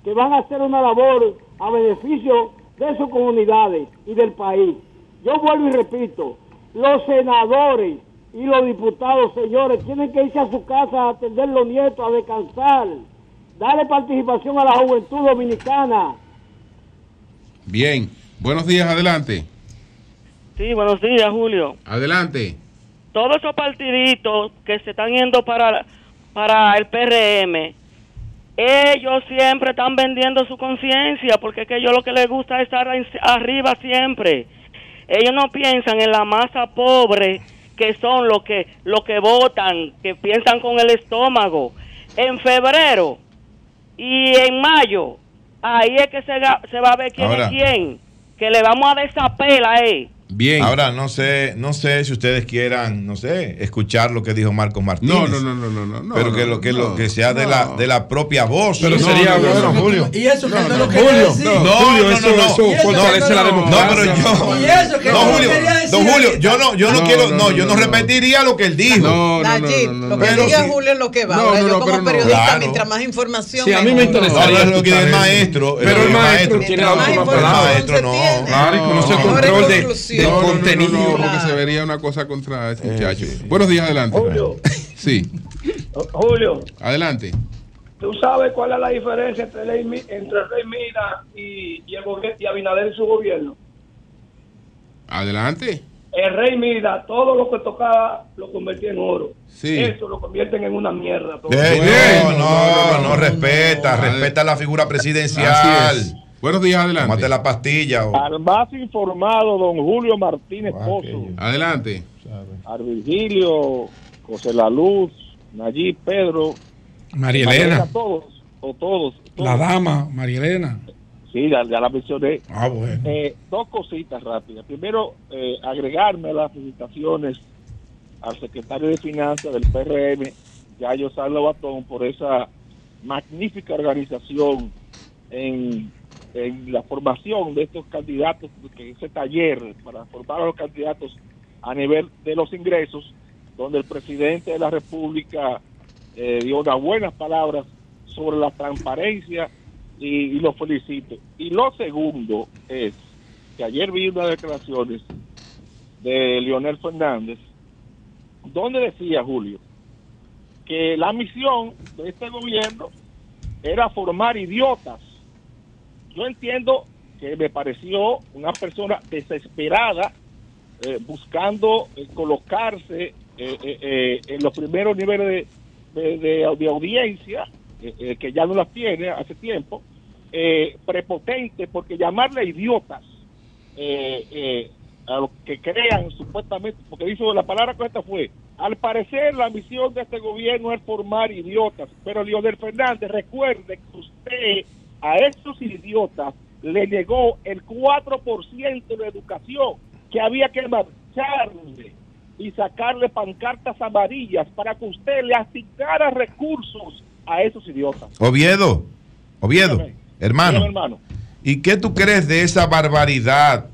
que van a hacer una labor a beneficio de sus comunidades y del país. Yo vuelvo y repito, los senadores y los diputados, señores, tienen que irse a su casa a atender los nietos, a descansar, darle participación a la juventud dominicana. Bien. Buenos días, adelante. Sí, buenos días, Julio. Adelante. Todos esos partiditos que se están yendo para, para el PRM, ellos siempre están vendiendo su conciencia, porque es que a ellos lo que les gusta es estar arriba siempre. Ellos no piensan en la masa pobre que son los que, los que votan, que piensan con el estómago. En febrero y en mayo, ahí es que se, va a ver quién Ahora. es quién, que le vamos a dar esa pela, eh. Bien. Ahora, no sé, no sé si ustedes quieran, no sé, escuchar lo que dijo Marcos Martínez. No, no, no, no, no, no, no. Pero que no, lo que, no, lo que sea de, la, de la propia voz. Pero No, sería no, no, bueno, no, Julio. Y eso que No, no, no, lo no, Julio, no, Julio, eso- democracia. No, pero yo- Y eso que No, no, lo Julio, don Julio, yo no, yo no, No, quiero, no, no, no, yo no, no, repetiría lo que él dijo. No, Nayib, lo que Pero diga. Julio es lo que va. No, Ahora, no, yo no, como no. periodista, mientras más información. Sí, a mí me interesaría lo que el maestro. Pero el maestro tiene la última El palabra. maestro no. Claro, y conoce el no, control de, No, no, no, contenido. no, porque se vería una cosa contra ese muchacho. Buenos días, adelante. Sí, Julio, adelante. ¿tú sabes cuál es la diferencia entre, Rey entre Rey Mina y, y, el y Abinader y su gobierno? Adelante. El Rey Mida, todo lo que tocaba lo convertía en oro. Sí. Eso lo convierten en una mierda. todo. Eh, no, no, no, respeta, respeta la figura presidencial. Buenos días, adelante. Tómate la pastilla. o- Al más informado, don Julio Martínez Pozo, Adelante. al Virgilio, José La Luz, Nayib, Pedro, María Elena, a todos, o todos, la dama, María Elena. Sí, ya, ya la mencioné. Ah, bueno. Eh, dos cositas rápidas. Primero, eh, agregarme a las felicitaciones al secretario de Finanzas del PRM, Yayo Sarlo Batón, por esa magnífica organización en, en la formación de estos candidatos, que ese taller para formar a los candidatos a nivel de los ingresos, donde el presidente de la República eh, dio unas buenas palabras sobre la transparencia y, y lo felicito. Y lo segundo es que ayer vi unas declaraciones de Leonel Fernández, donde decía Julio que la misión de este gobierno era formar idiotas. Yo entiendo que me pareció una persona desesperada eh, buscando eh, colocarse eh, en los primeros niveles de, de- de- audiencia, que ya no las tiene hace tiempo, prepotente, porque llamarle idiotas a los que crean supuestamente, porque dijo la palabra correcta fue, al parecer la misión de este gobierno es formar idiotas, pero Leonel Fernández, recuerde que usted a estos idiotas le negó el 4% de educación, que había que marcharle y sacarle pancartas amarillas para que usted le asignara recursos a esos idiotas. Oviedo, Oviedo, hermano. Dígame, hermano. ¿Y qué tú crees de esa barbaridad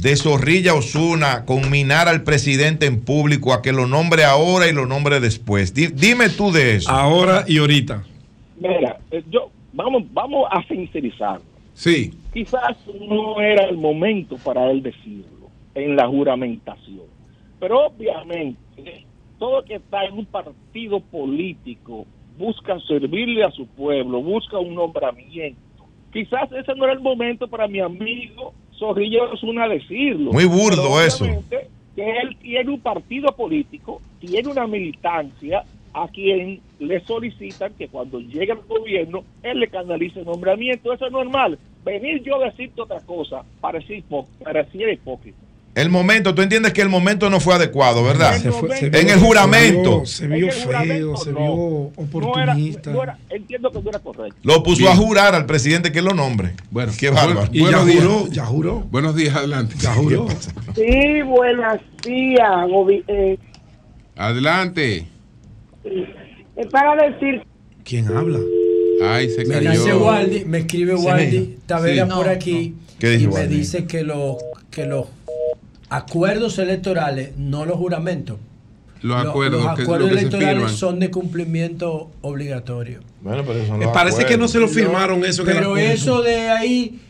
de Zorrilla Osuna con minar al presidente en público a que lo nombre ahora y lo nombre después? Di- dime tú de eso. Ahora y ahorita. Mira, eh, yo vamos vamos a sincerizar. Sí. Quizás no era el momento para él decirlo en la juramentación. Pero obviamente, todo que está en un partido político busca servirle a su pueblo, busca un nombramiento. Quizás ese no era el momento para mi amigo Zorrilla Osuna decirlo. Muy burdo eso. Que él tiene un partido político, tiene una militancia a quien le solicitan que cuando llegue al gobierno él le canalice el nombramiento. Eso es normal. Venir yo a decirte otra cosa parecía, hipócrita. El momento, tú entiendes que el momento no fue adecuado, ¿verdad? Se fue- se en vio- el juramento. Se vio el feo, se no. vio No era- oportunista. no era- entiendo que no era correcto. Lo puso Bien. a jurar al presidente que lo nombre. Bueno, qué bárbaro. Y ya juró, ya juró. Buenos días, adelante. Ya juró. Sí, buenos días. eh, Adelante. Es para decir ¿Quién habla? Ay, se Me dice Waldi, me escribe. Waldi Tavera Sí. por No, aquí ¿Qué dice y me Waldi? dice que los que los acuerdos electorales, no los juramentos. Los lo- acuerdos, los que- que electorales son de cumplimiento obligatorio. Bueno, pero eso Me parece que no se lo firmaron eso. Pero acuerdo. eso de ahí,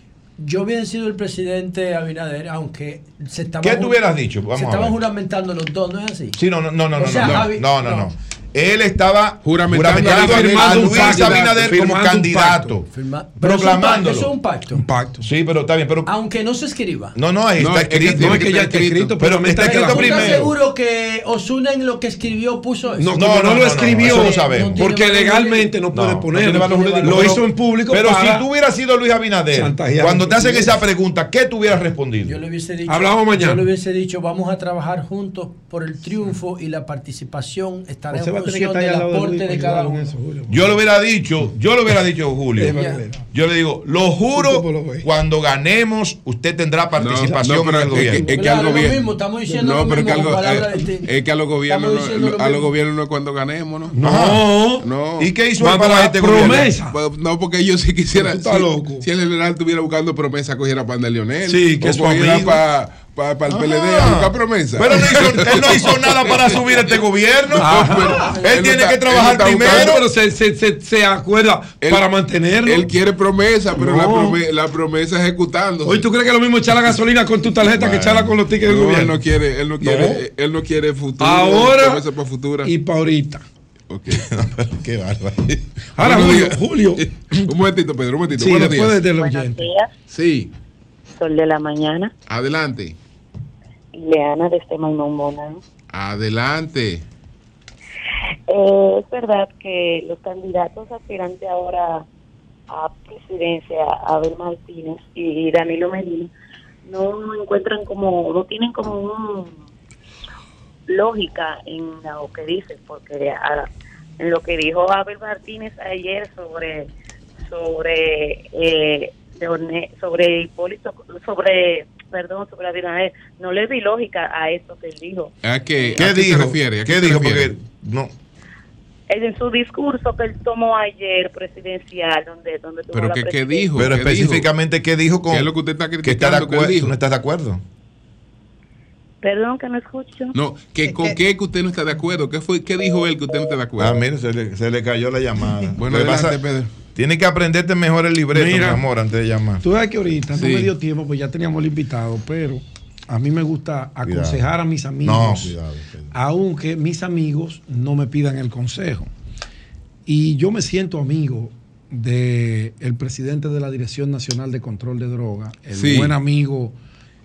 yo hubiera sido el presidente Abinader, aunque se estaba ¿Qué tú hubieras dicho? Vamos se estaban juramentando los dos, ¿no es así? Sí, no, no, no, no, O no, sea, no, Javi- no, no, no. no. Él estaba Juramentando juramentando a a. Luis Abinader como candidato. Firma- Proclamándolo. Eso es un pacto. Un pacto. Sí, pero está bien, pero Aunque no se escriba. no, no, ahí No, está es que escrito. que estar escrito, pero pero está está escrito claro. ¿Tú estás primero. seguro que Osuna en lo que escribió puso eso? No, No, no, no, lo no, escribió, no, eso lo sabemos. No tiene porque legalmente no No, puede no ponerlo. lo hizo en público Pero para- si tú hubieras sido Luis Abinader, cuando te hacen esa pregunta, ¿qué tú hubieras respondido? Yo le hubiese dicho, Hablamos mañana. Yo le hubiese dicho, vamos a trabajar juntos por el triunfo y la participación estará del de de para cada uno. eso. Yo le hubiera dicho, yo le hubiera dicho, Julio. Yo le digo, lo juro, cuando ganemos, usted tendrá participación no, pero en el es que- gobierno. es que al lo gobierno. mismo, estamos diciendo no, lo pero mismo que es que a los gobiernos, no, lo a los mismo. gobiernos no es cuando ganemos, ¿no? No. No. ¿Y qué hizo para este promesa. gobierno? Pues, no, porque yo si quisiera. Pero tú estás si, loco. si el general estuviera buscando promesa, cogiera pan de Leonel. Sí, que es su para el PLD a buscar promesa. Pero no hizo- él no hizo nada para subir este gobierno. Ah, él él tiene está- que trabajar él primero. buscando, pero se, se, se, se acuerda Él- para mantenerlo. Él quiere promesa, pero la, No. prome- la promesa ejecutándose. Hoy tú crees que es lo mismo echar la gasolina con tu tarjeta que Bueno. echarla con los tickets del No, él gobierno. no quiere, él no quiere, No. él no quiere futuro. Ahora promesa para futura. y para ahorita. Ok. Qué bárbaro. Ahora, Julio. Julio. un momentito, Pedro, un momentito. Sí, Buenos después días. del Buenos días, Sí, Sol de la Mañana, adelante. Leana de este Maimón. Adelante. Eh, es verdad que los candidatos aspirantes ahora a presidencia, Abel Martínez y Danilo Medina, no encuentran como, no tienen como un lógica en lo que dicen, porque a- en lo que dijo Abel Martínez ayer sobre sobre eh, sobre Hipólito, sobre perdón, sobre Abinader, no le vi lógica a eso que él dijo. ¿A qué, ¿Qué a qué dijo? se refiere? ¿A ¿Qué dijo? refiere? Porque no. en su discurso que él tomó ayer presidencial, donde, donde tuvo ¿Pero la qué, qué dijo? Pero ¿Qué dijo? específicamente, ¿qué dijo con ¿Qué es lo que usted está que está de criticando que él acuerdo? dijo? ¿No estás de acuerdo? Perdón que no escucho. No, que con qué que usted no está de acuerdo. ¿Qué fue? ¿Qué dijo él que usted no está de acuerdo? Ah, mire, se le, se le cayó la llamada. Bueno, que adelante, pasa- Pedro. Tiene que aprenderte mejor el libreto, Mira. mi amor, antes de llamar. Tú sabes que ahorita no Sí. me dio tiempo, pues ya teníamos el invitado, pero a mí me gusta aconsejar a mis No, amigos, cuidado. Pedro. aunque mis amigos no me pidan el consejo. Y yo me siento amigo del el presidente de la Dirección Nacional de Control de Drogas, el Sí. buen amigo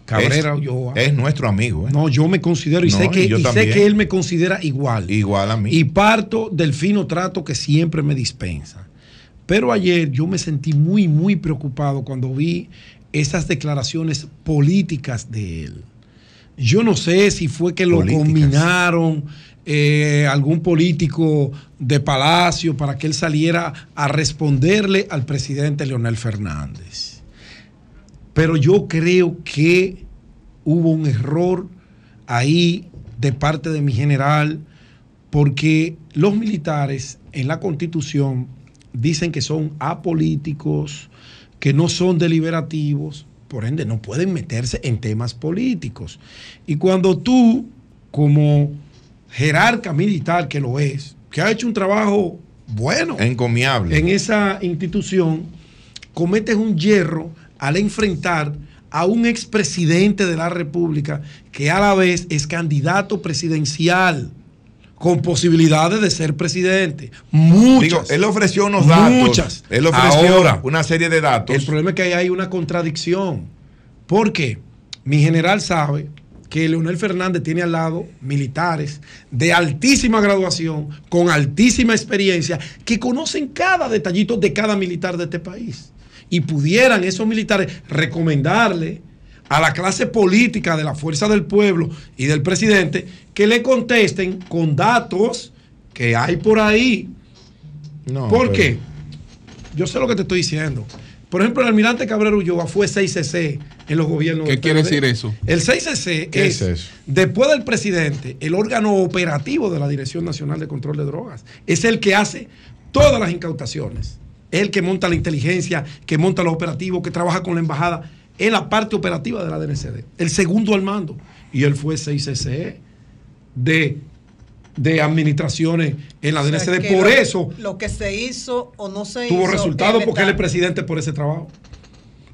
Cabrera es, Ulloa. es nuestro amigo, ¿eh? No, yo me considero y, No, sé, y que él me considera igual. Igual a mí. Y parto del fino trato que siempre me dispensa. Pero ayer yo me sentí muy, muy preocupado cuando vi esas declaraciones políticas de él. Yo no sé si fue que lo Políticas. combinaron eh, algún político de Palacio para que él saliera a responderle al presidente Leonel Fernández. Pero yo creo que hubo un error ahí de parte de mi general, porque los militares en la constitución dicen que son apolíticos, que no son deliberativos, por ende no pueden meterse en temas políticos. Y cuando tú, como jerarca militar que lo es, que ha hecho un trabajo bueno Encomiable. en esa institución, cometes un hierro al enfrentar a un expresidente de la República que a la vez es candidato presidencial con posibilidades de ser presidente. Muchas. Digo, él ofreció unos datos. Muchas. Él ofreció Ahora, una serie de datos. el problema es que ahí hay una contradicción. Porque mi general sabe que Leonel Fernández tiene al lado militares de altísima graduación, con altísima experiencia, que conocen cada detallito de cada militar de este país. Y pudieran esos militares recomendarle a la clase política de la fuerza del pueblo y del presidente que le contesten con datos que hay por ahí. No, ¿Por pero- qué? Yo sé lo que te estoy diciendo. Por ejemplo, el almirante Cabrera Ulloa fue 6CC en los gobiernos. ¿Qué quiere decir eso? El 6CC ¿Qué es, es eso? después del presidente, el órgano operativo de la Dirección Nacional de Control de Drogas. Es el que hace todas las incautaciones. Es el que monta la inteligencia, que monta los operativos, que trabaja con la embajada. Es la parte operativa de la DNCD. El segundo al mando. Y él fue 6CC de, de administraciones en la O sea, DNCD. Por lo- eso Lo que se hizo o no se hizo. tuvo resultados él porque él es presidente por ese trabajo.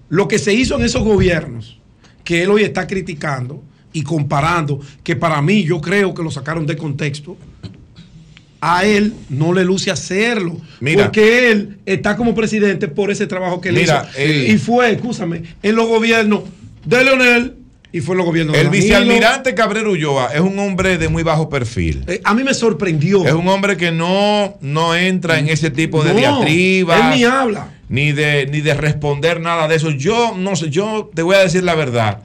Lo que se hizo en esos gobiernos, que él hoy está criticando y comparando, que para mí yo creo que lo sacaron de contexto, a él no le luce hacerlo. Mira. porque él está como presidente por ese trabajo que él Mira, hizo. el- y fue, escúchame, en los gobiernos de Leonel y fue en los gobiernos de El vicealmirante Cabrera Ulloa es un hombre de muy bajo perfil. Eh, a mí me sorprendió. Es un hombre que no, no entra en ese tipo de No, diatribas. él ni habla. Ni de, ni de responder nada de eso. Yo no sé, yo te voy a decir la verdad.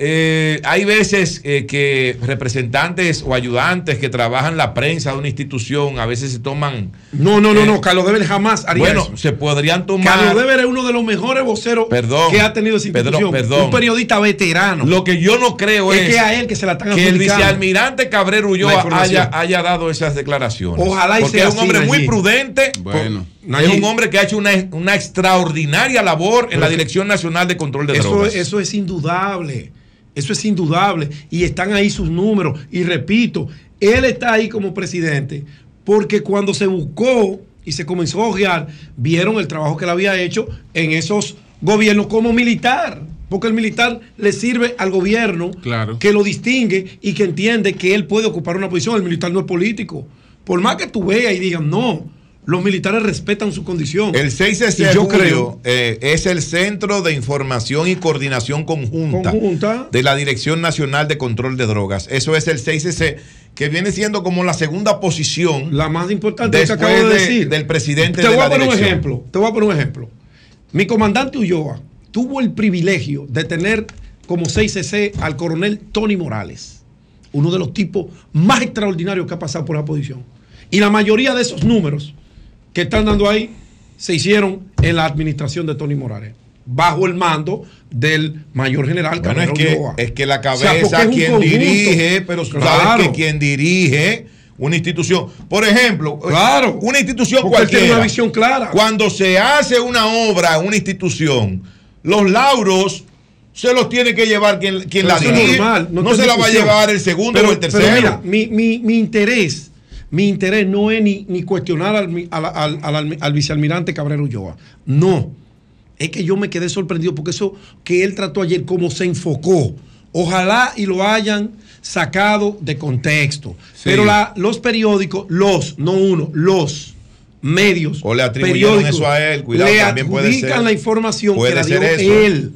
Eh, hay veces eh, que representantes o ayudantes que trabajan la prensa de una institución a veces se toman. No, no, no, eh, no, Carlos Deber jamás haría Bueno, eso. se podrían tomar. Carlos Deber es uno de los mejores voceros Perdón, que ha tenido esa institución. perdón. Un periodista veterano. Lo que yo no creo Es es, que a él que se la están que el vicealmirante Cabrera Ulloa haya, haya dado esas declaraciones. Ojalá y Porque sea es un hombre muy prudente. Bueno. Es un hombre que ha hecho una, una extraordinaria labor en Pero la Dirección Nacional de Control de Eso, Drogas. eso es indudable. Eso es indudable. Y están ahí sus números. Y repito, él está ahí como presidente porque cuando se buscó y se comenzó a ojear, vieron el trabajo que él había hecho en esos gobiernos como militar. Porque el militar le sirve al gobierno Claro. que lo distingue y que entiende que él puede ocupar una posición. El militar no es político. Por más que tú veas y digan, no, los militares respetan su condición. El 6 Y de yo julio creo eh, es el Centro de Información y Coordinación Conjunta, Conjunta. de la Dirección Nacional de Control de Drogas. Eso es el 6C, que viene siendo como la segunda posición. La más importante después que acabo de de- decir. del presidente Te de voy la a poner un ejemplo. Te voy a poner un ejemplo. Mi comandante Ulloa tuvo el privilegio de tener como 6CC al coronel Tony Morales, uno de los tipos más extraordinarios que ha pasado por la posición. Y la mayoría de esos números que están dando ahí se hicieron en la administración de Tony Morales, bajo el mando del mayor general Bueno, es que, Ulloa. es que la O sea, cabeza quien conjunto. dirige, pero tú sabes Claro. que quien dirige una institución, por ejemplo, Claro. una institución Porque él tiene cualquiera, una visión clara. cuando se hace una obra en una institución, los lauros se los tiene que llevar quien, quien la dirige. normal, no se la va a llevar el segundo Pero- o el tercero. Pero mira, mi, mi- mi interés, mi interés no es ni, ni cuestionar al, al- al- al- al vicealmirante Cabrera Ulloa. No. Es que yo me quedé sorprendido porque eso que él trató ayer, como se enfocó. Ojalá y lo hayan sacado de contexto. Sí. Pero la- los periódicos, los, no uno, los medios. O le atribuyeron eso a él, cuidado, le también puede ser. la información Puede que la dio él.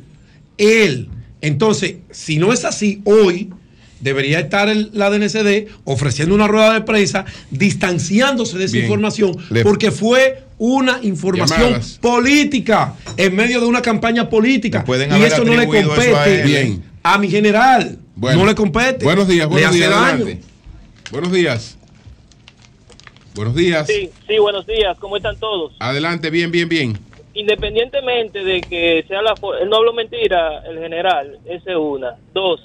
Él. Entonces, si no es así, hoy debería estar el- la DNCD ofreciendo una rueda de prensa, distanciándose de esa Bien. información, Le- porque fue una información Llamadas. política, en medio de una campaña política. Y eso no le a compete él. Bien. a mi general. Bueno. no le compete. Buenos días, le buenos días. Buenos días. Buenos días. Sí, sí, buenos días. ¿Cómo están todos? Adelante, bien, bien, bien. Independientemente de que sea la... Él no habló mentira, el general. Esa es una. Dos.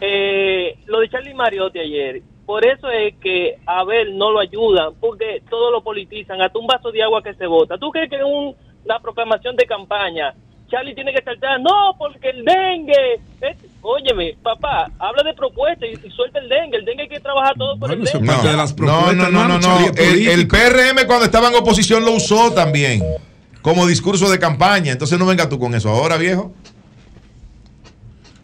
Eh, lo de Charlie Mariotti ayer. Por eso es que a Abel no lo ayudan, porque todo lo politizan. Hasta un vaso de agua que se bota. ¿Tú crees que en un, la proclamación de campaña Charlie tiene que saltar? No, porque el dengue... Es- óyeme, papá, habla de propuestas y, y suelta el dengue. El dengue hay que trabajar todo por el dengue. No, parte de las no, no, no, no, no. El, el. PRM cuando estaba en oposición lo usó también como discurso de campaña. Entonces no venga tú con eso ahora, viejo.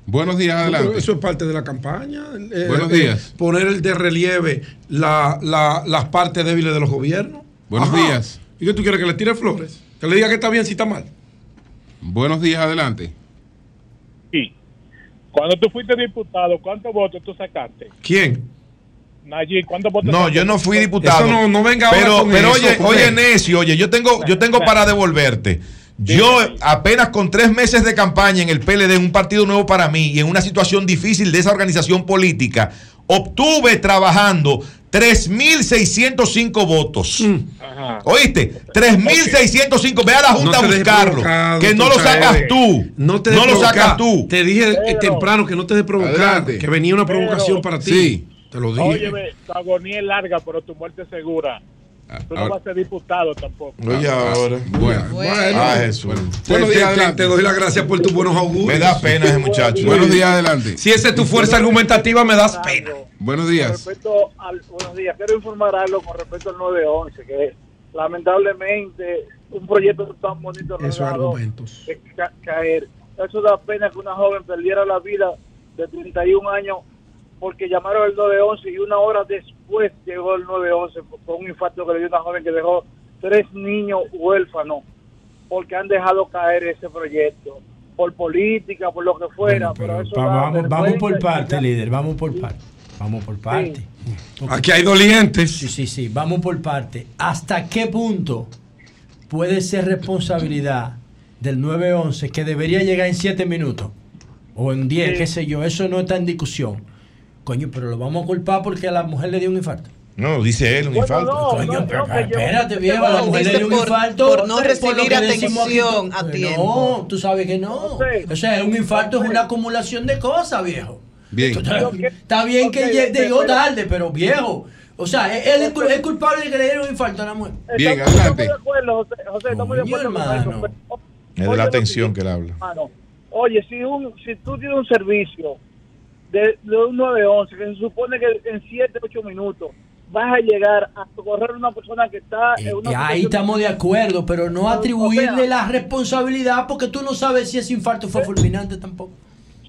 Buenos días, adelante. Eso es parte de la campaña. eh, Buenos eh, días. poner el de relieve la- la- las partes débiles de los gobiernos. Buenos días. ¿Y qué tú quieres que le tire flores? Que le diga que está bien si está mal. Buenos días, adelante. Sí. Cuando tú fuiste diputado, ¿cuántos votos tú sacaste? ¿Quién? Nayib, ¿cuántos votos No, sacaste? yo no fui diputado. Eso no- no venga ahora pero, con pero eso, oye, oye, necio, oye, yo tengo, yo tengo para devolverte. Yo apenas con tres meses de campaña en el PLD, un partido nuevo para mí y en una situación difícil de esa organización política, obtuve trabajando 3.605 votos. Mm. ¿Oíste? 3.605. Ve a la Junta No a buscarlo. Que no lo sacas tú. No te no lo sacas tú. Te dije temprano que no te dejes provocar. Que venía una provocación para ti. Sí. Te lo dije. Óyeme, tu agonía es larga, pero tu muerte es segura. Tú no vas a ser diputado tampoco. Oye, ahora. Bueno. Bueno. Ah, Jesús. Te, Buenos días, te- adelante. te doy las gracias por tus buenos augurios. Me da pena ese muchacho. Buenos días, adelante. Si esa es tu fuerza argumentativa, me das pena. Buenos Con días. respecto al, buenos días, quiero informar algo con respecto al 911, que lamentablemente un proyecto tan bonito no Esos argumentos. que ca- caer. Eso da pena que una joven perdiera la vida de 31 años porque llamaron el 911 y una hora después llegó el 911 por- un infarto que le dio una joven que dejó tres niños huérfanos porque han dejado caer ese proyecto por política, por lo que fuera, pero, eso vamos, vamos por parte, ya- líder, vamos por parte. Vamos por parte. Aquí hay dolientes. Sí, sí, sí, vamos por parte. ¿Hasta qué punto puede ser responsabilidad del 911 que debería llegar en 7 minutos? O en 10, Sí. qué sé yo, eso no está en discusión. Coño, pero lo vamos a culpar porque a la mujer le dio un infarto. No, dice él, un infarto. Coño, pero espérate, viejo, a la mujer le dio un infarto. por no recibir que atención a que tiempo. No, tú sabes que no. O sea, un infarto es una acumulación de cosas, viejo. Bien. Está bien que llegó pero- tarde, pero viejo. O sea, él es, cul- es culpable de que le dieron un infarto a la mujer. Bien, Estamos- adelante. Estamos de acuerdo, José, José, estamos de acuerdo con hermano. eso, pero- Es de la atención siguiente, que él habla. hermano. Oye, si, un, si tú tienes un servicio de, de un 911 que se supone que en 7, 8 minutos vas a llegar a socorrer a una persona que está en una Y ahí estamos de acuerdo, pero no O atribuirle sea- la responsabilidad porque tú no sabes si ese infarto fue fulminante tampoco.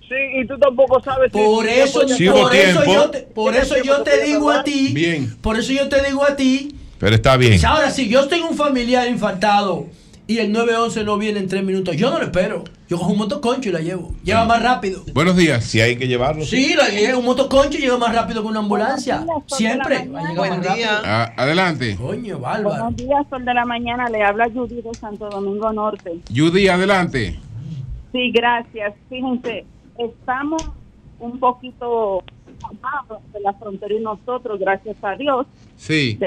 Sí, y tú tampoco sabes Por si eso, por eso tiempo. yo te, por eso yo te digo a ti, Bien. por eso yo te digo a ti, Pero está bien. ahora si yo tengo un familiar infartado y el 911 no viene en tres minutos, yo no lo espero. Yo cojo un motoconcho y la llevo. Lleva más rápido. Buenos días. Si hay que llevarlo. Sí, la llevo, un motoconcho llega más rápido que una ambulancia. Siempre. Buen día. Ah, adelante. Coño, bárbaro. Buenos días, Sol de la Mañana. Le habla Judy de Santo Domingo Norte. Judy, adelante. Sí, gracias. Fíjense, estamos un poquito de la frontera y nosotros, gracias a Dios. Sí.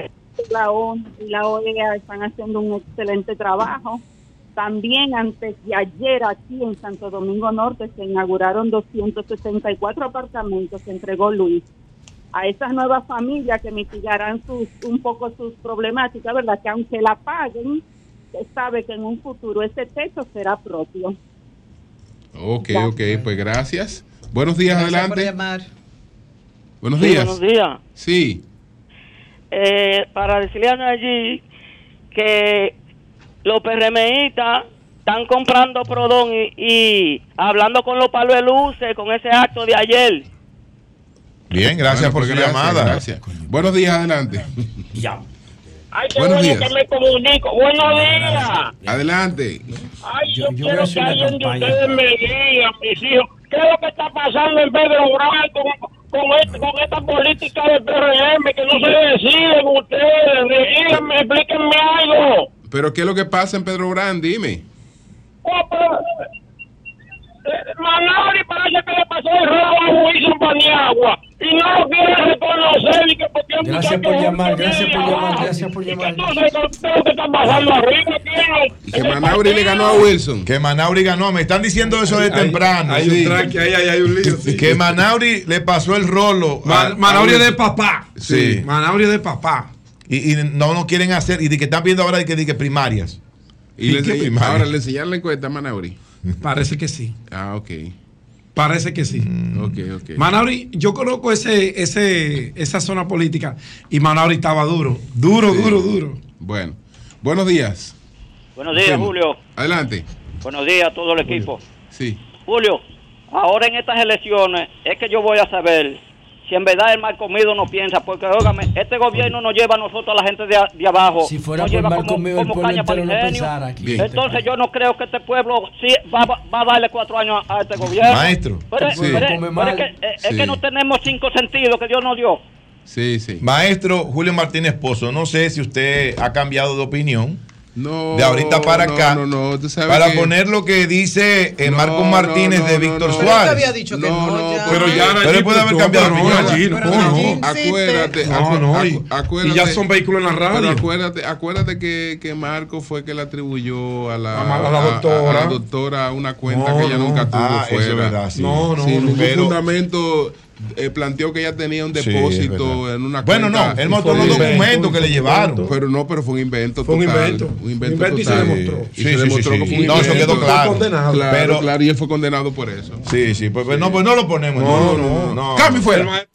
La ONU y la OEA están haciendo un excelente trabajo. También antes de ayer aquí en Santo Domingo Norte se inauguraron 264 apartamentos que entregó Luis a esas nuevas familias que mitigarán sus, un poco sus problemáticas, ¿verdad? Que aunque la paguen, se sabe que en un futuro ese techo será propio. Ok, ok, pues gracias. Buenos días, Gracias por adelante. llamar. Buenos Sí, días. buenos días. Sí. Eh, para decirle a allí que los PRMistas están comprando Prodón y, y hablando con los palos de luces con ese acto de ayer. Bien, gracias Bueno, por pues su gracias, llamada. Gracias. Buenos días, adelante. Ya. Ay, qué Buenos bueno días. que me comunico. Buenos días. Adelante. Ay, Yo- quiero que alguien de ustedes me diga, mis hijos, qué es lo que está pasando en Pedro Bravo con, con, este- con esta política del PRM que no se deciden ustedes. Díganme, explíquenme algo. Pero ¿qué es lo que pasa en Pedro Brand? Dime. Oh, pero, eh, parece que le pasó el robo a Wilson Paniagua y no lo quiere reconocer y que porque Gracias por es llamar, gracias por abajo. llamar, gracias por llamar. entonces ¿qué es. Y que Manauri le ganó a Wilson. Que Manauri ganó. Me están diciendo eso de temprano. Hay, sí. un tranque, ahí, hay un lío. sí. Que Manauri le pasó el rolo. a- Man- a Manabria de papá. Sí. Manabria de papá. Y, y no nos quieren hacer. Y de que están viendo ahora de que, de que primarias. Y ahora le enseñaron la encuesta a Manauri. Parece que sí. Ah, ok. Parece que sí. Ok, ok. Manauri, yo conozco ese, ese, esa zona política y Manauri estaba duro. Duro, Sí. duro, duro. Bueno. Buenos días. Buenos días. Julio. Adelante. Buenos días a todo el equipo. Sí. Julio, ahora en estas elecciones es que yo voy a saber si en verdad el mal comido no piensa, porque óigame, este gobierno nos lleva a nosotros, a la gente de, abajo. Si fuera nos por lleva mal como, comido, el como caña para entero el no pensara aquí. Bien. Entonces yo no creo que este pueblo sí va, va- a darle cuatro años a, a este gobierno. Maestro. Pero, es- Sí. pero es- Come pero mal. es, que, es- es Sí. que no tenemos cinco sentidos que Dios nos dio. Sí, sí. Maestro Julio Martínez Pozo, no sé si usted ha cambiado de opinión No, de ahorita para no, acá, no, no, tú sabes para que- poner lo que dice eh, No, Marcos no, Martínez no, de Víctor no. Suárez. Pero había dicho que no, ya. Pero ya Pero él puede haber cambiado no, no. Acuérdate, No, acu- no, y- acu- acuérdate. y ya son vehículos en la radio. Pero acuérdate, acuérdate que, que Marco fue que le atribuyó a la, A la doctora. a la doctora una cuenta No, que ella no. nunca tuvo Ah, fuera. verdad, sí. No, no, ningún pero- fundamento eh, planteó que ella tenía un depósito en una Bueno, cuenta. no, él mostró unos invento, documentos que le llevaron. invento. Pero no, pero fue un invento Fue un total. invento. Un invento, invento y se demostró. Y Sí, se sí, demostró sí, que sí. fue un No, eso invento. quedó claro. condenado. Claro, Pero- claro, y él fue condenado por eso. Sí, sí, pues, pues no, pues no lo ponemos. No, No, no. no. Cambio fuera.